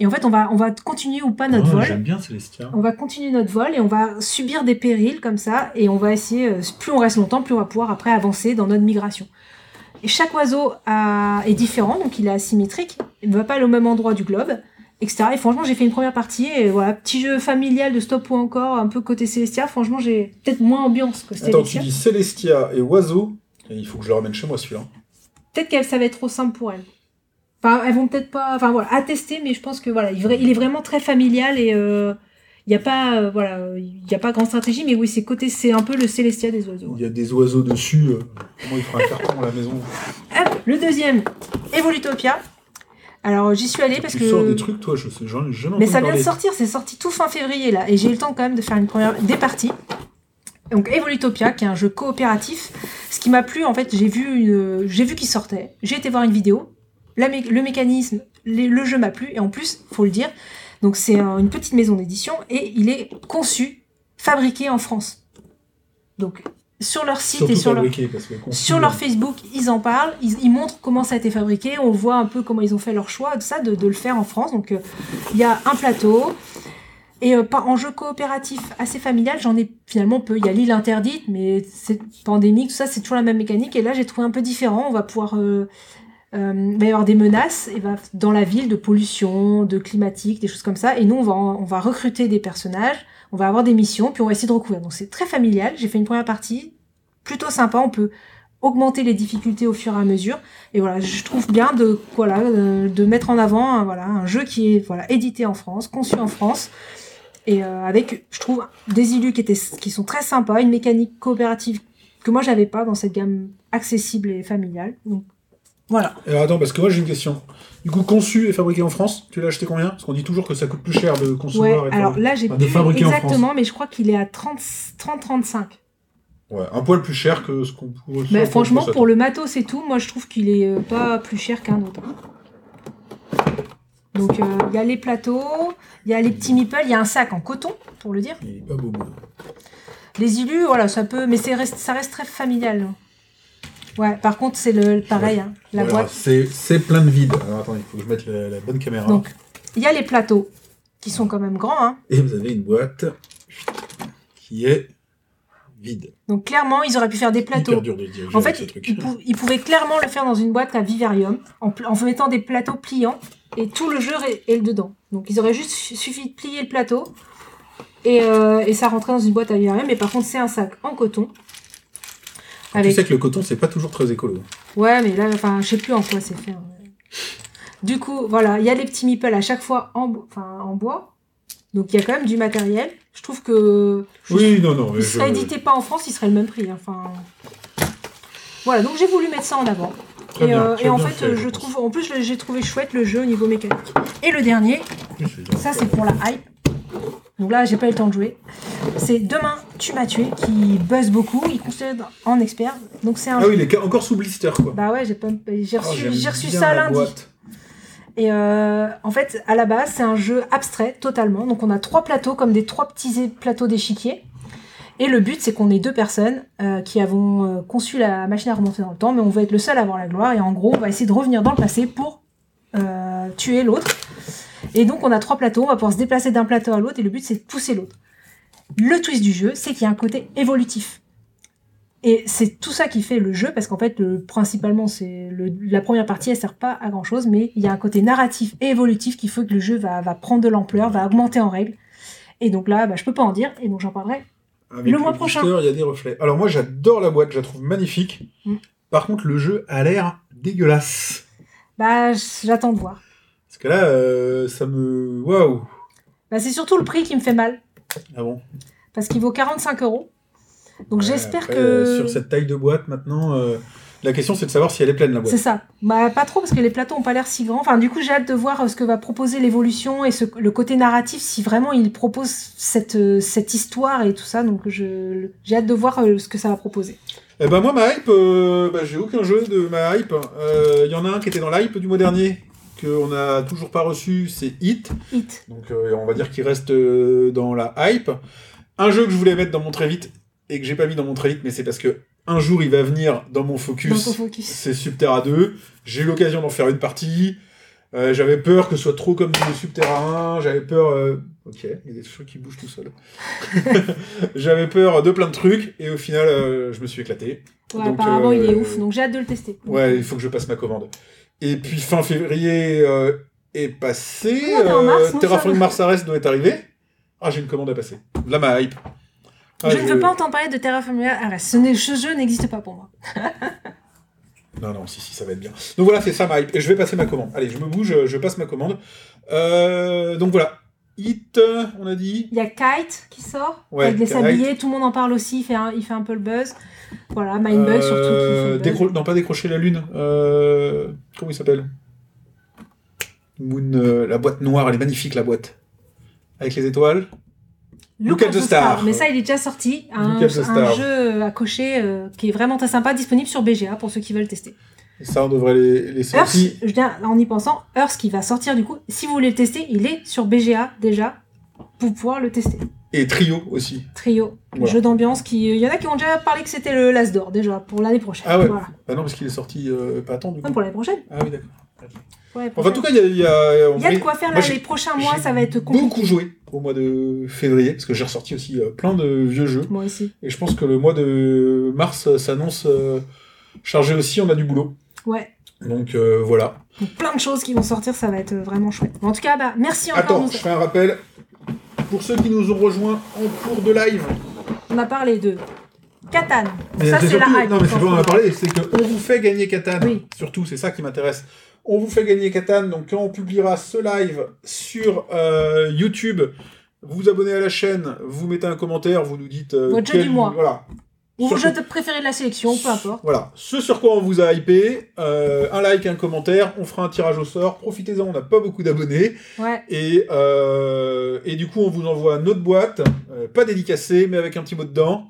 Et en fait, on va, on va continuer ou pas notre Ah, vol. J'aime bien Célestia. On va continuer notre vol et on va subir des périls comme ça. Et on va essayer, euh, plus on reste longtemps, plus on va pouvoir après avancer dans notre migration. Et chaque oiseau a- est différent, donc il est asymétrique. Il ne va pas aller au même endroit du globe, etc. Et franchement, j'ai fait une première partie. Et voilà, petit jeu familial de stop ou encore, un peu côté Célestia. Franchement, j'ai peut-être moins ambiance que Attends, tu Célestia. dis Célestia et Oiseau. Et il faut que je le ramène chez moi celui-là. Peut-être qu'elle ça va être trop simple pour elles. Enfin, elles vont peut-être pas. Enfin voilà, à tester, mais je pense que voilà, il, est vraiment très familial et il n'y a pas euh, voilà, il y a pas grande stratégie, mais oui, c'est côté, c'est un peu le Célestia des oiseaux. Il y a des oiseaux dessus. euh, Comment il fera un carton à la maison Hop, le deuxième, Evolutopia. Alors j'y suis allée parce Tu sors que. des trucs, toi, je sais, j'en ai jamais Mais ça vient de sortir, c'est sorti tout fin février là, et j'ai eu le temps quand même de faire une première des parties. Donc Evolutopia, qui est un jeu coopératif. Ce qui m'a plu, en fait, j'ai vu une, j'ai vu qu'il sortait. J'ai été voir une vidéo. La mé- le mécanisme, les- le jeu m'a plu, et en plus, faut le dire. Donc c'est un- une petite maison d'édition et il est conçu, fabriqué en France. Donc sur leur site Surtout et sur leur sur leur euh, Facebook, ils en parlent, ils, ils montrent comment ça a été fabriqué, on voit un peu comment ils ont fait leur choix de ça, de, de le faire en France. Donc euh, il y a un plateau, et euh, en jeu coopératif assez familial, j'en ai finalement peu. Il y a l'île interdite, mais c'est pandémique, tout ça, c'est toujours la même mécanique. Et là, j'ai trouvé un peu différent. On va pouvoir... euh, euh, il va y avoir des menaces et va, dans la ville de pollution, de climatique, des choses comme ça. Et nous, on va, on va recruter des personnages, on va avoir des missions, puis on va essayer de recouvrir. Donc c'est très familial. J'ai fait une première partie, plutôt sympa. On peut augmenter les difficultés au fur et à mesure. Et voilà, je trouve bien de voilà euh, de mettre en avant un, voilà un jeu qui est voilà édité en France, conçu en France. Et euh, avec, je trouve, des illus qui, étaient, qui sont très sympas, une mécanique coopérative que moi j'avais pas dans cette gamme accessible et familiale. Donc voilà. Alors attends, parce que moi j'ai une question. Du coup, conçu et fabriqué en France, tu l'as acheté combien? Parce qu'on dit toujours que ça coûte plus cher de Ouais, concevoir et alors fabriquer. là j'ai de fabriquer exactement, mais je crois qu'il est à 30-35. Ouais, un poil plus cher que ce qu'on pourrait. Mais franchement, pour le matos et tout, moi je trouve qu'il est euh, pas plus cher qu'un autre. Donc euh, il y a les plateaux, il y a les petits meeples, il y a un sac en coton, pour le dire. Il est pas beau. Les illus, voilà, ça peut, mais c'est reste, ça reste très familial. Ouais, par contre c'est le pareil, hein, la Voilà, boîte. c'est c'est plein de vide. Alors attends, il faut que je mette la, la bonne caméra. Donc il y a les plateaux qui sont quand même grands. Hein. Et vous avez une boîte qui est vide. Donc clairement ils auraient pu faire des plateaux. Dur de En fait, ils, pou- ils pouvaient clairement le faire dans une boîte à vivarium, en, mettant des plateaux pliants, et tout le jeu est, est dedans. Donc ils auraient juste su- suffi de plier le plateau, et, euh, et ça rentrait dans une boîte à vivarium, mais par contre c'est un sac en coton. Tu sais que le coton, c'est pas toujours très écolo. Ouais, mais là, enfin, je sais plus en quoi c'est fait. hein. Du coup, voilà, il y a les petits meeples à chaque fois en, bo- en bois. Donc il y a quand même du matériel. Je trouve que je Oui, non, non. il je- serait édité pas en France, il serait le même prix. hein. Enfin, voilà, donc j'ai voulu mettre ça en avant. Très et, bien, euh, et en fait, fait, euh, je pense. trouve, en plus, j'ai trouvé chouette le jeu au niveau mécanique. Et le dernier, ça c'est pour la hype. Donc là, j'ai pas eu le temps de jouer. C'est Demain, tu m'as tué, qui buzz beaucoup. Il considère en expert. Donc c'est un Ah jeu. oui, il est encore sous blister, quoi. Bah ouais, j'ai pas- Oh, reçu, reçu ça lundi. boîte. Et euh, en fait, à la base, c'est un jeu abstrait totalement. Donc on a trois plateaux comme des trois petits plateaux d'échiquier. Et le but, c'est qu'on est deux personnes euh, qui avons euh, conçu la machine à remonter dans le temps, mais on va être le seul à avoir la gloire. Et en gros, on va essayer de revenir dans le passé pour tuer l'autre. Et donc on a trois plateaux, on va pouvoir se déplacer d'un plateau à l'autre, et le but, c'est de pousser l'autre. Le twist du jeu, c'est qu'il y a un côté évolutif. Et c'est tout ça qui fait le jeu, parce qu'en fait, le, principalement, c'est la première partie, elle sert pas à grand chose, mais il y a un côté narratif et évolutif qui fait que le jeu va, va prendre de l'ampleur, va augmenter en règles. Et donc là, bah, je peux pas en dire, et donc j'en parlerai. Avec Le mois prochain. Il y a des reflets. Alors moi, j'adore la boîte, je la trouve magnifique. Mm. Par contre, le jeu a l'air dégueulasse. Bah, j'attends de voir. Parce que là, euh, ça me... Waouh Bah, c'est surtout le prix qui me fait mal, Ah bon? Parce qu'il vaut 45 euros. Donc Ouais, j'espère que. euh, Sur cette taille de boîte, maintenant... euh, La question, c'est de savoir si elle est pleine, la boîte. C'est ça. Bah pas trop parce que les plateaux ont pas l'air si grands. Enfin du coup j'ai hâte de voir euh, ce que va proposer l'évolution et ce, le côté narratif si vraiment il propose cette cette histoire et tout ça. Donc je j'ai hâte de voir ce que ça va proposer. Eh ben moi, ma hype, euh, bah, j'ai aucun jeu de ma hype. Il y en a un qui était dans l'hype du mois dernier, qu'on n'a toujours pas reçu, c'est Hit. Hit. Donc on va dire qu'il reste dans la hype. Un jeu que je voulais mettre dans mon très vite, et que j'ai pas mis dans mon vite, mais c'est parce que un jour il va venir dans mon Dans focus. C'est Subterra 2. J'ai eu l'occasion d'en faire une partie. Euh, j'avais peur que ce soit trop comme le Subterra 1. J'avais peur. euh, Ok, il y a des trucs qui bougent tout seul. j'avais peur de plein de trucs et au final, euh, je me suis éclaté. Ouais, Donc, apparemment il est ouf. Donc j'ai hâte de le tester. Ouais, il faut que je passe ma commande. Et puis fin février est passé. Ah, est en mars, Terraforming. Mars Ares doit être arrivé. Ah, j'ai une commande à passer. Là, ma hype. Ah, je ne veux pas entendre parler de Terraforming Mars. Ce, jeu n'existe pas pour moi. Non, non, si, si, ça va être bien. Donc voilà, c'est ça ma hype. Et je vais passer ma commande. Allez, je me bouge, je passe ma commande. Euh, donc voilà. Hit, on a dit. Il y a Kite qui sort Ouais, avec les Kite. sabliers. Tout le monde en parle aussi. Il fait un, il fait un peu le buzz. Voilà, Mindbug surtout. Euh, décro- Non, pas décrocher la lune. Euh, Comment il s'appelle? Moon, la boîte noire, elle est magnifique, la boîte. Avec les étoiles. Look at the Star. Mais ça, il est déjà sorti. Un, un jeu à cocher euh, qui est vraiment très sympa, disponible sur BGA pour ceux qui veulent tester. Et ça, on devrait les, les Earth, sortir. je viens en y pensant, Earth qui va sortir du coup. Si vous voulez le tester, il est sur BGA déjà pour pouvoir le tester. Et Trio aussi. Trio, Voilà. jeu d'ambiance qui. Il y en a qui ont déjà parlé que c'était le Las d'or déjà pour l'année prochaine. Ah ouais. Voilà. Bah non, parce qu'il est sorti euh, pas tant du Non, coup. pour l'année prochaine. Ah oui, d'accord. Enfin, en tout cas, il y a. Il y a, en il y a de quoi faire là. Les prochains mois, ça va être compliqué. beaucoup joué au mois de février, parce que j'ai ressorti aussi euh, plein de vieux jeux. Moi aussi. Et je pense que le mois de mars euh, s'annonce euh, chargé aussi, on a du boulot. Ouais. Donc euh, voilà. Donc plein de choses qui vont sortir, ça va être vraiment chouette. En tout cas, bah, merci encore. Attends, Nous- je fais un rappel. Pour ceux qui nous ont rejoints en cours de live, On a parlé de Catan. Mais ça, c'est la hype. Non, mais c'est pas on a parlé, c'est qu'on vous fait gagner Catan. Oui. Surtout, c'est ça qui m'intéresse. On vous fait gagner Catan, donc quand on publiera ce live sur euh, YouTube, vous vous abonnez à la chaîne, vous mettez un commentaire, vous nous dites... euh, Votre jeu quel- du mois. Voilà. Ou vos jeux de préférés de la sélection, peu importe. Voilà, ce sur quoi on vous a hypé, euh, un like, un commentaire, on fera un tirage au sort, profitez-en, on n'a pas beaucoup d'abonnés, Ouais. et, et du coup on vous envoie notre boîte, pas dédicacée, mais avec un petit mot dedans,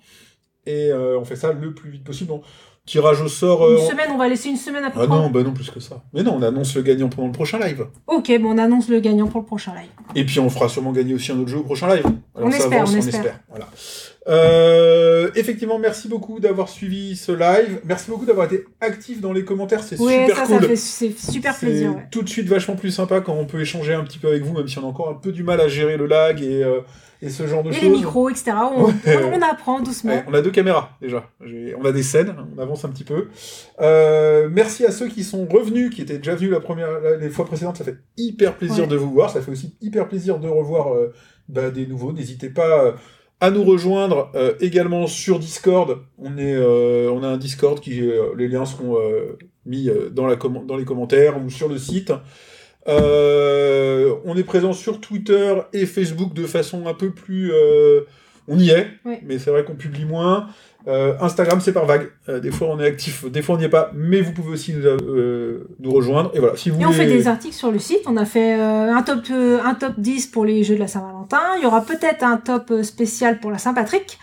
et on fait ça le plus vite possible. Bon, tirage au sort... euh, Une on- semaine, on va laisser une semaine après. Ah non, bah non, plus que ça. Mais non, on annonce le gagnant pendant le prochain live. Ok, bon, on annonce le gagnant pour le prochain live. Et puis on fera sûrement gagner aussi un autre jeu au prochain live. On ça espère, on espère. Voilà. Euh, effectivement, merci beaucoup d'avoir suivi ce live. Merci beaucoup d'avoir été actif dans les commentaires, c'est super ça, cool. ça c'est super plaisir. Ouais. tout de suite vachement plus sympa quand on peut échanger un petit peu avec vous, même si on a encore un peu du mal à gérer le lag et, euh, et ce genre de Et choses. les micros, etc. On, Ouais. on- on apprend doucement. On a deux caméras déjà. On a des scènes, on avance un petit peu. Euh, merci à ceux qui sont revenus, qui étaient déjà venus la première, la- les fois précédentes. Ça fait hyper plaisir de vous voir. Ça fait aussi hyper plaisir de revoir euh, bah, des nouveaux. N'hésitez pas à nous rejoindre euh, également sur Discord. On est, euh, on a un Discord qui, euh, les liens seront euh, mis dans, la dans les commentaires ou sur le site. Euh, on est présent sur Twitter et Facebook de façon un peu plus. euh, on y est, mais c'est vrai qu'on publie moins. Euh, Instagram, c'est par vague. Euh, des fois, on est actif, des fois, on n'y est pas, mais vous pouvez aussi nous, euh, nous rejoindre. Et voilà, si vous Et on fait des articles sur le site. On a fait un, top, un top 10 pour les jeux de la Saint-Valentin. Il y aura peut-être un top spécial pour la Saint-Patrick.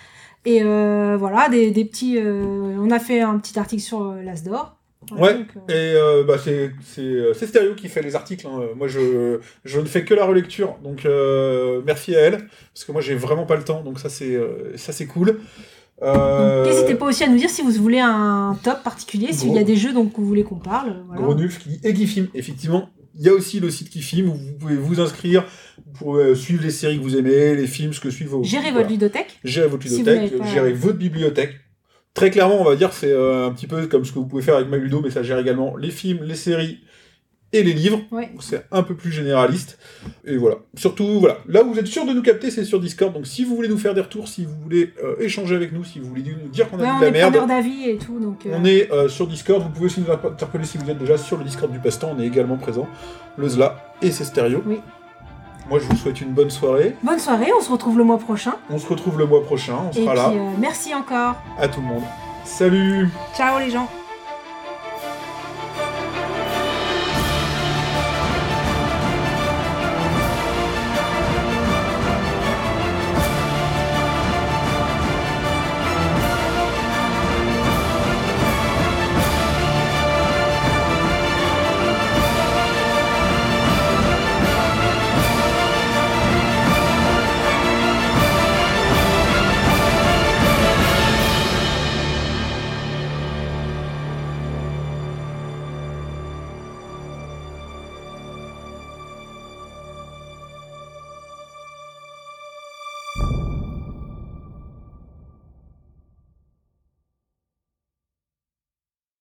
Et voilà, des, des petits. on a fait un petit article sur l'As d'Or. Voilà, Ouais, donc, euh, Et euh, bah, c'est c'est, c'est Stéréo qui fait les articles. hein. Moi, je, je ne fais que la relecture. Donc, euh, merci à elle. Parce que moi, j'ai vraiment pas le temps. Donc, ça, c'est ça c'est cool. Euh, N'hésitez pas aussi à nous dire si vous voulez un top particulier, s'il y a des jeux dont vous voulez qu'on parle. Voilà. Qui et qui filme. Effectivement, il y a aussi le site qui filme où vous pouvez vous inscrire pour euh, suivre les séries que vous aimez, les films, ce que suivent vos. Gérez voilà. votre ludothèque. Gérez votre Si vous ludothèque, pas- gérez votre bibliothèque. Très clairement, on va dire, c'est euh, un petit peu comme ce que vous pouvez faire avec Maludo, mais ça gère également les films, les séries et les livres. Ouais. C'est un peu plus généraliste. Et voilà. Surtout, voilà. Là où vous êtes sûr de nous capter, c'est sur Discord. Donc si vous voulez nous faire des retours, si vous voulez euh, échanger avec nous, si vous voulez nous dire qu'on a Ouais, on de la est merde, preneur d'avis et tout. Donc, euh, on est euh, sur Discord. Vous pouvez aussi nous interpeller si vous êtes déjà sur le Discord du Passe-Temps. On est également présent. Le Zla et ses stéréos. Oui. Moi, je vous souhaite une bonne soirée. Bonne soirée, on se retrouve le mois prochain. On se retrouve le mois prochain. On Et sera puis, là. merci encore. À tout le monde. Salut Ciao les gens.